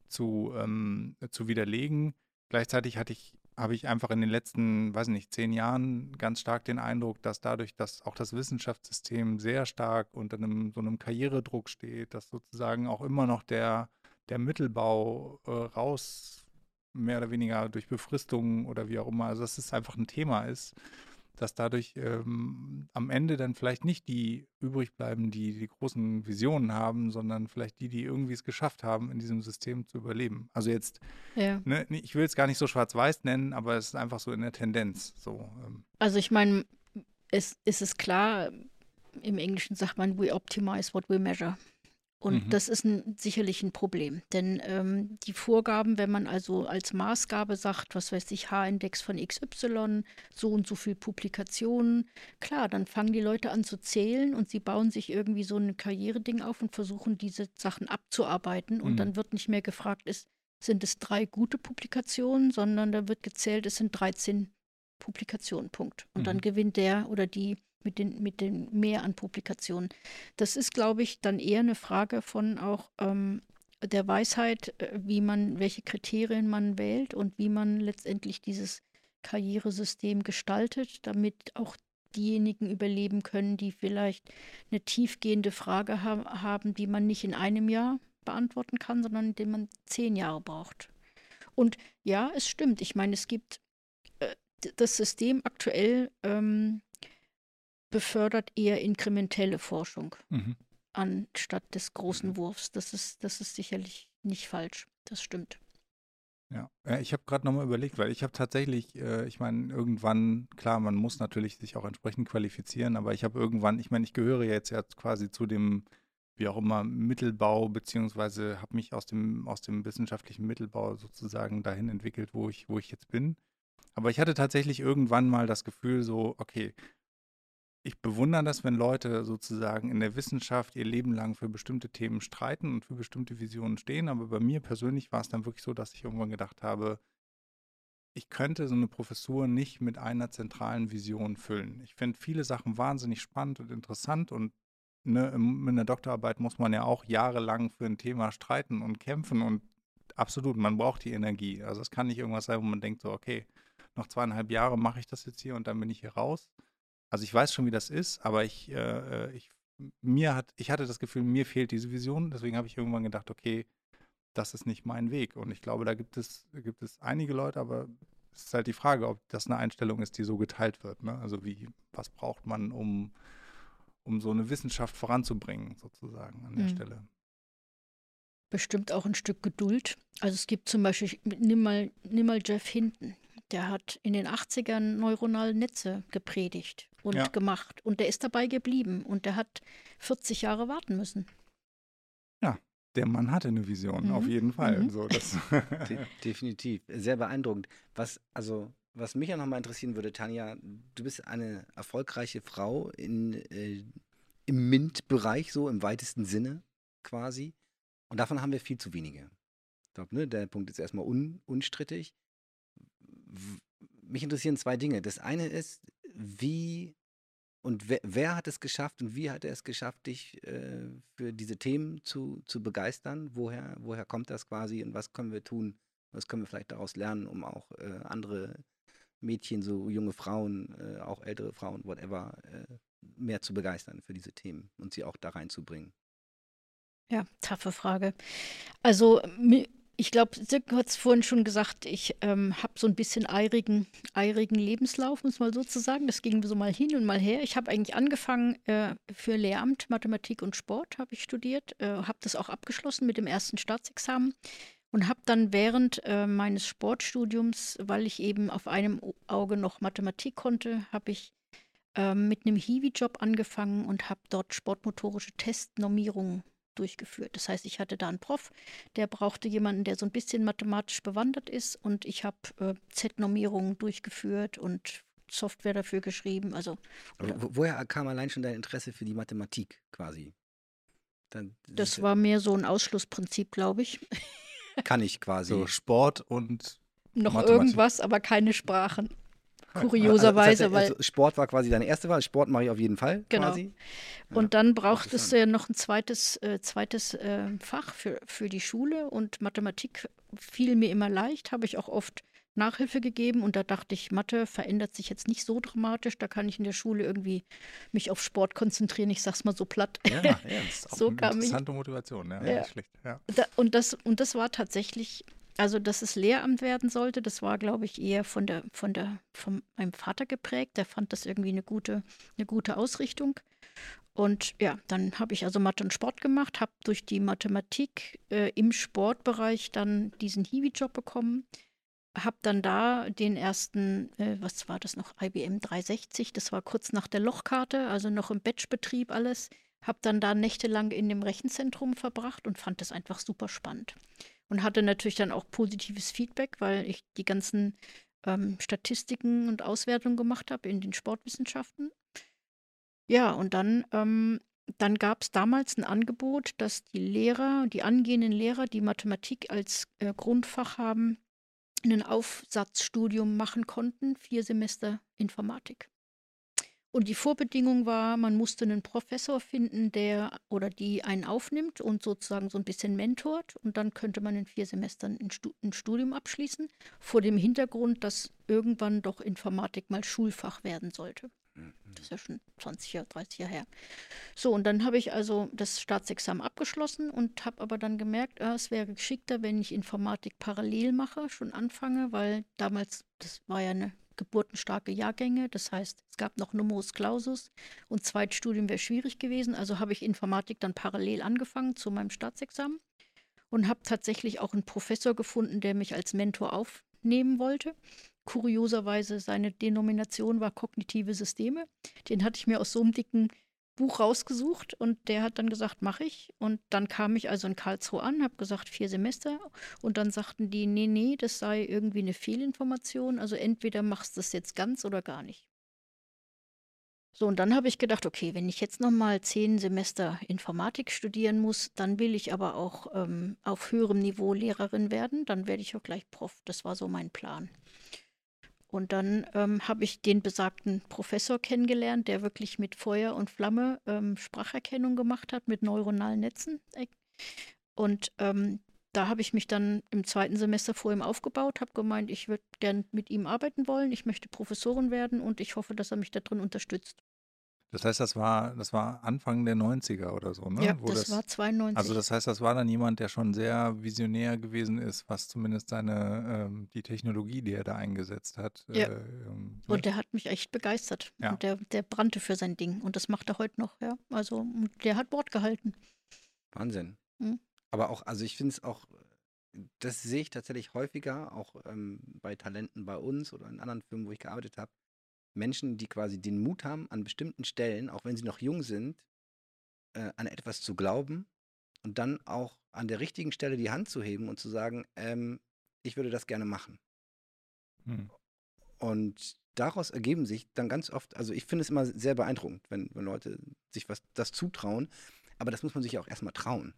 zu, ähm, zu widerlegen. Gleichzeitig hatte ich, habe ich einfach in den letzten, weiß nicht, zehn Jahren ganz stark den Eindruck, dass dadurch, dass auch das Wissenschaftssystem sehr stark unter einem, so einem Karrieredruck steht, dass sozusagen auch immer noch der, der Mittelbau äh, raus, mehr oder weniger durch Befristungen oder wie auch immer, also dass es einfach ein Thema ist dass dadurch ähm, am Ende dann vielleicht nicht die übrig bleiben, die die großen Visionen haben, sondern vielleicht die, die irgendwie es geschafft haben, in diesem System zu überleben. Also jetzt, ja. ne, ich will es gar nicht so schwarz-weiß nennen, aber es ist einfach so in der Tendenz. So, ähm. Also ich meine, es, es ist klar, im Englischen sagt man, we optimize what we measure. Und mhm. das ist ein, sicherlich ein Problem, denn ähm, die Vorgaben, wenn man also als Maßgabe sagt, was weiß ich, H-Index von XY, so und so viel Publikationen, klar, dann fangen die Leute an zu zählen und sie bauen sich irgendwie so ein Karriereding auf und versuchen diese Sachen abzuarbeiten und mhm. dann wird nicht mehr gefragt, ist, sind es drei gute Publikationen, sondern da wird gezählt, es sind 13 Publikationen, Punkt. Und mhm. dann gewinnt der oder die mit den, mit den mehr an Publikationen. Das ist, glaube ich, dann eher eine Frage von auch ähm, der Weisheit, äh, wie man, welche Kriterien man wählt und wie man letztendlich dieses Karrieresystem gestaltet, damit auch diejenigen überleben können, die vielleicht eine tiefgehende Frage ha haben, die man nicht in einem Jahr beantworten kann, sondern in dem man zehn Jahre braucht. Und ja, es stimmt. Ich meine, es gibt äh, das System aktuell ähm, befördert eher inkrementelle Forschung mhm. anstatt des großen mhm. Wurfs. Das ist, das ist sicherlich nicht falsch. Das stimmt. Ja, ich habe gerade nochmal überlegt, weil ich habe tatsächlich, äh, ich meine, irgendwann, klar, man muss natürlich sich auch entsprechend qualifizieren, aber ich habe irgendwann, ich meine, ich gehöre jetzt ja quasi zu dem, wie auch immer, Mittelbau, beziehungsweise habe mich aus dem, aus dem wissenschaftlichen Mittelbau sozusagen dahin entwickelt, wo ich, wo ich jetzt bin. Aber ich hatte tatsächlich irgendwann mal das Gefühl, so, okay, ich bewundere das, wenn Leute sozusagen in der Wissenschaft ihr Leben lang für bestimmte Themen streiten und für bestimmte Visionen stehen. Aber bei mir persönlich war es dann wirklich so, dass ich irgendwann gedacht habe, ich könnte so eine Professur nicht mit einer zentralen Vision füllen. Ich finde viele Sachen wahnsinnig spannend und interessant und ne, in einer Doktorarbeit muss man ja auch jahrelang für ein Thema streiten und kämpfen und absolut, man braucht die Energie. Also es kann nicht irgendwas sein, wo man denkt so, okay, noch zweieinhalb Jahre mache ich das jetzt hier und dann bin ich hier raus. Also ich weiß schon, wie das ist, aber ich, äh, ich, mir hat, ich hatte das Gefühl, mir fehlt diese Vision. Deswegen habe ich irgendwann gedacht, okay, das ist nicht mein Weg. Und ich glaube, da gibt es, gibt es einige Leute, aber es ist halt die Frage, ob das eine Einstellung ist, die so geteilt wird. Ne? Also wie, was braucht man, um, um so eine Wissenschaft voranzubringen, sozusagen an der mhm. Stelle. Bestimmt auch ein Stück Geduld. Also es gibt zum Beispiel, nimm mal, nimm mal Jeff Hinton. Der hat in den 80ern neuronale Netze gepredigt und ja. gemacht. Und der ist dabei geblieben. Und der hat 40 Jahre warten müssen. Ja, der Mann hatte eine Vision, mhm. auf jeden Fall. Mhm. So, das <laughs> <laughs> De definitiv. Sehr beeindruckend. Was, also, was mich ja nochmal interessieren würde, Tanja, du bist eine erfolgreiche Frau in, äh, im MINT-Bereich, so im weitesten Sinne quasi. Und davon haben wir viel zu wenige. Ich glaube, ne, der Punkt ist erstmal un unstrittig mich interessieren zwei Dinge. Das eine ist, wie und wer, wer, hat es geschafft und wie hat er es geschafft, dich äh, für diese Themen zu, zu begeistern? Woher, woher kommt das quasi und was können wir tun? Was können wir vielleicht daraus lernen, um auch äh, andere Mädchen, so junge Frauen, äh, auch ältere Frauen, whatever, äh, mehr zu begeistern für diese Themen und sie auch da reinzubringen? Ja, taffe Frage. Also ich glaube, Silke hat es vorhin schon gesagt, ich ähm, habe so ein bisschen eirigen, eirigen Lebenslauf, muss man so zu sagen. Das ging so mal hin und mal her. Ich habe eigentlich angefangen äh, für Lehramt, Mathematik und Sport habe ich studiert, äh, habe das auch abgeschlossen mit dem ersten Staatsexamen und habe dann während äh, meines Sportstudiums, weil ich eben auf einem Auge noch Mathematik konnte, habe ich ähm, mit einem Hiwi-Job angefangen und habe dort sportmotorische Testnormierungen durchgeführt. Das heißt, ich hatte da einen Prof, der brauchte jemanden, der so ein bisschen mathematisch bewandert ist und ich habe äh, Z-Normierungen durchgeführt und Software dafür geschrieben. Also, wo, woher kam allein schon dein Interesse für die Mathematik quasi? Dann, das, das war mehr so ein Ausschlussprinzip, glaube ich. Kann ich quasi. So Sport und noch irgendwas, aber keine Sprachen. Kurioserweise, also, weil. Also Sport war quasi deine erste Wahl. Sport mache ich auf jeden Fall. Genau. Quasi. Ja, und dann braucht es ja noch ein zweites, äh, zweites äh, Fach für, für die Schule und Mathematik fiel mir immer leicht, habe ich auch oft Nachhilfe gegeben und da dachte ich, Mathe verändert sich jetzt nicht so dramatisch, da kann ich in der Schule irgendwie mich auf Sport konzentrieren, ich sag's mal so platt. Ja, ja das <laughs> ist auch so eine interessante ich. Motivation, ja, ja. Ja. Da, und, das, und das war tatsächlich also, dass es Lehramt werden sollte, das war, glaube ich, eher von der, von der, von meinem Vater geprägt. Der fand das irgendwie eine gute, eine gute Ausrichtung. Und ja, dann habe ich also Mathe und Sport gemacht, habe durch die Mathematik äh, im Sportbereich dann diesen Hiwi-Job bekommen, habe dann da den ersten, äh, was war das noch, IBM 360, das war kurz nach der Lochkarte, also noch im Batchbetrieb alles, habe dann da nächtelang in dem Rechenzentrum verbracht und fand das einfach super spannend und hatte natürlich dann auch positives Feedback, weil ich die ganzen ähm, Statistiken und Auswertungen gemacht habe in den Sportwissenschaften. Ja, und dann, ähm, dann gab es damals ein Angebot, dass die Lehrer, die angehenden Lehrer, die Mathematik als äh, Grundfach haben, ein Aufsatzstudium machen konnten, vier Semester Informatik. Und die Vorbedingung war, man musste einen Professor finden, der oder die einen aufnimmt und sozusagen so ein bisschen mentort. Und dann könnte man in vier Semestern ein, Studium abschließen, vor dem Hintergrund, dass irgendwann doch Informatik mal Schulfach werden sollte. Mhm. Das ist ja schon 20 Jahre, 30 Jahre her. So, und dann habe ich also das Staatsexamen abgeschlossen und habe aber dann gemerkt, ah, es wäre geschickter, wenn ich Informatik parallel mache, schon anfange, weil damals, das war ja eine geburtenstarke Jahrgänge. Das heißt, es gab noch Numerus Clausus und Zweitstudium wäre schwierig gewesen. Also habe ich Informatik dann parallel angefangen zu meinem Staatsexamen und habe tatsächlich auch einen Professor gefunden, der mich als Mentor aufnehmen wollte. Kurioserweise seine Denomination war kognitive Systeme. Den hatte ich mir aus so einem dicken Buch rausgesucht und der hat dann gesagt, mache ich. Und dann kam ich also in Karlsruhe an, habe gesagt, vier Semester. Und dann sagten die, nee, nee, das sei irgendwie eine Fehlinformation. Also entweder machst du das jetzt ganz oder gar nicht. So, und dann habe ich gedacht, okay, wenn ich jetzt nochmal zehn Semester Informatik studieren muss, dann will ich aber auch ähm, auf höherem Niveau Lehrerin werden. Dann werde ich auch gleich Prof. Das war so mein Plan. Und dann ähm, habe ich den besagten Professor kennengelernt, der wirklich mit Feuer und Flamme ähm, Spracherkennung gemacht hat mit neuronalen Netzen. Und ähm, da habe ich mich dann im zweiten Semester vor ihm aufgebaut, habe gemeint, ich würde gern mit ihm arbeiten wollen, ich möchte Professorin werden und ich hoffe, dass er mich darin unterstützt. Das heißt, das war, das war Anfang der 90er oder so, ne? Ja, Wo das, das, war 92. Also das heißt, das war dann jemand, der schon sehr visionär gewesen ist, was zumindest seine, ähm, die Technologie, die er da eingesetzt hat. Ja. Äh, ähm, und der hat mich echt begeistert. Ja. Und der, der brannte für sein Ding. Und das macht er heute noch, ja. Also der hat Wort gehalten. Wahnsinn. Hm? Aber auch, also ich finde es auch, das sehe ich tatsächlich häufiger, auch ähm, bei Talenten bei uns oder in anderen Firmen, wo ich gearbeitet habe Menschen, die quasi den Mut haben, an bestimmten Stellen, auch wenn sie noch jung sind, äh, an etwas zu glauben und dann auch an der richtigen Stelle die Hand zu heben und zu sagen, ähm, ich würde das gerne machen. Hm. Und daraus ergeben sich dann ganz oft, also ich finde es immer sehr beeindruckend, wenn, wenn Leute sich was das zutrauen, aber das muss man sich ja auch erstmal trauen.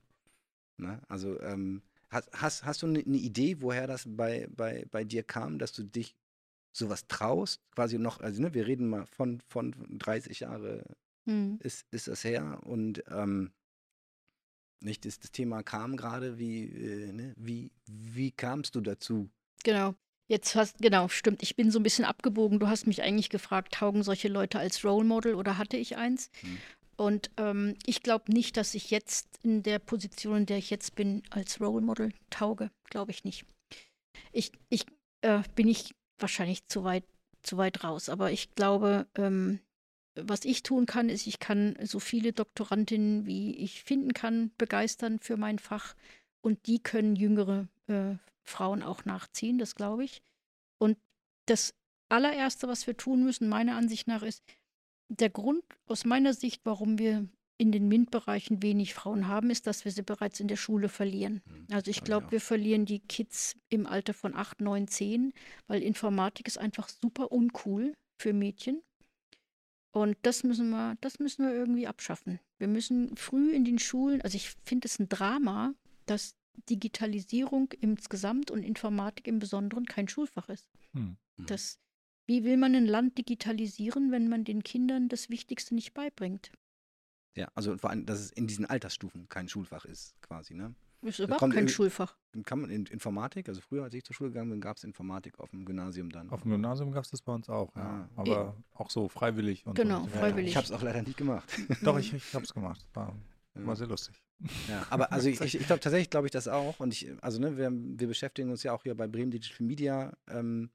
Ne? Also ähm, hast, hast, hast du eine ne Idee, woher das bei, bei, bei dir kam, dass du dich sowas traust, quasi noch, also ne, wir reden mal von, von 30 Jahre hm. ist, ist das her und ähm, nicht, das, das Thema kam gerade, wie, äh, ne, wie, wie kamst du dazu? Genau. Jetzt hast, genau, stimmt. Ich bin so ein bisschen abgebogen. Du hast mich eigentlich gefragt, taugen solche Leute als Role Model oder hatte ich eins? Hm. Und ähm, ich glaube nicht, dass ich jetzt in der Position, in der ich jetzt bin, als Role Model tauge. Glaube ich nicht. Ich, ich äh, bin ich wahrscheinlich zu weit, zu weit raus. Aber ich glaube, ähm, was ich tun kann, ist, ich kann so viele Doktorandinnen, wie ich finden kann, begeistern für mein Fach. Und die können jüngere äh, Frauen auch nachziehen, das glaube ich. Und das allererste, was wir tun müssen, meiner Ansicht nach, ist der Grund aus meiner Sicht, warum wir in den MINT-Bereichen wenig Frauen haben, ist, dass wir sie bereits in der Schule verlieren. Hm, also ich glaube, wir verlieren die Kids im Alter von 8, 9, 10, weil Informatik ist einfach super uncool für Mädchen. Und das müssen wir, das müssen wir irgendwie abschaffen. Wir müssen früh in den Schulen, also ich finde es ein Drama, dass Digitalisierung insgesamt und Informatik im Besonderen kein Schulfach ist. Hm. Das, wie will man ein Land digitalisieren, wenn man den Kindern das Wichtigste nicht beibringt? Ja, also vor allem, dass es in diesen Altersstufen kein Schulfach ist, quasi, ne? Ist überhaupt kein in, Schulfach. Kann man in Informatik, also früher, als ich zur Schule gegangen bin, gab es Informatik auf dem Gymnasium dann. Auf dem Gymnasium gab es das bei uns auch, ja. Ah. Aber ja. auch so freiwillig. Und genau, so. freiwillig. Ich habe es auch leider nicht gemacht. <laughs> Doch, ich, ich habe es gemacht. War, war sehr lustig. Ja, aber <laughs> also ich, ich glaube tatsächlich glaube ich das auch. Und ich, also ne, wir, wir beschäftigen uns ja auch hier bei Bremen Digital Media ähm,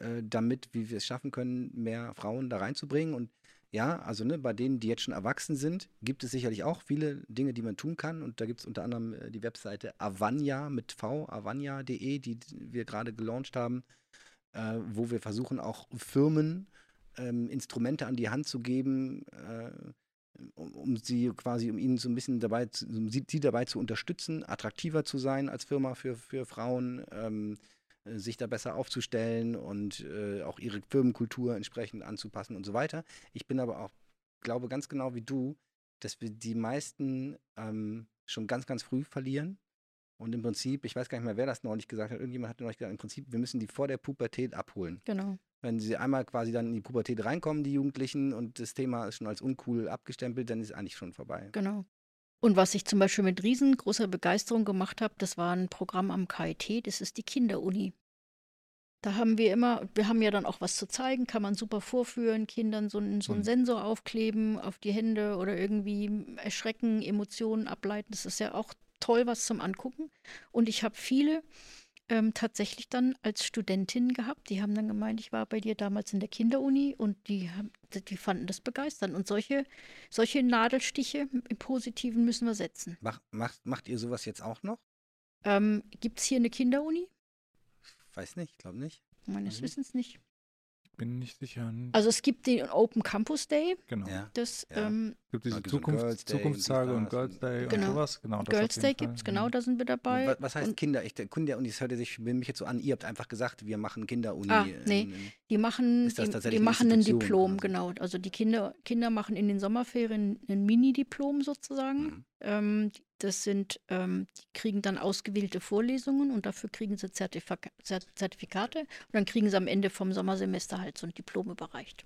äh, damit, wie wir es schaffen können, mehr Frauen da reinzubringen. Und ja, also ne, bei denen, die jetzt schon erwachsen sind, gibt es sicherlich auch viele Dinge, die man tun kann. Und da gibt es unter anderem äh, die Webseite Avanya mit V, avanya.de, die wir gerade gelauncht haben, äh, wo wir versuchen, auch Firmen ähm, Instrumente an die Hand zu geben, äh, um, um, sie quasi, um ihnen so ein bisschen dabei, zu, um sie, sie, dabei zu unterstützen, attraktiver zu sein als Firma für, für Frauen. Ähm, äh, sich da besser aufzustellen und äh, auch ihre Firmenkultur entsprechend anzupassen und so weiter. Ich bin aber auch, glaube ganz genau wie du, dass wir die meisten ähm, schon ganz, ganz früh verlieren. Und im Prinzip, ich weiß gar nicht mehr, wer das neulich gesagt hat, irgendjemand hat neulich gesagt, im Prinzip, wir müssen die vor der Pubertät abholen. Genau. Wenn sie einmal quasi dann in die Pubertät reinkommen, die Jugendlichen, und das Thema ist schon als uncool abgestempelt, dann ist es eigentlich schon vorbei. Genau. Und was ich zum Beispiel mit riesengroßer Begeisterung gemacht habe, das war ein Programm am KIT, das ist die Kinderuni. Da haben wir immer, wir haben ja dann auch was zu zeigen, kann man super vorführen, Kindern so, einen, so einen mhm. Sensor aufkleben auf die Hände oder irgendwie erschrecken, Emotionen ableiten. Das ist ja auch toll, was zum Angucken. Und ich habe viele ähm, tatsächlich dann als Studentin gehabt. Die haben dann gemeint, ich war bei dir damals in der Kinderuni und die, die fanden das begeisternd. Und solche, solche Nadelstiche im Positiven müssen wir setzen. Mach, macht, macht ihr sowas jetzt auch noch? Ähm, Gibt es hier eine Kinderuni? Weiß nicht, glaube nicht. Meines mhm. Wissens nicht bin nicht sicher. Also es gibt den Open Campus Day. Genau. Ja. Das, ja. Ähm, es gibt diese Zukunft, so Zukunftstage und, Girls Day genau. und sowas. Genau, Girls Day gibt es, genau, da sind wir dabei. Was, was heißt und Kinder? Ich, Kinderuni, das hörte sich mich jetzt so an, ihr habt einfach gesagt, wir machen Kinderuni. Ah, nee, in, in, die machen, die, die machen ein Diplom, genau. Also die Kinder, Kinder machen in den Sommerferien ein Mini-Diplom sozusagen. Mhm. Ähm, das sind, ähm, die kriegen dann ausgewählte Vorlesungen und dafür kriegen sie Zertifika Zertifikate und dann kriegen sie am Ende vom Sommersemester halt so ein Diplom überreicht.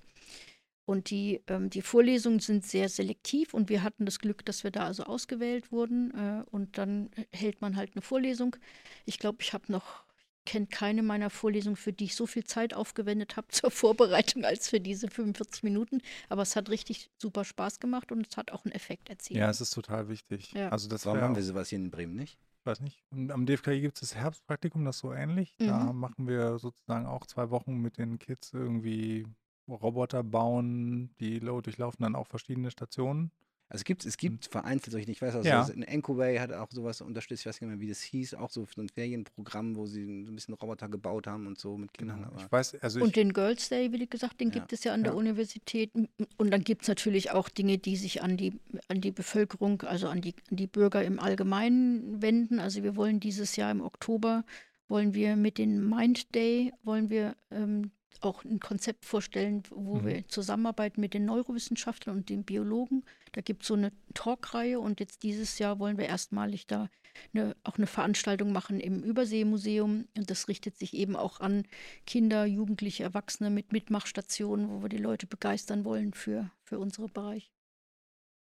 Und die, ähm, die Vorlesungen sind sehr selektiv und wir hatten das Glück, dass wir da also ausgewählt wurden äh, und dann hält man halt eine Vorlesung. Ich glaube, ich habe noch kennt keine meiner Vorlesungen, für die ich so viel Zeit aufgewendet habe <laughs> zur Vorbereitung als für diese 45 Minuten. Aber es hat richtig super Spaß gemacht und es hat auch einen Effekt erzielt. Ja, es ist total wichtig. Ja. Also das Warum haben wir sowas hier in Bremen nicht? Ich weiß nicht. Am DFKI gibt es das Herbstpraktikum, das ist so ähnlich. Mhm. Da machen wir sozusagen auch zwei Wochen mit den Kids irgendwie Roboter bauen, die durchlaufen dann auch verschiedene Stationen. Also es gibt, es gibt hm. vereinzelt solche, ich weiß auch, ja. in Encoway hat auch sowas unterstützt, ich weiß nicht mehr, wie das hieß, auch so, so ein Ferienprogramm, wo sie so ein bisschen Roboter gebaut haben und so mit Kindern. Genau. Ich weiß, also und den Girls Day, wie gesagt, den ja. gibt es ja an der ja. Universität. Und dann gibt es natürlich auch Dinge, die sich an die, an die Bevölkerung, also an die, an die Bürger im Allgemeinen wenden. Also wir wollen dieses Jahr im Oktober, wollen wir mit dem Mind Day, wollen wir ähm, auch ein Konzept vorstellen, wo mhm. wir zusammenarbeiten mit den Neurowissenschaftlern und den Biologen. Da gibt es so eine Talkreihe und jetzt dieses Jahr wollen wir erstmalig da eine, auch eine Veranstaltung machen im Überseemuseum. Und das richtet sich eben auch an Kinder, Jugendliche, Erwachsene mit Mitmachstationen, wo wir die Leute begeistern wollen für, für unseren Bereich.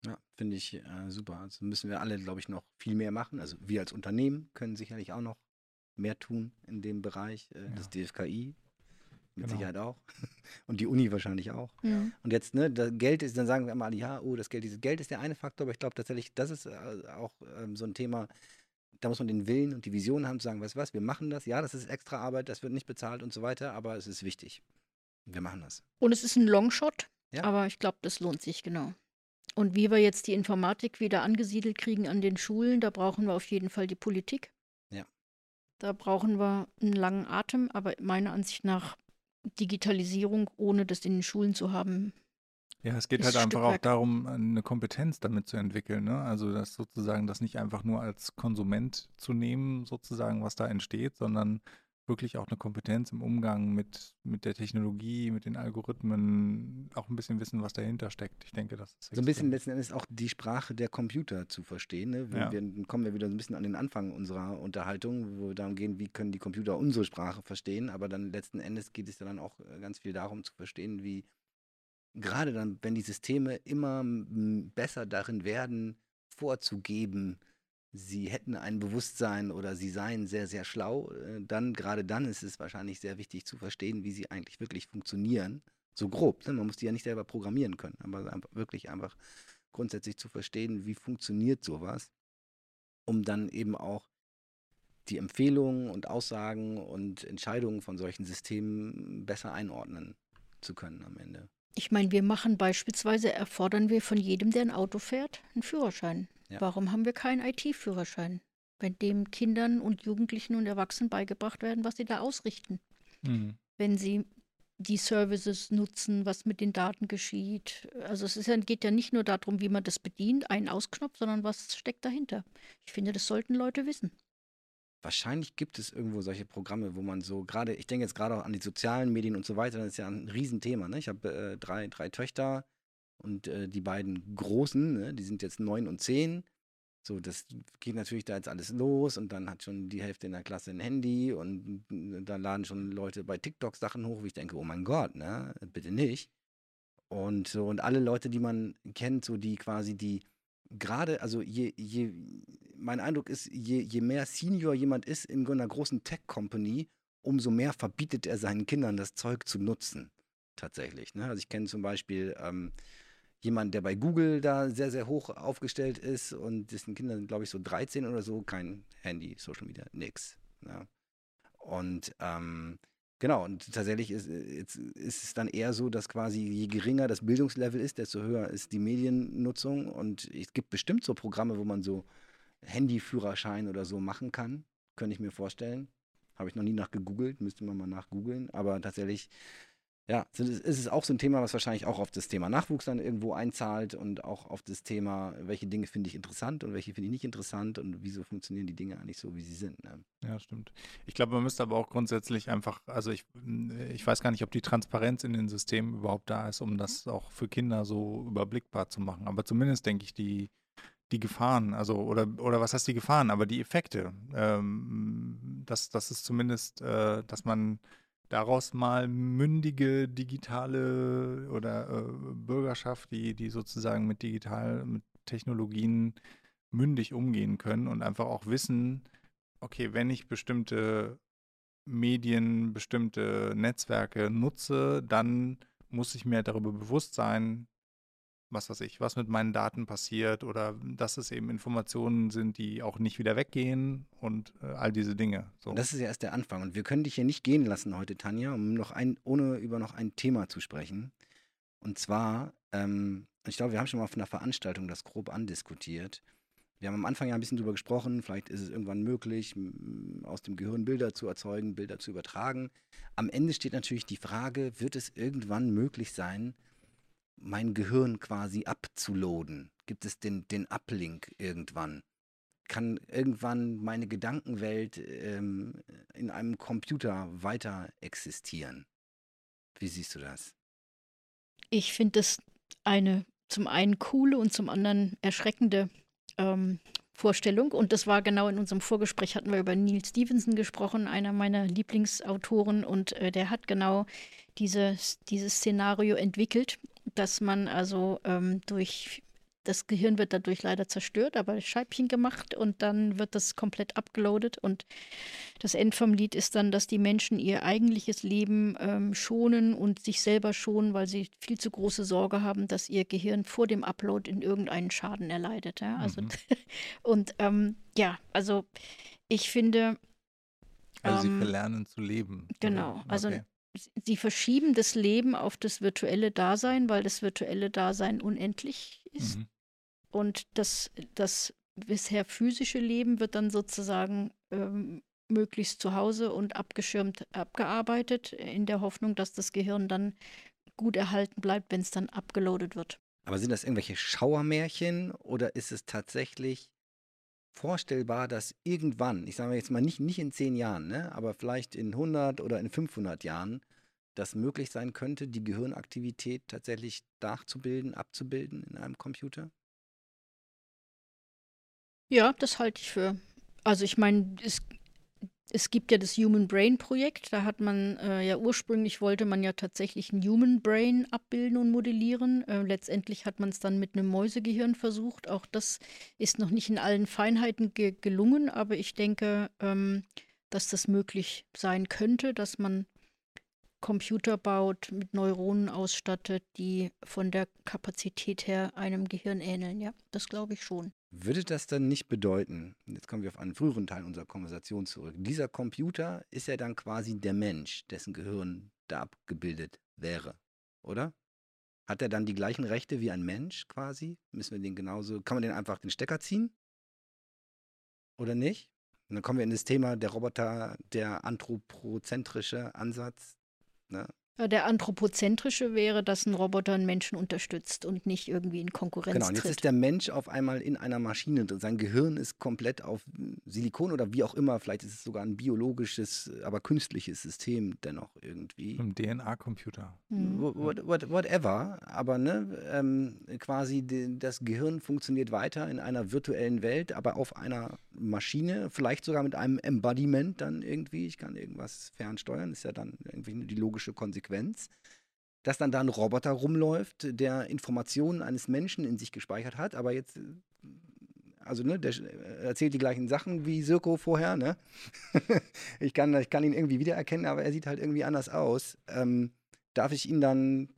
Ja, finde ich äh, super. Also müssen wir alle, glaube ich, noch viel mehr machen. Also wir als Unternehmen können sicherlich auch noch mehr tun in dem Bereich äh, ja. des DFKI mit Genau. Sicherheit auch. <laughs> Und die Uni wahrscheinlich auch. Mhm. Und jetzt, ne, das Geld ist, dann sagen wir immer alle, ja, oh, das Geld, dieses Geld ist der eine Faktor, aber ich glaube tatsächlich, das ist äh, auch ähm, so ein Thema, da muss man den Willen und die Vision haben, zu sagen, weißt du was, wir machen das, ja, das ist extra Arbeit, das wird nicht bezahlt und so weiter, aber es ist wichtig. Wir machen das. Und es ist ein Longshot, Ja. aber ich glaube, das lohnt sich, genau. Und wie wir jetzt die Informatik wieder angesiedelt kriegen an den Schulen, da brauchen wir auf jeden Fall die Politik. Ja. Da brauchen wir einen langen Atem, aber meiner Ansicht nach Digitalisierung, ohne das in den Schulen zu haben. Ja, es geht halt einfach auch darum, eine Kompetenz damit zu entwickeln. Ne? Also das sozusagen, das nicht einfach nur als Konsument zu nehmen, sozusagen, was da entsteht, sondern wirklich auch eine Kompetenz im Umgang mit, mit der Technologie, mit den Algorithmen, auch ein bisschen wissen, was dahinter steckt. Ich denke, das ist So ein bisschen letzten Endes auch die Sprache der Computer zu verstehen. Ne? Wir, Ja. wir, dann kommen wir wieder so ein bisschen an den Anfang unserer Unterhaltung, wo wir darum gehen, wie können die Computer unsere Sprache verstehen. Aber dann letzten Endes geht es ja dann auch äh, ganz viel darum zu verstehen, wie gerade dann, wenn die Systeme immer mm, besser darin werden, vorzugeben, sie hätten ein Bewusstsein oder sie seien sehr, sehr schlau, äh, dann, gerade dann ist es wahrscheinlich sehr wichtig zu verstehen, wie sie eigentlich wirklich funktionieren. So grob, ne? man muss die ja nicht selber programmieren können, aber wirklich einfach grundsätzlich zu verstehen, wie funktioniert sowas, um dann eben auch die Empfehlungen und Aussagen und Entscheidungen von solchen Systemen besser einordnen zu können am Ende. Ich meine, wir machen beispielsweise, erfordern wir von jedem, der ein Auto fährt, einen Führerschein. Ja. Warum haben wir keinen IT-Führerschein? Wenn dem Kindern und Jugendlichen und Erwachsenen beigebracht werden, was sie da ausrichten. Mhm. wenn sie die Services nutzen, was mit den Daten geschieht. Also es ja, geht ja nicht nur darum, wie man das bedient, einen Ausknopf, sondern was steckt dahinter. Ich finde, das sollten Leute wissen. Wahrscheinlich gibt es irgendwo solche Programme, wo man so gerade, ich denke jetzt gerade auch an die sozialen Medien und so weiter, das ist ja ein Riesenthema. Ne? Ich habe äh, drei, drei Töchter und äh, die beiden Großen, ne? die sind jetzt neun und zehn. So, das geht natürlich da jetzt alles los und dann hat schon die Hälfte in der Klasse ein Handy und äh, da laden schon Leute bei TikTok Sachen hoch, wie ich denke, oh mein Gott, ne, bitte nicht. Und so, und alle Leute, die man kennt, so die quasi die gerade, also je, je, mein Eindruck ist, je, je mehr Senior jemand ist in einer großen Tech-Company, umso mehr verbietet er seinen Kindern das Zeug zu nutzen. Tatsächlich. Ne? Also ich kenne zum Beispiel ähm, jemanden, der bei Google da sehr, sehr hoch aufgestellt ist und dessen Kinder sind, glaube ich, so 13 oder so, kein Handy, Social Media, nix. Ja. Und ähm, genau, und tatsächlich ist, ist, ist es dann eher so, dass quasi je geringer das Bildungslevel ist, desto höher ist die Mediennutzung. Und es gibt bestimmt so Programme, wo man so Handyführerschein oder so machen kann. Könnte ich mir vorstellen. Habe ich noch nie nachgegoogelt, müsste man mal nachgoogeln. Aber tatsächlich, ja, ist es auch so ein Thema, was wahrscheinlich auch auf das Thema Nachwuchs dann irgendwo einzahlt und auch auf das Thema, welche Dinge finde ich interessant und welche finde ich nicht interessant und wieso funktionieren die Dinge eigentlich so, wie sie sind. Ne? Ja, stimmt. Ich glaube, man müsste aber auch grundsätzlich einfach, also ich, ich weiß gar nicht, ob die Transparenz in den Systemen überhaupt da ist, um das auch für Kinder so überblickbar zu machen. Aber zumindest denke ich, die, die Gefahren, also, oder, oder was heißt die Gefahren, aber die Effekte, ähm, das, das ist zumindest, äh, dass man daraus mal mündige digitale oder äh, Bürgerschaft, die, die sozusagen mit digital, mit Technologien mündig umgehen können und einfach auch wissen, okay, wenn ich bestimmte Medien, bestimmte Netzwerke nutze, dann muss ich mir darüber bewusst sein, was weiß ich, was mit meinen Daten passiert oder dass es eben Informationen sind, die auch nicht wieder weggehen und äh, all diese Dinge. So. Das ist ja erst der Anfang. Und wir können dich hier nicht gehen lassen heute, Tanja, um noch ein, ohne über noch ein Thema zu sprechen. Und zwar, ähm, ich glaube, wir haben schon mal von der Veranstaltung das grob andiskutiert. Wir haben am Anfang ja ein bisschen drüber gesprochen, vielleicht ist es irgendwann möglich, aus dem Gehirn Bilder zu erzeugen, Bilder zu übertragen. Am Ende steht natürlich die Frage, wird es irgendwann möglich sein, mein Gehirn quasi abzuloaden? Gibt es den, den Uplink irgendwann? Kann irgendwann meine Gedankenwelt ähm, in einem Computer weiter existieren? Wie siehst du das? Ich finde das eine zum einen coole und zum anderen erschreckende ähm, Vorstellung. Und das war genau in unserem Vorgespräch, hatten wir über Neil Stevenson gesprochen, einer meiner Lieblingsautoren. Und äh, der hat genau dieses, dieses Szenario entwickelt, dass man also ähm, durch das Gehirn wird dadurch leider zerstört, aber Scheibchen gemacht und dann wird das komplett abgeloadet. Und das End vom Lied ist dann, dass die Menschen ihr eigentliches Leben ähm, schonen und sich selber schonen, weil sie viel zu große Sorge haben, dass ihr Gehirn vor dem Upload in irgendeinen Schaden erleidet. Ja? Also, mhm. <laughs> und ähm, ja, also ich finde. Also sie ähm, verlernen zu leben. Genau, also okay. also sie verschieben das Leben auf das virtuelle Dasein, weil das virtuelle Dasein unendlich ist. Mhm. Und das, das bisher physische Leben wird dann sozusagen ähm, möglichst zu Hause und abgeschirmt abgearbeitet, in der Hoffnung, dass das Gehirn dann gut erhalten bleibt, wenn es dann abgeloadet wird. Aber sind das irgendwelche Schauermärchen oder ist es tatsächlich vorstellbar, dass irgendwann, ich sage jetzt mal nicht, nicht in zehn Jahren, ne, aber vielleicht in 100 oder in 500 Jahren, das möglich sein könnte, die Gehirnaktivität tatsächlich nachzubilden, abzubilden in einem Computer? Ja, das halte ich für. Also ich meine, es, es gibt ja das Human Brain Projekt. Da hat man äh, ja ursprünglich wollte man ja tatsächlich ein Human Brain abbilden und modellieren. Äh, letztendlich hat man es dann mit einem Mäusegehirn versucht. Auch das ist noch nicht in allen Feinheiten ge gelungen, aber ich denke, ähm, dass das möglich sein könnte, dass man Computer baut, mit Neuronen ausstattet, die von der Kapazität her einem Gehirn ähneln. Ja, das glaube ich schon. Würde das dann nicht bedeuten, jetzt kommen wir auf einen früheren Teil unserer Konversation zurück, dieser Computer ist ja dann quasi der Mensch, dessen Gehirn da abgebildet wäre, oder? Hat er dann die gleichen Rechte wie ein Mensch quasi? Müssen wir den genauso, kann man den einfach den Stecker ziehen? Oder nicht? Und dann kommen wir in das Thema der Roboter, der anthropozentrische Ansatz. Ne? Der anthropozentrische wäre, dass ein Roboter einen Menschen unterstützt und nicht irgendwie in Konkurrenz Genau, und jetzt tritt. ist der Mensch auf einmal in einer Maschine und sein Gehirn ist komplett auf Silikon oder wie auch immer, vielleicht ist es sogar ein biologisches, aber künstliches System dennoch irgendwie. Ein DNA-Computer. Mhm. What, what, whatever, aber ne, ähm, quasi die, das Gehirn funktioniert weiter in einer virtuellen Welt, aber auf einer Maschine, vielleicht sogar mit einem Embodiment dann irgendwie. Ich kann irgendwas fernsteuern, ist ja dann irgendwie die logische Konsequenz. Konsequenz, dass dann da ein Roboter rumläuft, der Informationen eines Menschen in sich gespeichert hat, aber jetzt, also ne, der erzählt die gleichen Sachen wie Sirko vorher, ne? <laughs> ich, kann, ich kann ihn irgendwie wiedererkennen, aber er sieht halt irgendwie anders aus. Ähm, darf ich ihn dann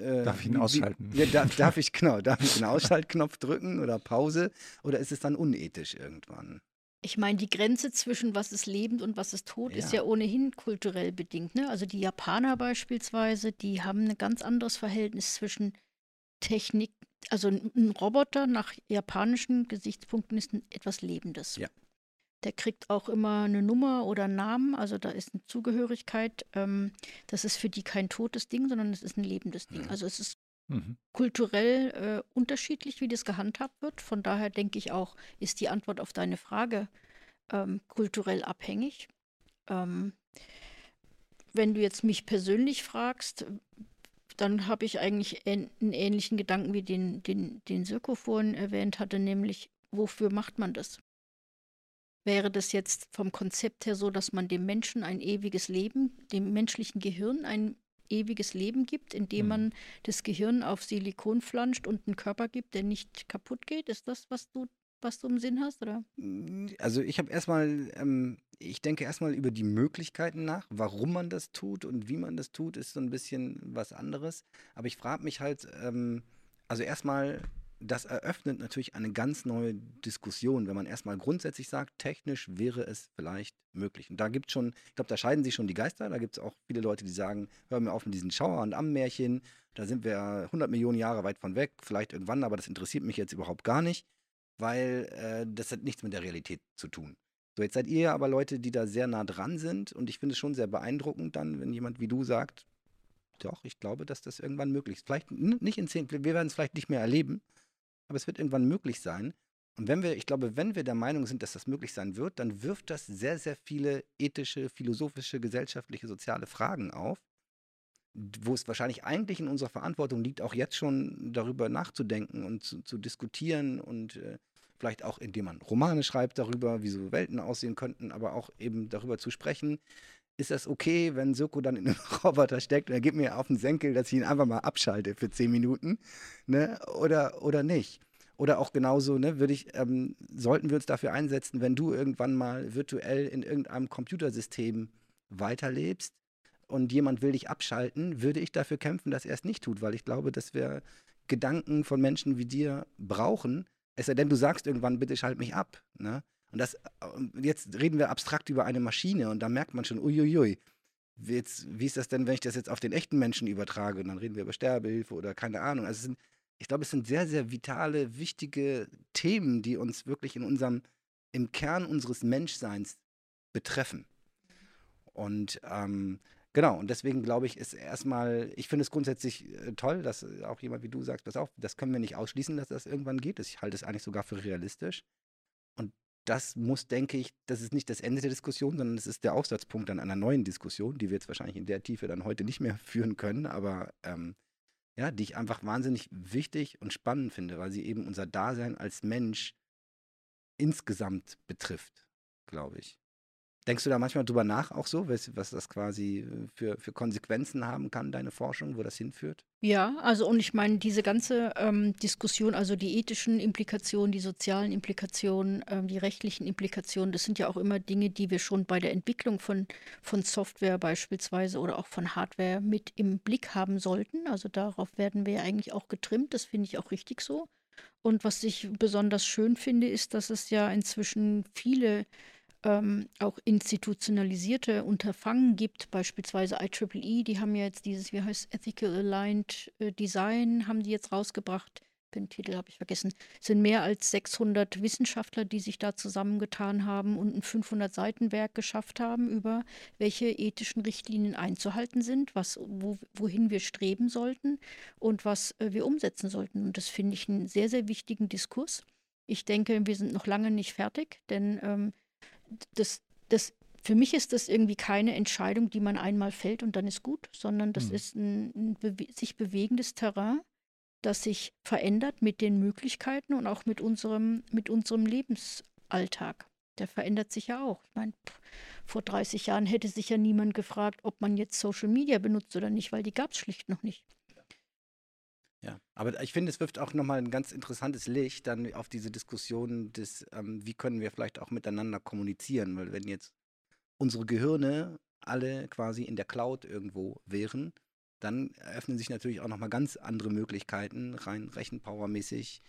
äh, darf ich ihn ausschalten? Wie, ja, darf, darf, ich, <laughs> genau, darf ich den Ausschaltknopf drücken oder Pause? Oder ist es dann unethisch irgendwann? Ich meine, die Grenze zwischen was ist lebend und was ist tot ja. ist ja ohnehin kulturell bedingt. Ne? Also die Japaner beispielsweise, die haben ein ganz anderes Verhältnis zwischen Technik, also ein Roboter nach japanischen Gesichtspunkten ist ein, etwas Lebendes. Ja. Der kriegt auch immer eine Nummer oder einen Namen, also da ist eine Zugehörigkeit. Ähm, das ist für die kein totes Ding, sondern es ist ein lebendes Ding. Also es ist Mhm. kulturell äh, unterschiedlich, wie das gehandhabt wird. Von daher denke ich auch, ist die Antwort auf deine Frage ähm, kulturell abhängig. Ähm, wenn du jetzt mich persönlich fragst, dann habe ich eigentlich einen ähnlichen Gedanken wie den, den, den Sirko vorhin erwähnt hatte, nämlich, wofür macht man das? Wäre das jetzt vom Konzept her so, dass man dem Menschen ein ewiges Leben, dem menschlichen Gehirn ein ewiges Leben gibt, indem mhm. man das Gehirn auf Silikon flanscht und einen Körper gibt, der nicht kaputt geht? Ist das, was du, was du im Sinn hast? Oder? Also ich habe erstmal, ähm, ich denke erstmal über die Möglichkeiten nach, warum man das tut und wie man das tut, ist so ein bisschen was anderes. Aber ich frage mich halt, ähm, also erstmal das eröffnet natürlich eine ganz neue Diskussion, wenn man erstmal grundsätzlich sagt, technisch wäre es vielleicht möglich. Und da gibt es schon, ich glaube, da scheiden sich schon die Geister. Da gibt es auch viele Leute, die sagen, hör mir auf mit diesen Schauer- und Ammärchen. Da sind wir 100 Millionen Jahre weit von weg, vielleicht irgendwann, aber das interessiert mich jetzt überhaupt gar nicht, weil äh, das hat nichts mit der Realität zu tun. So, jetzt seid ihr ja aber Leute, die da sehr nah dran sind und ich finde es schon sehr beeindruckend dann, wenn jemand wie du sagt, doch, ich glaube, dass das irgendwann möglich ist. Vielleicht nicht in zehn, wir werden es vielleicht nicht mehr erleben, aber es wird irgendwann möglich sein. Und wenn wir, ich glaube, wenn wir der Meinung sind, dass das möglich sein wird, dann wirft das sehr, sehr viele ethische, philosophische, gesellschaftliche, soziale Fragen auf, wo es wahrscheinlich eigentlich in unserer Verantwortung liegt, auch jetzt schon darüber nachzudenken und zu, zu diskutieren und äh, vielleicht auch, indem man Romane schreibt darüber, wie so Welten aussehen könnten, aber auch eben darüber zu sprechen, ist das okay, wenn Soko dann in einem <laughs> Roboter steckt und er gibt mir auf den Senkel, dass ich ihn einfach mal abschalte für zehn Minuten, ne? Oder, oder nicht? Oder auch genauso, ne, würde ich, ähm, sollten wir uns dafür einsetzen, wenn du irgendwann mal virtuell in irgendeinem Computersystem weiterlebst und jemand will dich abschalten, würde ich dafür kämpfen, dass er es nicht tut, weil ich glaube, dass wir Gedanken von Menschen wie dir brauchen. Es sei denn, du sagst irgendwann, bitte schalt mich ab. Ne? Und das, jetzt reden wir abstrakt über eine Maschine und da merkt man schon, uiuiui, jetzt, wie ist das denn, wenn ich das jetzt auf den echten Menschen übertrage? Und dann reden wir über Sterbehilfe oder keine Ahnung. Also sind, ich glaube, es sind sehr, sehr vitale, wichtige Themen, die uns wirklich in unserem, im Kern unseres Menschseins betreffen. Und ähm, genau, und deswegen glaube ich, ist erstmal, ich finde es grundsätzlich äh, toll, dass auch jemand wie du sagt, pass auf, das können wir nicht ausschließen, dass das irgendwann geht. Ich halte es eigentlich sogar für realistisch. Und das muss, denke ich, das ist nicht das Ende der Diskussion, sondern es ist der Aufsatzpunkt an einer neuen Diskussion, die wir jetzt wahrscheinlich in der Tiefe dann heute nicht mehr <laughs> führen können, aber ähm, ja, die ich einfach wahnsinnig wichtig und spannend finde, weil sie eben unser Dasein als Mensch insgesamt betrifft, glaube ich. Denkst du da manchmal drüber nach, auch so, was, was das quasi äh, für, für Konsequenzen haben kann, deine Forschung, wo das hinführt? Ja, also und ich meine, diese ganze ähm, Diskussion, also die ethischen Implikationen, die sozialen Implikationen, ähm, die rechtlichen Implikationen, das sind ja auch immer Dinge, die wir schon bei der Entwicklung von, von Software beispielsweise oder auch von Hardware mit im Blick haben sollten. Also darauf werden wir ja eigentlich auch getrimmt, das finde ich auch richtig so. Und was ich besonders schön finde, ist, dass es ja inzwischen viele ähm, auch institutionalisierte Unterfangen gibt, beispielsweise IEEE, die haben ja jetzt dieses, wie heißt Ethical Aligned äh, Design, haben die jetzt rausgebracht. Den Titel habe ich vergessen. Es sind mehr als 600 Wissenschaftler, die sich da zusammengetan haben und ein 500-Seiten-Werk geschafft haben über welche ethischen Richtlinien einzuhalten sind, was, wo, wohin wir streben sollten und was äh, wir umsetzen sollten. Und das finde ich einen sehr, sehr wichtigen Diskurs. Ich denke, wir sind noch lange nicht fertig, denn ähm, das, das, für mich ist das irgendwie keine Entscheidung, die man einmal fällt und dann ist gut, sondern das mhm. ist ein, ein bewe sich bewegendes Terrain, das sich verändert mit den Möglichkeiten und auch mit unserem, mit unserem Lebensalltag. Der verändert sich ja auch. Ich meine, vor 30 Jahren hätte sich ja niemand gefragt, ob man jetzt Social Media benutzt oder nicht, weil die gab es schlicht noch nicht. Ja, aber ich finde, es wirft auch nochmal ein ganz interessantes Licht dann auf diese Diskussion des, ähm, wie können wir vielleicht auch miteinander kommunizieren, weil wenn jetzt unsere Gehirne alle quasi in der Cloud irgendwo wären, dann eröffnen sich natürlich auch nochmal ganz andere Möglichkeiten, rein rechenpowermäßig,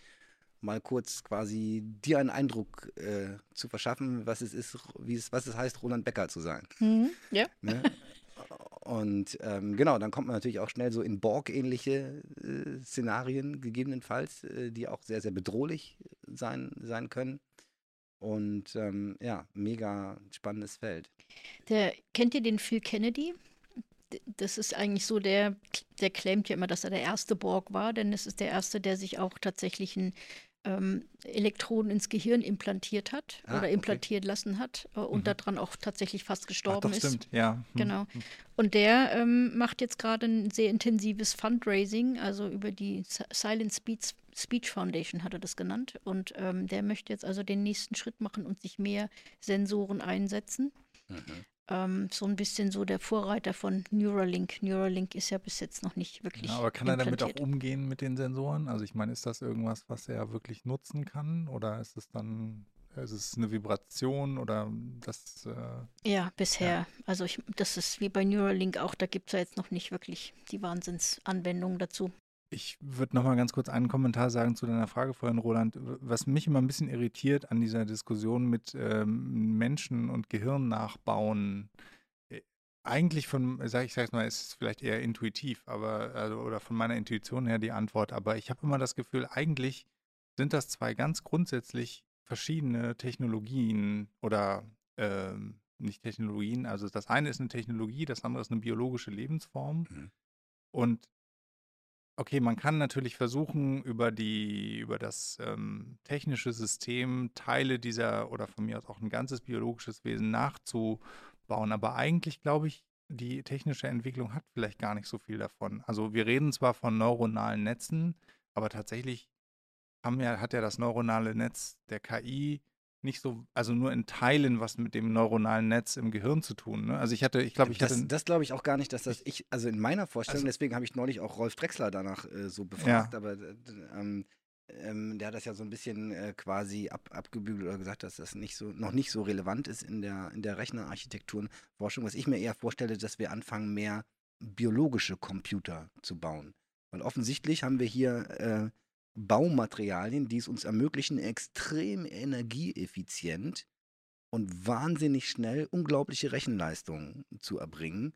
mal kurz quasi dir einen Eindruck äh, zu verschaffen, was es ist, wie es, was es heißt, Roland Becker zu sein. Mhm, ja. Ne? <laughs> Und ähm, genau, dann kommt man natürlich auch schnell so in Borg-ähnliche äh, Szenarien gegebenenfalls, äh, die auch sehr, sehr bedrohlich sein, sein können. Und ähm, ja, mega spannendes Feld. Der, kennt ihr den Phil Kennedy? Das ist eigentlich so, der, der claimt ja immer, dass er der erste Borg war, denn es ist der erste, der sich auch tatsächlich ein ähm, Elektroden ins Gehirn implantiert hat ah, oder implantiert okay. lassen hat äh, und mhm. daran auch tatsächlich fast gestorben Ach, doch, ist. Stimmt, ja. Hm. Genau. Und der ähm, macht jetzt gerade ein sehr intensives Fundraising, also über die Silent Speech, Speech Foundation hat er das genannt. Und ähm, der möchte jetzt also den nächsten Schritt machen und sich mehr Sensoren einsetzen. Mhm ähm, so ein bisschen so der Vorreiter von Neuralink. Neuralink ist ja bis jetzt noch nicht wirklich. Ja, aber kann er damit auch umgehen mit den Sensoren? Also ich meine, ist das irgendwas, was er wirklich nutzen kann? Oder ist es dann, ist es eine Vibration oder das? Äh, ja, bisher. Ja. Also ich, das ist wie bei Neuralink auch, da gibt es ja jetzt noch nicht wirklich die Wahnsinnsanwendungen dazu. Ich würde noch mal ganz kurz einen Kommentar sagen zu deiner Frage vorhin, Roland. Was mich immer ein bisschen irritiert an dieser Diskussion mit ähm, Menschen und Gehirn nachbauen, äh, eigentlich von, sag ich sag's mal, ist es vielleicht eher intuitiv, aber also, oder von meiner Intuition her die Antwort. Aber ich habe immer das Gefühl, eigentlich sind das zwei ganz grundsätzlich verschiedene Technologien oder ähm, nicht Technologien. Also das eine ist eine Technologie, das andere ist eine biologische Lebensform. Mhm. Und Okay, man kann natürlich versuchen, über die, über das ähm, technische System Teile dieser oder von mir aus auch ein ganzes biologisches Wesen nachzubauen. Aber eigentlich glaube ich, die technische Entwicklung hat vielleicht gar nicht so viel davon. Also wir reden zwar von neuronalen Netzen, aber tatsächlich haben ja, hat ja das neuronale Netz der KI nicht so, also nur in Teilen was mit dem neuronalen Netz im Gehirn zu tun. Ne? Also ich hatte, ich glaube, ich das, hatte. Das glaube ich auch gar nicht, dass das ich, also in meiner Vorstellung, also, deswegen habe ich neulich auch Rolf Drexler danach äh, so befragt, ja. aber äh, ähm, ähm, der hat das ja so ein bisschen äh, quasi ab, abgebügelt oder gesagt, dass das nicht so, noch nicht so relevant ist in der, in der Rechnerarchitekturenforschung. Was ich mir eher vorstelle, dass wir anfangen, mehr biologische Computer zu bauen. Weil offensichtlich haben wir hier äh, Baumaterialien, die es uns ermöglichen, extrem energieeffizient und wahnsinnig schnell unglaubliche Rechenleistungen zu erbringen.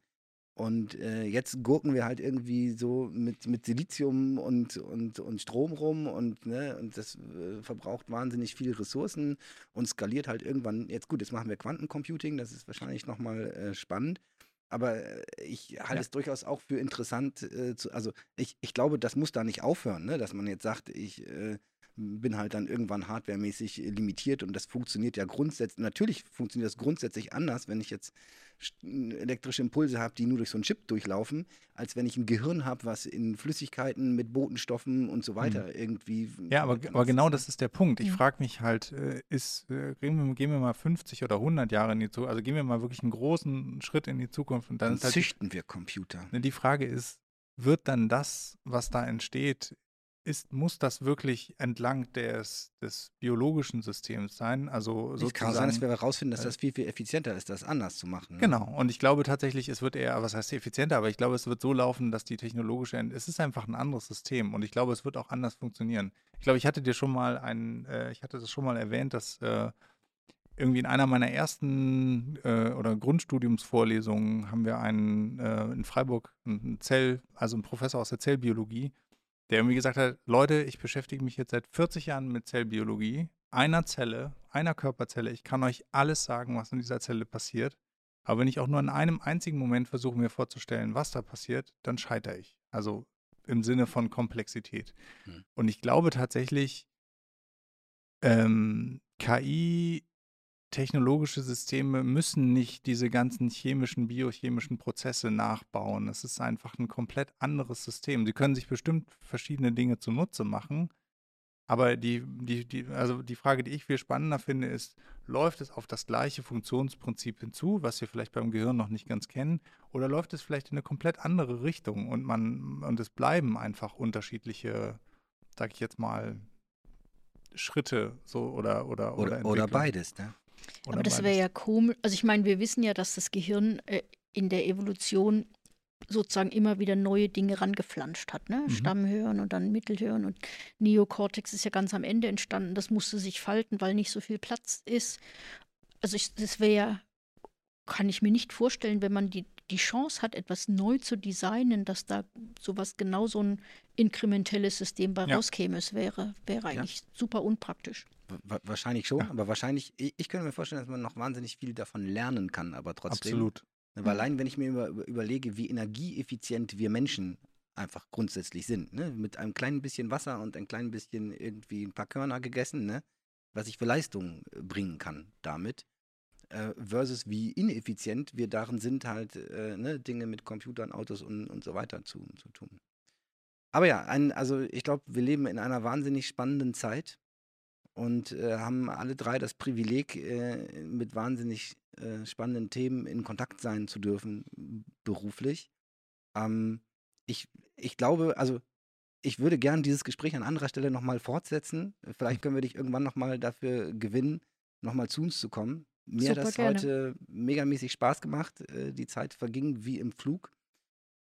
Und äh, jetzt gurken wir halt irgendwie so mit, mit Silizium und, und, und Strom rum und, ne, und das äh, verbraucht wahnsinnig viele Ressourcen und skaliert halt irgendwann. Jetzt gut, jetzt machen wir Quantencomputing, das ist wahrscheinlich nochmal äh, spannend. Aber äh, ich halte ja. es durchaus auch für interessant, äh, zu, also ich, ich glaube, das muss da nicht aufhören, ne? dass man jetzt sagt, ich äh, bin halt dann irgendwann hardwaremäßig limitiert und das funktioniert ja grundsätzlich, natürlich funktioniert das grundsätzlich anders, wenn ich jetzt elektrische Impulse habe, die nur durch so einen Chip durchlaufen, als wenn ich ein Gehirn habe, was in Flüssigkeiten mit Botenstoffen und so weiter mhm. irgendwie. Ja, aber, aber genau das ist der Punkt. Ich mhm. frage mich halt, äh, ist, äh, gehen, wir, gehen wir mal 50 oder 100 Jahre in die Zukunft, also gehen wir mal wirklich einen großen Schritt in die Zukunft und dann, dann halt züchten wir Computer. Ne, die Frage ist, wird dann das, was da entsteht, ist, muss das wirklich entlang des, des biologischen Systems sein? Also es kann sein, dass wir herausfinden, dass das viel, viel effizienter ist, das anders zu machen. Ne? Genau. Und ich glaube tatsächlich, es wird eher, was heißt effizienter, aber ich glaube, es wird so laufen, dass die technologische, es ist einfach ein anderes System und ich glaube, es wird auch anders funktionieren. Ich glaube, ich hatte dir schon mal ein, äh, ich hatte das schon mal erwähnt, dass äh, irgendwie in einer meiner ersten äh, oder Grundstudiumsvorlesungen haben wir einen äh, in Freiburg, einen Zell, also einen Professor aus der Zellbiologie, der irgendwie gesagt hat, Leute, ich beschäftige mich jetzt seit 40 Jahren mit Zellbiologie, einer Zelle, einer Körperzelle. Ich kann euch alles sagen, was in dieser Zelle passiert. Aber wenn ich auch nur in einem einzigen Moment versuche, mir vorzustellen, was da passiert, dann scheitere ich. Also im Sinne von Komplexität. Hm. Und ich glaube tatsächlich, ähm, KI technologische Systeme müssen nicht diese ganzen chemischen, biochemischen Prozesse nachbauen. Es ist einfach ein komplett anderes System. Sie können sich bestimmt verschiedene Dinge zunutze machen. Aber die, die, die, also die Frage, die ich viel spannender finde, ist, läuft es auf das gleiche Funktionsprinzip hinzu, was wir vielleicht beim Gehirn noch nicht ganz kennen, oder läuft es vielleicht in eine komplett andere Richtung und man, und es bleiben einfach unterschiedliche, sag ich jetzt mal, Schritte so oder oder oder, oder, oder beides, ne? Oder Aber das wäre ja komisch. Also ich meine, wir wissen ja, dass das Gehirn äh, in der Evolution sozusagen immer wieder neue Dinge rangeflanscht hat. Ne? Mhm. Stammhirn und dann Mittelhirn und Neokortex ist ja ganz am Ende entstanden. Das musste sich falten, weil nicht so viel Platz ist. Also ich, das wäre ja, kann ich mir nicht vorstellen, wenn man die, die Chance hat, etwas neu zu designen, dass da sowas genau so ein inkrementelles System bei ja. rauskäme. Es wäre, wäre eigentlich ja. super unpraktisch wahrscheinlich schon, ja. aber wahrscheinlich, ich, ich, könnte mir vorstellen, dass man noch wahnsinnig viel davon lernen kann, aber trotzdem. Absolut. Ne, weil allein, wenn ich mir über, überlege, wie energieeffizient wir Menschen einfach grundsätzlich sind, ne? mit einem kleinen bisschen Wasser und ein klein bisschen irgendwie ein paar Körner gegessen, ne? was ich für Leistung äh, bringen kann damit, äh, versus wie ineffizient wir darin sind, halt äh, ne? Dinge mit Computern, Autos und, und so weiter zu, zu tun. Aber ja, ein, also ich glaube, wir leben in einer wahnsinnig spannenden Zeit und äh, haben alle drei das Privileg, äh, mit wahnsinnig äh, spannenden Themen in Kontakt sein zu dürfen, beruflich. Ähm, ich, ich glaube, also ich würde gerne dieses Gespräch an anderer Stelle nochmal fortsetzen. Vielleicht können wir dich irgendwann nochmal dafür gewinnen, nochmal zu uns zu kommen. Mir Super hat das gerne. heute megamäßig Spaß gemacht. Äh, die Zeit verging wie im Flug.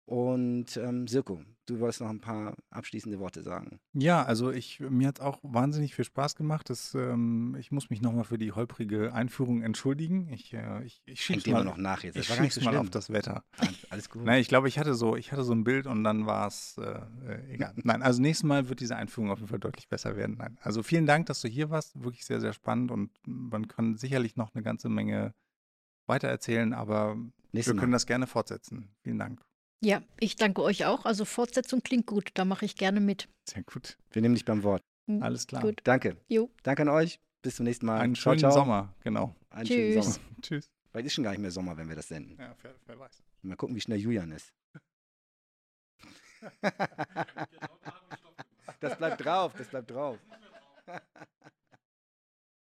Und ähm, Sirko, du wolltest noch ein paar abschließende Worte sagen. Ja, also ich, mir hat es auch wahnsinnig viel Spaß gemacht. Das, ähm, ich muss mich nochmal für die holprige Einführung entschuldigen. Ich, äh, ich, ich schieb's mal noch nach jetzt. Das ich nicht so mal auf das Wetter. Alles gut. Nein, ich glaube, ich hatte so, ich hatte so ein Bild und dann war es äh, egal. Nein, also nächstes Mal wird diese Einführung auf jeden Fall deutlich besser werden. Nein. Also vielen Dank, dass du hier warst. Wirklich sehr, sehr spannend und man kann sicherlich noch eine ganze Menge weitererzählen, aber Nächstes wir können Mal. das gerne fortsetzen. Vielen Dank. Ja, ich danke euch auch. Also Fortsetzung klingt gut, da mache ich gerne mit. Sehr gut. Wir nehmen dich beim Wort. Mhm. Alles klar. Gut. Danke. Jo. Danke an euch. Bis zum nächsten Mal. Einen schönen ciao, ciao. Sommer, genau. Einen Tschüss. schönen Sommer. <laughs> Tschüss. Weil ist schon gar nicht mehr Sommer, wenn wir das senden. Ja, wer, wer weiß. Mal gucken, wie schnell Julian ist. <laughs> <laughs> das bleibt drauf, das bleibt drauf.